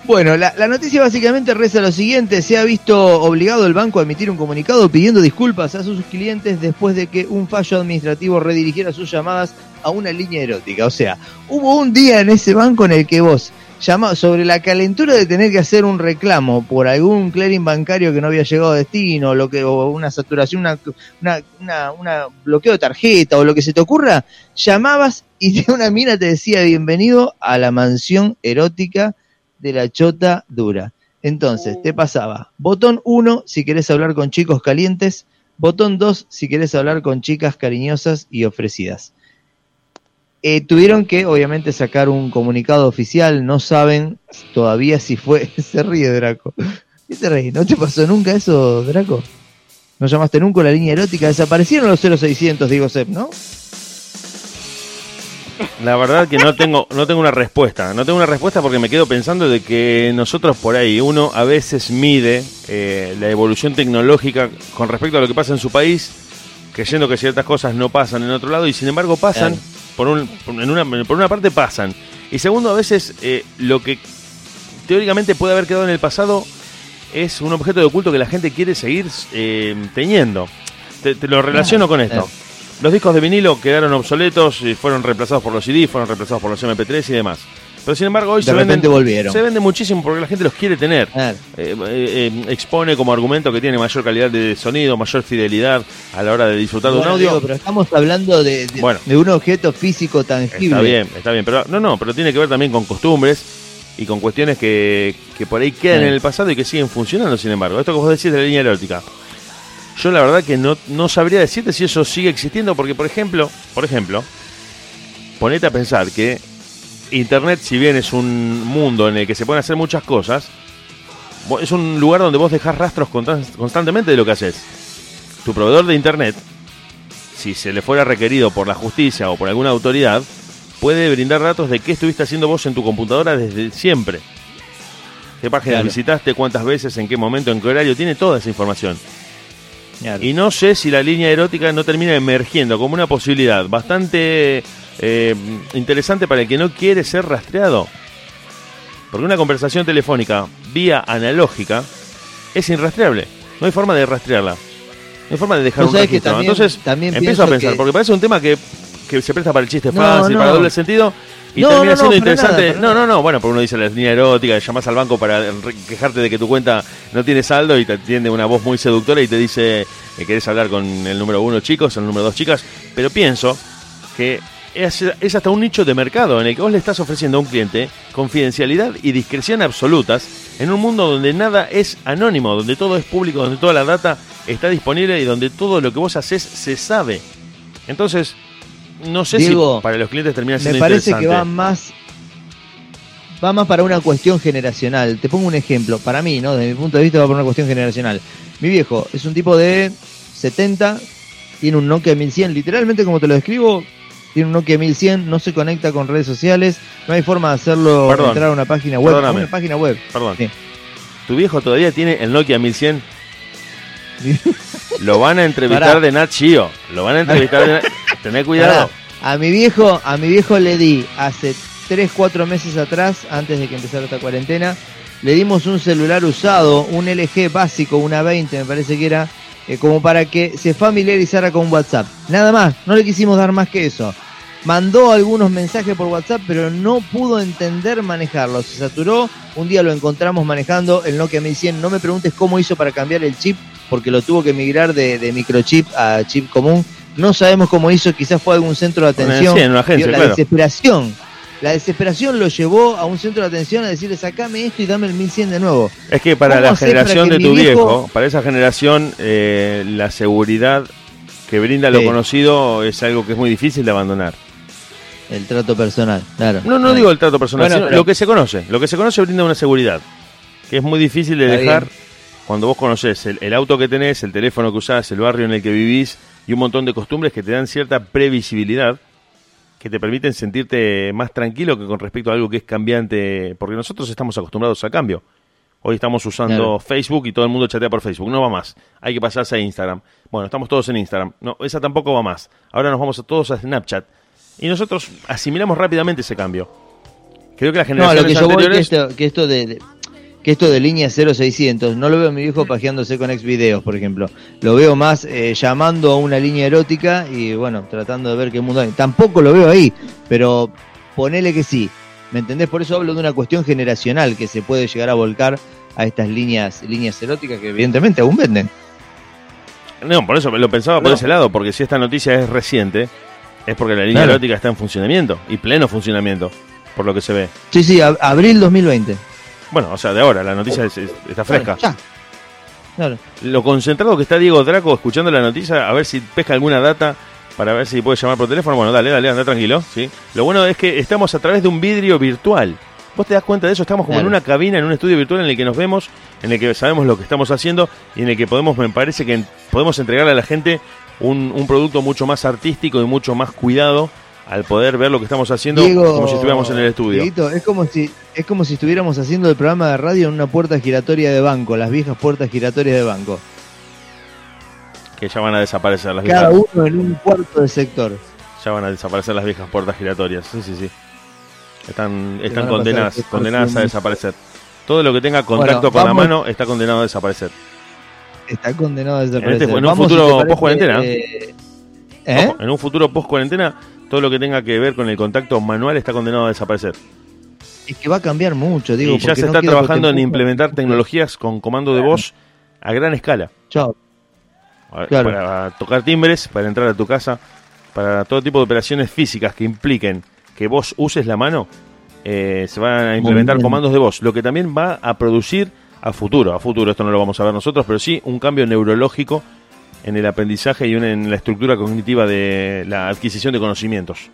S2: Bueno, la, noticia básicamente reza lo siguiente, se ha visto obligado el banco a emitir un comunicado pidiendo disculpas a sus clientes después de que un fallo administrativo redirigiera sus llamadas a una línea erótica. O sea, hubo un día en ese banco en el que vos llama sobre la calentura de tener que hacer un reclamo por algún clearing bancario que no había llegado a destino, lo que, o una saturación, una, una, una- una bloqueo de tarjeta o lo que se te ocurra, llamabas y una mina te decía bienvenido a la mansión erótica de la chota dura. Entonces, te pasaba botón 1 si querés hablar con chicos calientes, botón 2 si querés hablar con chicas cariñosas y ofrecidas. Eh, tuvieron que, obviamente, sacar un comunicado oficial, no saben todavía si fue... Se ríe Draco. ¿Qué te reís? ¿No te pasó nunca eso, Draco? ¿No llamaste nunca a la línea erótica? Desaparecieron los 0600, digo Sep, ¿no?
S3: La verdad que no tengo, no tengo una respuesta. No tengo una respuesta porque me quedo pensando de que nosotros por ahí, uno a veces mide eh, la evolución tecnológica con respecto a lo que pasa en su país, creyendo que ciertas cosas no pasan en otro lado y sin embargo pasan,
S2: Claro.
S3: por, un, por, en una, por una parte pasan. Y segundo, a veces eh, lo que teóricamente puede haber quedado en el pasado es un objeto de oculto que la gente quiere seguir eh, teniendo. Te, te lo relaciono con esto. Los discos de vinilo quedaron obsoletos y fueron reemplazados por los CD, fueron reemplazados por los MP3 y demás. Pero sin embargo hoy
S2: De
S3: se venden,
S2: volvieron.
S3: se venden muchísimo porque la gente los quiere tener.
S2: Claro.
S3: Eh, eh, eh, expone como argumento que tiene mayor calidad de sonido, mayor fidelidad a la hora de disfrutar de un audio.
S2: digo, pero estamos hablando de, de-
S3: Bueno.
S2: de un objeto físico tangible.
S3: Está bien, está bien, pero no, no, pero tiene que ver también con costumbres y con cuestiones que, que por ahí quedan
S2: Sí.
S3: en el pasado y que siguen funcionando, sin embargo. Esto que vos decís de la línea erótica. Yo la verdad que no, no sabría decirte si eso sigue existiendo, porque por ejemplo, por ejemplo, ponete a pensar que Internet, si bien es un mundo en el que se pueden hacer muchas cosas, es un lugar donde vos dejás rastros constan- constantemente de lo que haces. Tu proveedor de Internet, si se le fuera requerido por la justicia o por alguna autoridad, puede brindar datos de qué estuviste haciendo vos en tu computadora desde siempre. ¿Qué páginas
S2: Claro.
S3: visitaste? ¿Cuántas veces? ¿En qué momento? ¿En qué horario? Tiene toda esa información.
S2: Claro.
S3: Y no sé si la línea erótica no termina emergiendo como una posibilidad bastante eh, interesante para el que no quiere ser rastreado. Porque una conversación telefónica vía analógica es irrastreable. No hay forma de rastrearla. No hay forma de dejar un registro.
S2: también-
S3: Entonces,
S2: también
S3: empiezo a pensar,
S2: que-
S3: porque parece un tema que, que se presta para el chiste fácil,
S2: no.
S3: para doble sentido. Y
S2: No,
S3: termina siendo interesante.
S2: nada,
S3: no, no, no. Bueno, porque uno dice la línea erótica, llamás al banco para quejarte de que tu cuenta no tiene saldo y te atiende una voz muy seductora y te dice que querés hablar con el número uno chicos, el número dos chicas. Pero pienso que es, es hasta un nicho de mercado en el que vos le estás ofreciendo a un cliente confidencialidad y discreción absolutas en un mundo donde nada es anónimo, donde todo es público, donde toda la data está disponible y donde todo lo que vos haces se sabe. Entonces, no sé
S2: Diego,
S3: si para los clientes termina
S2: Me
S3: siendo
S2: parece que va más va más para una cuestión generacional. Te pongo un ejemplo. Para mí, ¿no? Desde mi punto de vista va para una cuestión generacional. Mi viejo es un tipo de 70, tiene un Nokia 1100, literalmente como te lo describo, tiene un Nokia 1100, no se conecta con redes sociales, no hay forma de hacerlo
S3: Perdón,
S2: entrar a una página web, a una página web.
S3: Perdón.
S2: Sí.
S3: ¿Tu viejo todavía tiene el Nokia 1100? Lo van a entrevistar
S2: Pará.
S3: de Nat Geo. Lo van a entrevistar de Nat... Tené cuidado.
S2: Pará, A mi viejo, a mi viejo le di hace 3, 4 meses atrás, antes de que empezara esta cuarentena, le dimos un celular usado, un LG básico, una 20 me parece que era, eh, como para que se familiarizara con WhatsApp. Nada más, no le quisimos dar más que eso. Mandó algunos mensajes por WhatsApp, pero no pudo entender manejarlo. Se saturó. Un día lo encontramos manejando el Nokia 1100. No me preguntes cómo hizo para cambiar el chip, porque lo tuvo que migrar de, de microchip a chip común. No sabemos cómo hizo, quizás fue a algún centro de atención.
S3: Sí, en una agencia,
S2: la
S3: claro.
S2: desesperación. La desesperación lo llevó a un centro de atención a decirle, sacame esto y dame el 1100 de nuevo.
S3: Es que para
S2: ¿Cómo
S3: la generación
S2: para
S3: de tu viejo,
S2: viejo-
S3: para esa generación, eh, la seguridad que brinda lo
S2: Sí.
S3: conocido es algo que es muy difícil de abandonar.
S2: El trato personal, claro.
S3: No, no digo el trato personal,
S2: Bueno,
S3: sino
S2: pero-
S3: lo que se conoce. Lo que se conoce brinda una seguridad, que es muy difícil de
S2: Está
S3: dejar
S2: bien.
S3: Cuando vos conoces el, el auto que tenés, el teléfono que usás, el barrio en el que vivís y un montón de costumbres que te dan cierta previsibilidad, que te permiten sentirte más tranquilo que con respecto a algo que es cambiante, porque nosotros estamos acostumbrados al cambio. Hoy estamos usando
S2: Claro.
S3: Facebook y todo el mundo chatea por Facebook. No va más. Hay que pasarse a Instagram. Bueno, estamos todos en Instagram. No, esa tampoco va más. Ahora nos vamos a todos a Snapchat. Y nosotros asimilamos rápidamente ese cambio. Creo que las
S2: No, a lo
S3: generaciones
S2: que yo voy que
S3: anteriores...
S2: esto, que esto de, de- que esto de línea 0600, no lo veo a mi viejo pajeándose con ex videos, por ejemplo. Lo veo más eh, llamando a una línea erótica y bueno, tratando de ver qué mundo hay. Tampoco lo veo ahí, pero ponele que sí. ¿Me entendés? Por eso hablo de una cuestión generacional que se puede llegar a volcar a estas líneas líneas eróticas que evidentemente aún venden.
S3: No, por eso lo pensaba por
S2: No.
S3: ese lado, porque si esta noticia es reciente, es porque la línea
S2: Claro.
S3: erótica está en funcionamiento, y pleno funcionamiento, por lo que se ve.
S2: Sí, sí, ab- abril 2020.
S3: Bueno, o sea, de ahora, la noticia es- es- está fresca.
S2: Ya. Claro.
S3: Lo concentrado que está Diego Draco escuchando la noticia, a ver si pesca alguna data para ver si puede llamar por teléfono. Bueno, dale, dale, anda tranquilo. ¿sí? Lo bueno es que estamos a través de un vidrio virtual. Vos te das cuenta de eso, estamos como en
S2: Claro.
S3: una cabina, en un estudio virtual en el que nos vemos, en el que sabemos lo que estamos haciendo y en el que podemos, me parece que podemos entregarle a la gente un, un producto mucho más artístico y mucho más cuidado al poder ver lo que estamos haciendo
S2: Diego,
S3: como si estuviéramos en el estudio.
S2: Dieguito, es como si es como si estuviéramos haciendo el programa de radio en una puerta giratoria de banco, las viejas puertas giratorias de banco.
S3: Que ya van a desaparecer las
S2: Cada
S3: viejas.
S2: uno en un cuarto de sector.
S3: Ya van a desaparecer las viejas puertas giratorias. Sí, sí, sí. Están, están
S2: a
S3: condenadas, condenadas a desaparecer. Todo lo que tenga contacto
S2: Bueno,
S3: con la mano está condenado a desaparecer.
S2: Está condenado a
S3: En,
S2: desaparecer.
S3: este- en un
S2: si
S3: futuro
S2: te parece,
S3: post cuarentena,
S2: eh, ¿eh?
S3: en un futuro post cuarentena, todo lo que tenga que ver con el contacto manual está condenado a desaparecer.
S2: Es que va a cambiar mucho, digo.
S3: y ya se está trabajando en implementar tecnologías con comando de voz a gran escala.
S2: Chao. Claro.
S3: Para tocar timbres, para entrar a tu casa, para todo tipo de operaciones físicas que impliquen que vos uses la mano, eh, se van a implementar comandos de voz, lo que también va a producir a futuro, a futuro, esto no lo vamos a ver nosotros, pero sí un cambio neurológico en el aprendizaje y en la estructura cognitiva de la adquisición de conocimientos.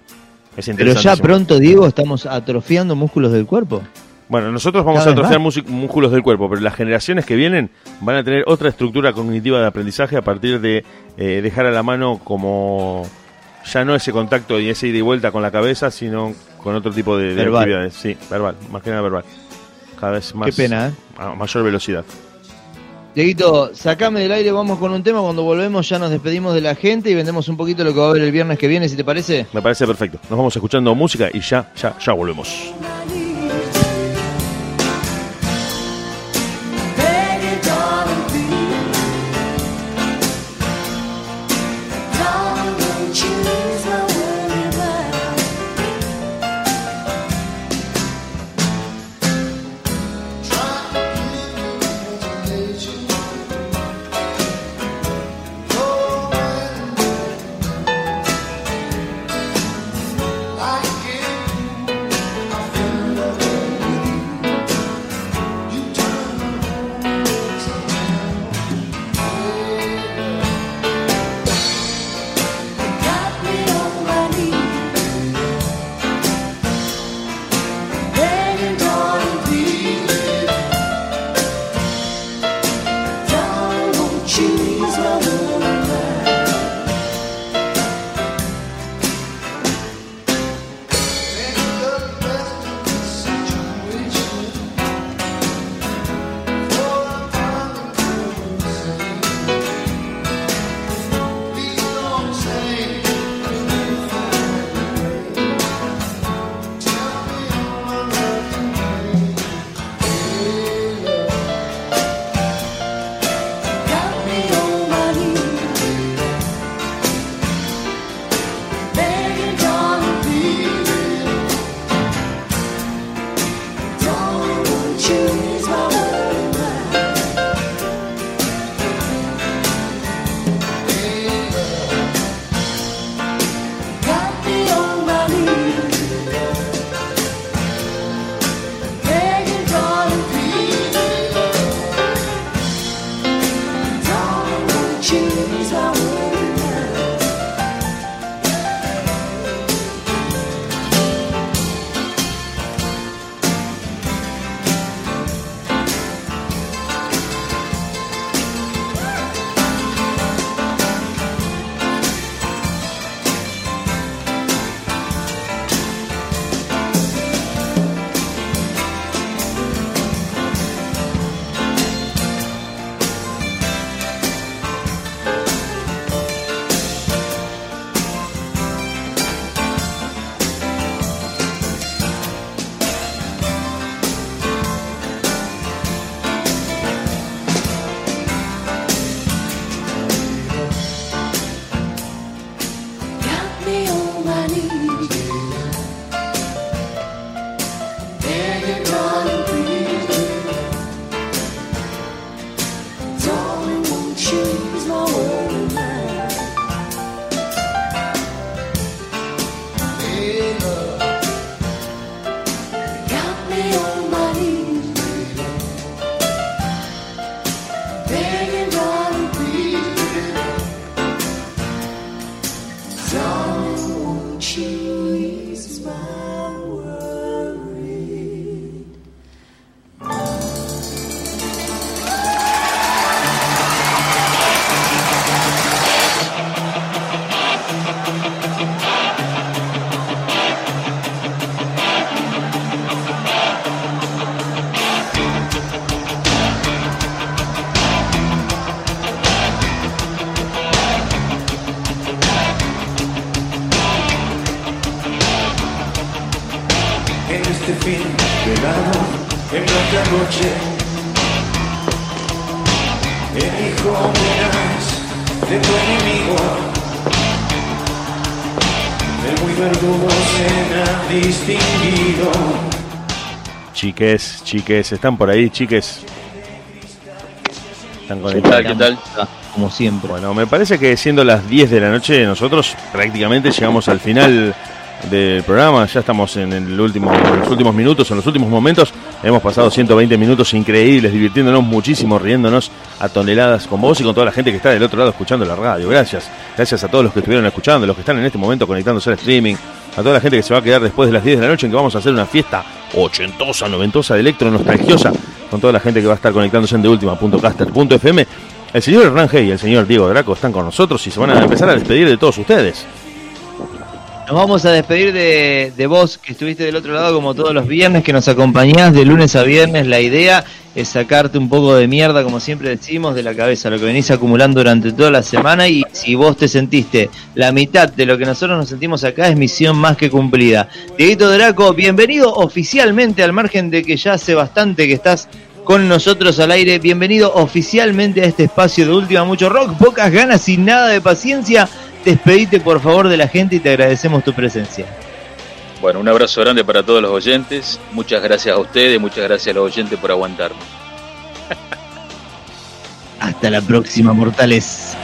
S3: Es
S2: Pero ya pronto, Diego, estamos atrofiando músculos del cuerpo.
S3: Bueno, nosotros vamos
S2: Cada
S3: a atrofiar músculos del cuerpo, pero las generaciones que vienen van a tener otra estructura cognitiva de aprendizaje a partir de eh, dejar a la mano como ya no ese contacto y ese ida y vuelta con la cabeza, sino con otro tipo de, de
S2: Verbal.
S3: actividades. Sí, verbal, más que nada verbal. Cada vez más
S2: Qué pena, ¿eh?
S3: a mayor velocidad.
S2: Dieguito, sacame del aire, vamos con un tema. Cuando volvemos ya nos despedimos de la gente y vendemos un poquito lo que va a haber el viernes que viene, si te parece.
S8: Me parece perfecto. Nos vamos escuchando música y ya, ya, ya volvemos. Chiques, chiques, están por ahí, chiques. Están
S4: ¿Qué tal? ¿Qué tal?
S2: Como siempre.
S8: Bueno, me parece que siendo las 10 de la noche, nosotros prácticamente llegamos al final del programa. Ya estamos en, el último, en los últimos minutos, en los últimos momentos. Hemos pasado 120 minutos increíbles, divirtiéndonos muchísimo, riéndonos a toneladas con vos y con toda la gente que está del otro lado escuchando la radio. Gracias. Gracias a todos los que estuvieron escuchando, los que están en este momento conectándose al streaming, a toda la gente que se va a quedar después de las 10 de la noche en que vamos a hacer una fiesta ochentosa, noventosa, de electro, nostalgiosa, con toda la gente que va a estar conectándose en deultima.caster.fm. El señor Hernán y el señor Diego Draco están con nosotros y se van a empezar a despedir de todos ustedes.
S2: Nos vamos a despedir de, de vos que estuviste del otro lado como todos los viernes, que nos acompañás de lunes a viernes. La idea es sacarte un poco de mierda, como siempre decimos, de la cabeza, lo que venís acumulando durante toda la semana y si vos te sentiste la mitad de lo que nosotros nos sentimos acá es misión más que cumplida. Dieguito Draco, bienvenido oficialmente al margen de que ya hace bastante que estás con nosotros al aire. Bienvenido oficialmente a este espacio de Última Mucho Rock. Pocas ganas y nada de paciencia. Despedite por favor de la gente y te agradecemos tu presencia.
S4: Bueno, un abrazo grande para todos los oyentes. Muchas gracias a ustedes, muchas gracias a los oyentes por aguantarme.
S2: Hasta la próxima, mortales.